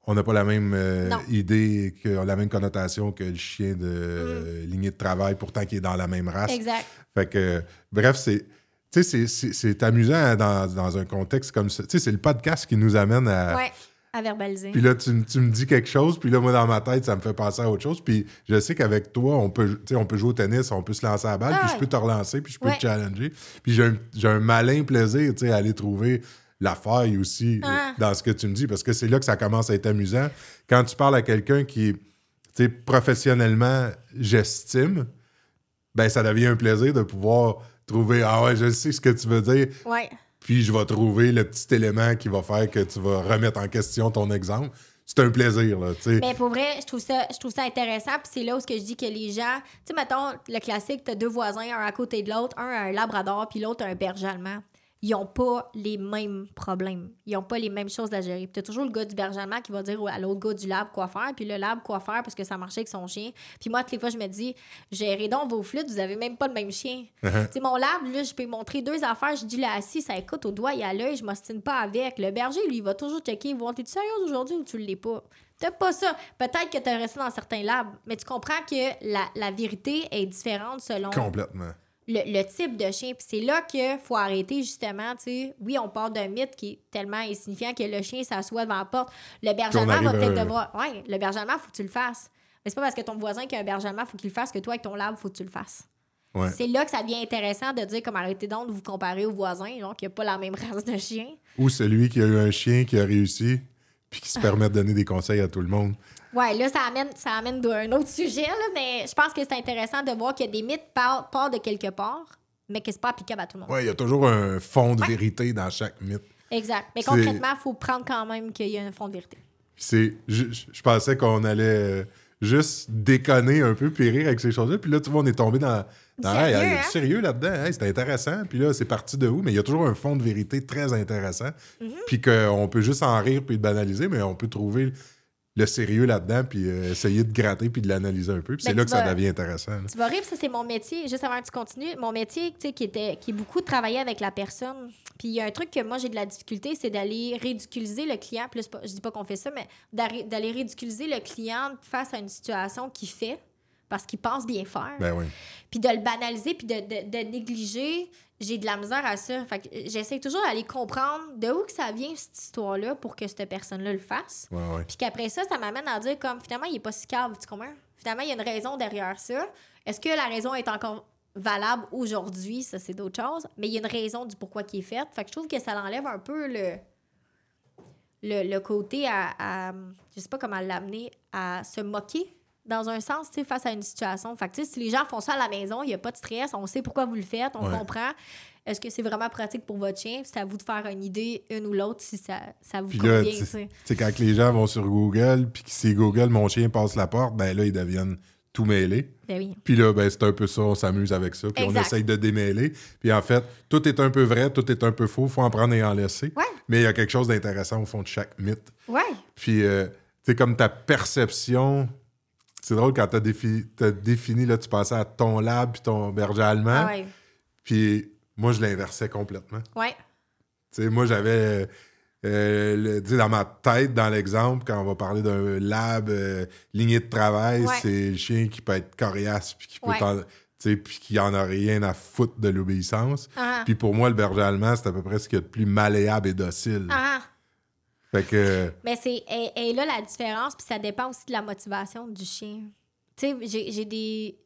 Speaker 1: on n'a pas la même euh, idée, que, la même connotation que le chien de euh, lignée de travail, pourtant qui est dans la même race.
Speaker 2: Mm. Exact.
Speaker 1: Fait que, bref, c'est. Tu sais, c'est- amusant dans, dans un contexte comme ça. Tu sais, c'est le podcast qui nous amène à,
Speaker 2: Ouais, à verbaliser.
Speaker 1: puis là, tu, tu me dis quelque chose, puis là, moi, dans ma tête, ça me fait penser à autre chose. Puis je sais qu'avec toi, on peut, on peut jouer au tennis, on peut se lancer à la balle,
Speaker 2: Ah
Speaker 1: puis je peux te relancer, puis je peux
Speaker 2: Ouais.
Speaker 1: te challenger. Puis j'ai un, un malin plaisir, à aller trouver la faille aussi euh,
Speaker 2: Ah.
Speaker 1: dans ce que tu me dis, parce que c'est là que ça commence à être amusant. Quand tu parles à quelqu'un qui, tu sais, professionnellement, j'estime, ben ça devient un plaisir de pouvoir trouver, ah ouais, je sais ce que tu veux dire,
Speaker 2: Ouais.
Speaker 1: Puis je vais trouver le petit élément qui va faire que tu vas remettre en question ton exemple. C'est un plaisir, là, tu sais.
Speaker 2: Mais pour vrai, je trouve ça, je intéressant. Puis c'est là où je dis que les gens, tu sais, mettons, le classique, t'as deux voisins, un à côté de l'autre, un un labrador, puis l'autre un berger allemand. Ils ont pas les mêmes problèmes. Ils ont pas les mêmes choses à gérer. Puis t'as toujours le gars du berger allemand qui va dire à l'autre gars du lab quoi faire, puis le lab quoi faire parce que ça marchait avec son chien. Puis moi, toutes les fois, je me dis, gérez donc vos flûtes, vous avez même pas le même chien.
Speaker 1: Uh-huh.
Speaker 2: Tu sais, mon lab, là, je peux montrer deux affaires. Je dis là assis, ça écoute au doigt et à l'œil, je m'ostine pas avec. Le berger, lui, il va toujours checker, voir t'es-tu sérieuse aujourd'hui ou tu l'es pas? T'as pas ça. Peut-être que t'as resté dans certains labs, mais tu comprends que la, la vérité est différente selon
Speaker 1: Complètement.
Speaker 2: Le, le type de chien. Puis c'est là qu'il faut arrêter, justement, tu sais. Oui, on part d'un mythe qui est tellement insignifiant que le chien s'assoit devant la porte. Le allemand va peut-être
Speaker 1: un-
Speaker 2: devoir... Ouais, le berger allemand, faut que tu le fasses. Mais c'est pas parce que ton voisin qui a un berger allemand, faut qu'il le fasse, que toi, avec ton lab, faut que tu le fasses.
Speaker 1: Ouais.
Speaker 2: C'est là que ça devient intéressant de dire comme arrêtez donc de vous comparer aux voisins, donc qui n'a pas la même race de chien.
Speaker 1: Ou celui qui a eu un chien qui a réussi, puis qui se [laughs] permet de donner des conseils à tout le monde.
Speaker 2: Ouais, là, ça amène, ça amène d'un autre [laughs] sujet, là, mais je pense que c'est intéressant de voir que des mythes partent, de quelque part, mais que c'est pas applicable à tout le monde.
Speaker 1: Ouais, il y a toujours un fond de vérité dans chaque mythe.
Speaker 2: Exact. Mais concrètement, il faut prendre quand même qu'il y a un fond de vérité.
Speaker 1: C'est, je, pensais qu'on allait euh, juste déconner un peu puis rire avec ces choses-là. Puis là, tu vois, on est tombé dans. dans
Speaker 2: Sérieux,
Speaker 1: Hey, y a du sérieux là-dedans? Hey, c'est intéressant. Puis là, c'est parti de où? Mais il y a toujours un fond de vérité très intéressant.
Speaker 2: Mm-hmm.
Speaker 1: Puis qu'on peut juste en rire puis le banaliser, mais on peut trouver le sérieux là-dedans puis euh, essayer de gratter puis de l'analyser un peu. Puis
Speaker 2: Ben,
Speaker 1: c'est là que ça devient intéressant. là.
Speaker 2: Tu vas rire, ça c'est mon métier. Juste avant que tu continues, mon métier, tu sais, qui était, qui est beaucoup de travailler avec la personne. Puis il y a un truc que moi j'ai de la difficulté, c'est d'aller ridiculiser le client. Plus je dis pas qu'on fait ça, mais d'aller ridiculiser le client face à une situation qu'il fait parce qu'il pense bien faire.
Speaker 1: Ben oui.
Speaker 2: puis de le banaliser, puis de, de- de négliger, j'ai de la misère à ça. Fait que j'essaie toujours d'aller comprendre de où que ça vient, cette histoire-là, pour que cette personne-là le fasse.
Speaker 1: Ouais, ouais.
Speaker 2: Puis qu'après ça, ça m'amène à dire comme finalement, il est pas si cave, tu comprends? Finalement, il y a une raison derrière ça. Est-ce que la raison est encore valable aujourd'hui? Ça, c'est d'autres choses. Mais il y a une raison du pourquoi qui est faite. Fait que je trouve que ça l'enlève un peu le, le, le côté à, à- Je sais pas comment l'amener, à se moquer dans un sens, tu sais, face à une situation. Fait que, si les gens font ça à la maison, il n'y a pas de stress, on sait pourquoi vous le faites, on
Speaker 1: Ouais.
Speaker 2: comprend. Est-ce que c'est vraiment pratique pour votre chien? C'est à vous de faire une idée, une ou l'autre, si ça, ça vous
Speaker 1: Puis
Speaker 2: convient,
Speaker 1: tu
Speaker 2: sais.
Speaker 1: quand les gens vont sur Google, puis si Google, mon chien passe la porte, ben là, ils deviennent tout mêlés.
Speaker 2: Ben oui.
Speaker 1: Puis là, ben, c'est un peu ça, on s'amuse avec ça, puis on
Speaker 2: Exact.
Speaker 1: essaye de démêler. Puis en fait, tout est un peu vrai, tout est un peu faux, faut en prendre et en laisser.
Speaker 2: Ouais.
Speaker 1: Mais il y a quelque chose d'intéressant au fond de chaque mythe.
Speaker 2: Ouais.
Speaker 1: Puis, euh, tu sais, comme ta perception c'est drôle quand t'as défini, t'as défini, là, tu passais à ton lab puis ton berger allemand.
Speaker 2: Ah ouais.
Speaker 1: Puis moi, je l'inversais complètement.
Speaker 2: Ouais.
Speaker 1: Tu sais, moi, j'avais. euh, le- tu dans ma tête, dans l'exemple, quand on va parler d'un lab, euh, lignée de travail,
Speaker 2: Ouais.
Speaker 1: c'est le chien qui peut être coriace, puis qui peut
Speaker 2: Ouais.
Speaker 1: tu puis qui en a rien à foutre de l'obéissance.
Speaker 2: Ah,
Speaker 1: Puis pour moi, le berger allemand, c'est à peu près ce qu'il y a de plus malléable et docile.
Speaker 2: ah.
Speaker 1: Fait que.
Speaker 2: Mais c'est et, et là la différence, puis ça dépend aussi de la motivation du chien. Tu sais, j'ai des.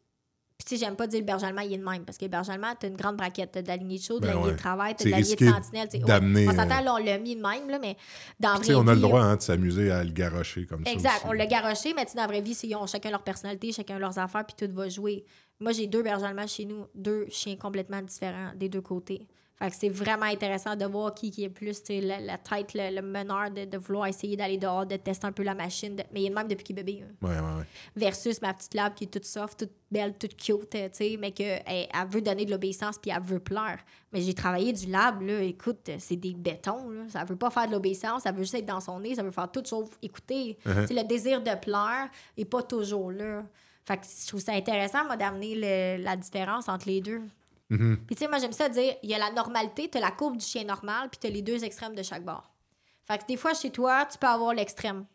Speaker 2: Puis tu sais, j'aime pas dire le berger allemand, il est de même, parce que le berger allemand, t'as une grande braquette, t'as de la lignée de chaud, de
Speaker 1: Ben
Speaker 2: la lignée
Speaker 1: ouais.
Speaker 2: de travail, t'as de la lignée de sentinelle. tu sais.
Speaker 1: d'amener,
Speaker 2: on s'entend,
Speaker 1: euh,
Speaker 2: là, on l'a mis de même, là, mais dans la
Speaker 1: Tu sais,
Speaker 2: vraie
Speaker 1: on a le droit hein, de s'amuser à le garocher comme ça.
Speaker 2: Exact, on l'a garoché, mais tu sais, dans la vraie vie, ils ont chacun leur personnalité, chacun leurs affaires, puis tout va jouer. Moi, j'ai deux bergers allemands chez nous, deux chiens complètement différents des deux côtés. Fait que c'est vraiment intéressant de voir qui, qui est plus la, la tête, le, le meneur de, de vouloir essayer d'aller dehors, de tester un peu la machine. de- Mais il est même depuis qu'il est bébé. hein.
Speaker 1: Ouais, ouais, ouais.
Speaker 2: Versus ma petite lab qui est toute soft, toute belle, toute cute, euh, tu sais, mais qu'elle elle veut donner de l'obéissance puis elle veut plaire. Mais j'ai travaillé du lab, là, écoute, c'est des bétons, là. Ça veut pas faire de l'obéissance, ça veut juste être dans son nez, ça veut faire tout sauf écouter. Tu sais, le désir de plaire est pas toujours là. Fait que je trouve ça intéressant, moi, d'amener le- la différence entre les deux.
Speaker 1: Mhm.
Speaker 2: Puis, tu sais, moi, j'aime ça dire il y a la normalité, tu as la courbe du chien normal, puis tu as les deux extrêmes de chaque bord. Fait que des fois, chez toi, tu peux avoir l'extrême.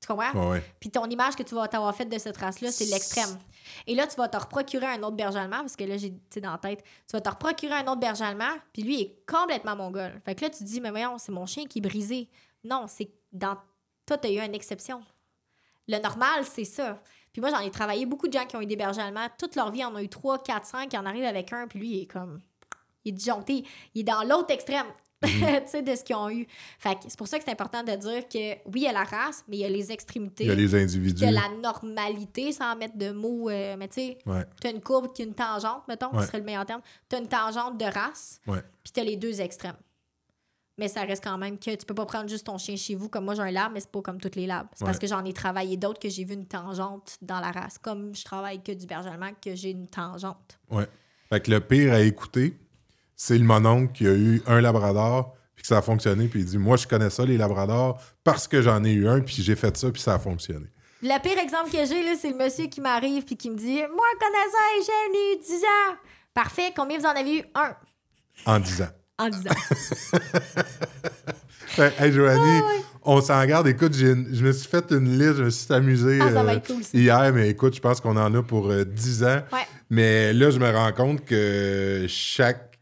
Speaker 2: Tu comprends?
Speaker 1: Ouais, ouais.
Speaker 2: Puis ton image que tu vas t'avoir faite de cette race-là, c'est l'extrême. Et là, tu vas te reprocurer un autre berger allemand, parce que là, j'ai dans la tête, tu vas te reprocurer un autre berger allemand, puis lui, il est complètement mongol. Fait que là, tu te dis, mais voyons, c'est mon chien qui est brisé. Non, c'est dans. Toi, tu as eu une exception. Le normal, c'est ça. Puis moi, j'en ai travaillé beaucoup de gens qui ont eu des bergers allemands. Toute leur vie, en ont eu 3, 4, 5, qui en arrivent avec un, puis lui, il est comme. Il est disjoncté. Il est dans l'autre extrême. [laughs] tu sais, de ce qu'ils ont eu. Fait que c'est pour ça que c'est important de dire que oui, il y a la race, mais il y a les extrémités.
Speaker 1: Il y a les individus.
Speaker 2: Il y a la normalité, sans mettre de mots. euh, mais tu sais,
Speaker 1: Ouais,
Speaker 2: tu as une courbe qui a une tangente, mettons,
Speaker 1: Ouais.
Speaker 2: ce serait le meilleur terme. Tu as une tangente de race,
Speaker 1: ouais.
Speaker 2: puis tu as les deux extrêmes. Mais ça reste quand même que tu peux pas prendre juste ton chien chez vous. Comme moi, j'ai un lab, mais c'est pas comme toutes les labs. C'est parce que j'en ai travaillé d'autres que j'ai vu une tangente dans la race. Comme je travaille que du berger allemand, que j'ai une tangente.
Speaker 1: Ouais. Fait que le pire à écouter, c'est le mononcle qui a eu un labrador, puis que ça a fonctionné, puis il dit Moi, je connais ça, les labradors, parce que j'en ai eu un, puis j'ai fait ça, puis ça a fonctionné.
Speaker 2: Le pire exemple que j'ai, là, c'est le monsieur qui m'arrive puis qui me dit Moi, connaissant, j'ai eu 10 ans. Parfait. Combien vous en avez eu? Un.
Speaker 1: En 10 ans.
Speaker 2: En 10 ans.
Speaker 1: Fait, hey, Joanie,
Speaker 2: Ah ouais.
Speaker 1: on s'en garde. Écoute, une- je me suis fait une liste, je me suis amusé
Speaker 2: Ah,
Speaker 1: euh,
Speaker 2: cool,
Speaker 1: hier, mais écoute, je pense qu'on en a pour euh, 10 ans.
Speaker 2: Ouais.
Speaker 1: Mais là, je me rends compte que chaque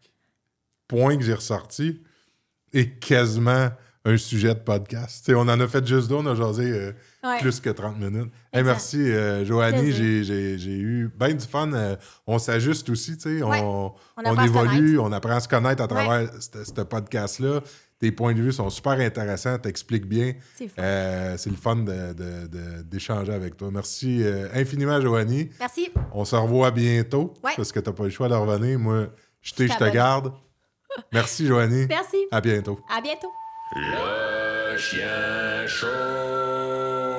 Speaker 1: point que j'ai ressorti est quasiment un sujet de podcast. T'sais, on en a fait juste deux, on a jasé euh,
Speaker 2: Ouais.
Speaker 1: plus que 30 minutes. Hey, merci, euh, Joanie. J'ai- eu bien du fun. euh, on s'ajuste aussi.
Speaker 2: Ouais.
Speaker 1: On, évolue, on apprend à se connaître à travers ce ce podcast-là. Tes points de vue sont super intéressants, t'expliques bien.
Speaker 2: C'est.
Speaker 1: Euh, le fun d'échanger avec toi. Merci infiniment, Joanie.
Speaker 2: Merci.
Speaker 1: On se revoit bientôt parce que tu n'as pas le choix de revenir. Moi, je t'ai, je te garde. Merci, Joanie. [laughs]
Speaker 2: Merci.
Speaker 1: À bientôt.
Speaker 2: À bientôt.
Speaker 3: Le chien chaud.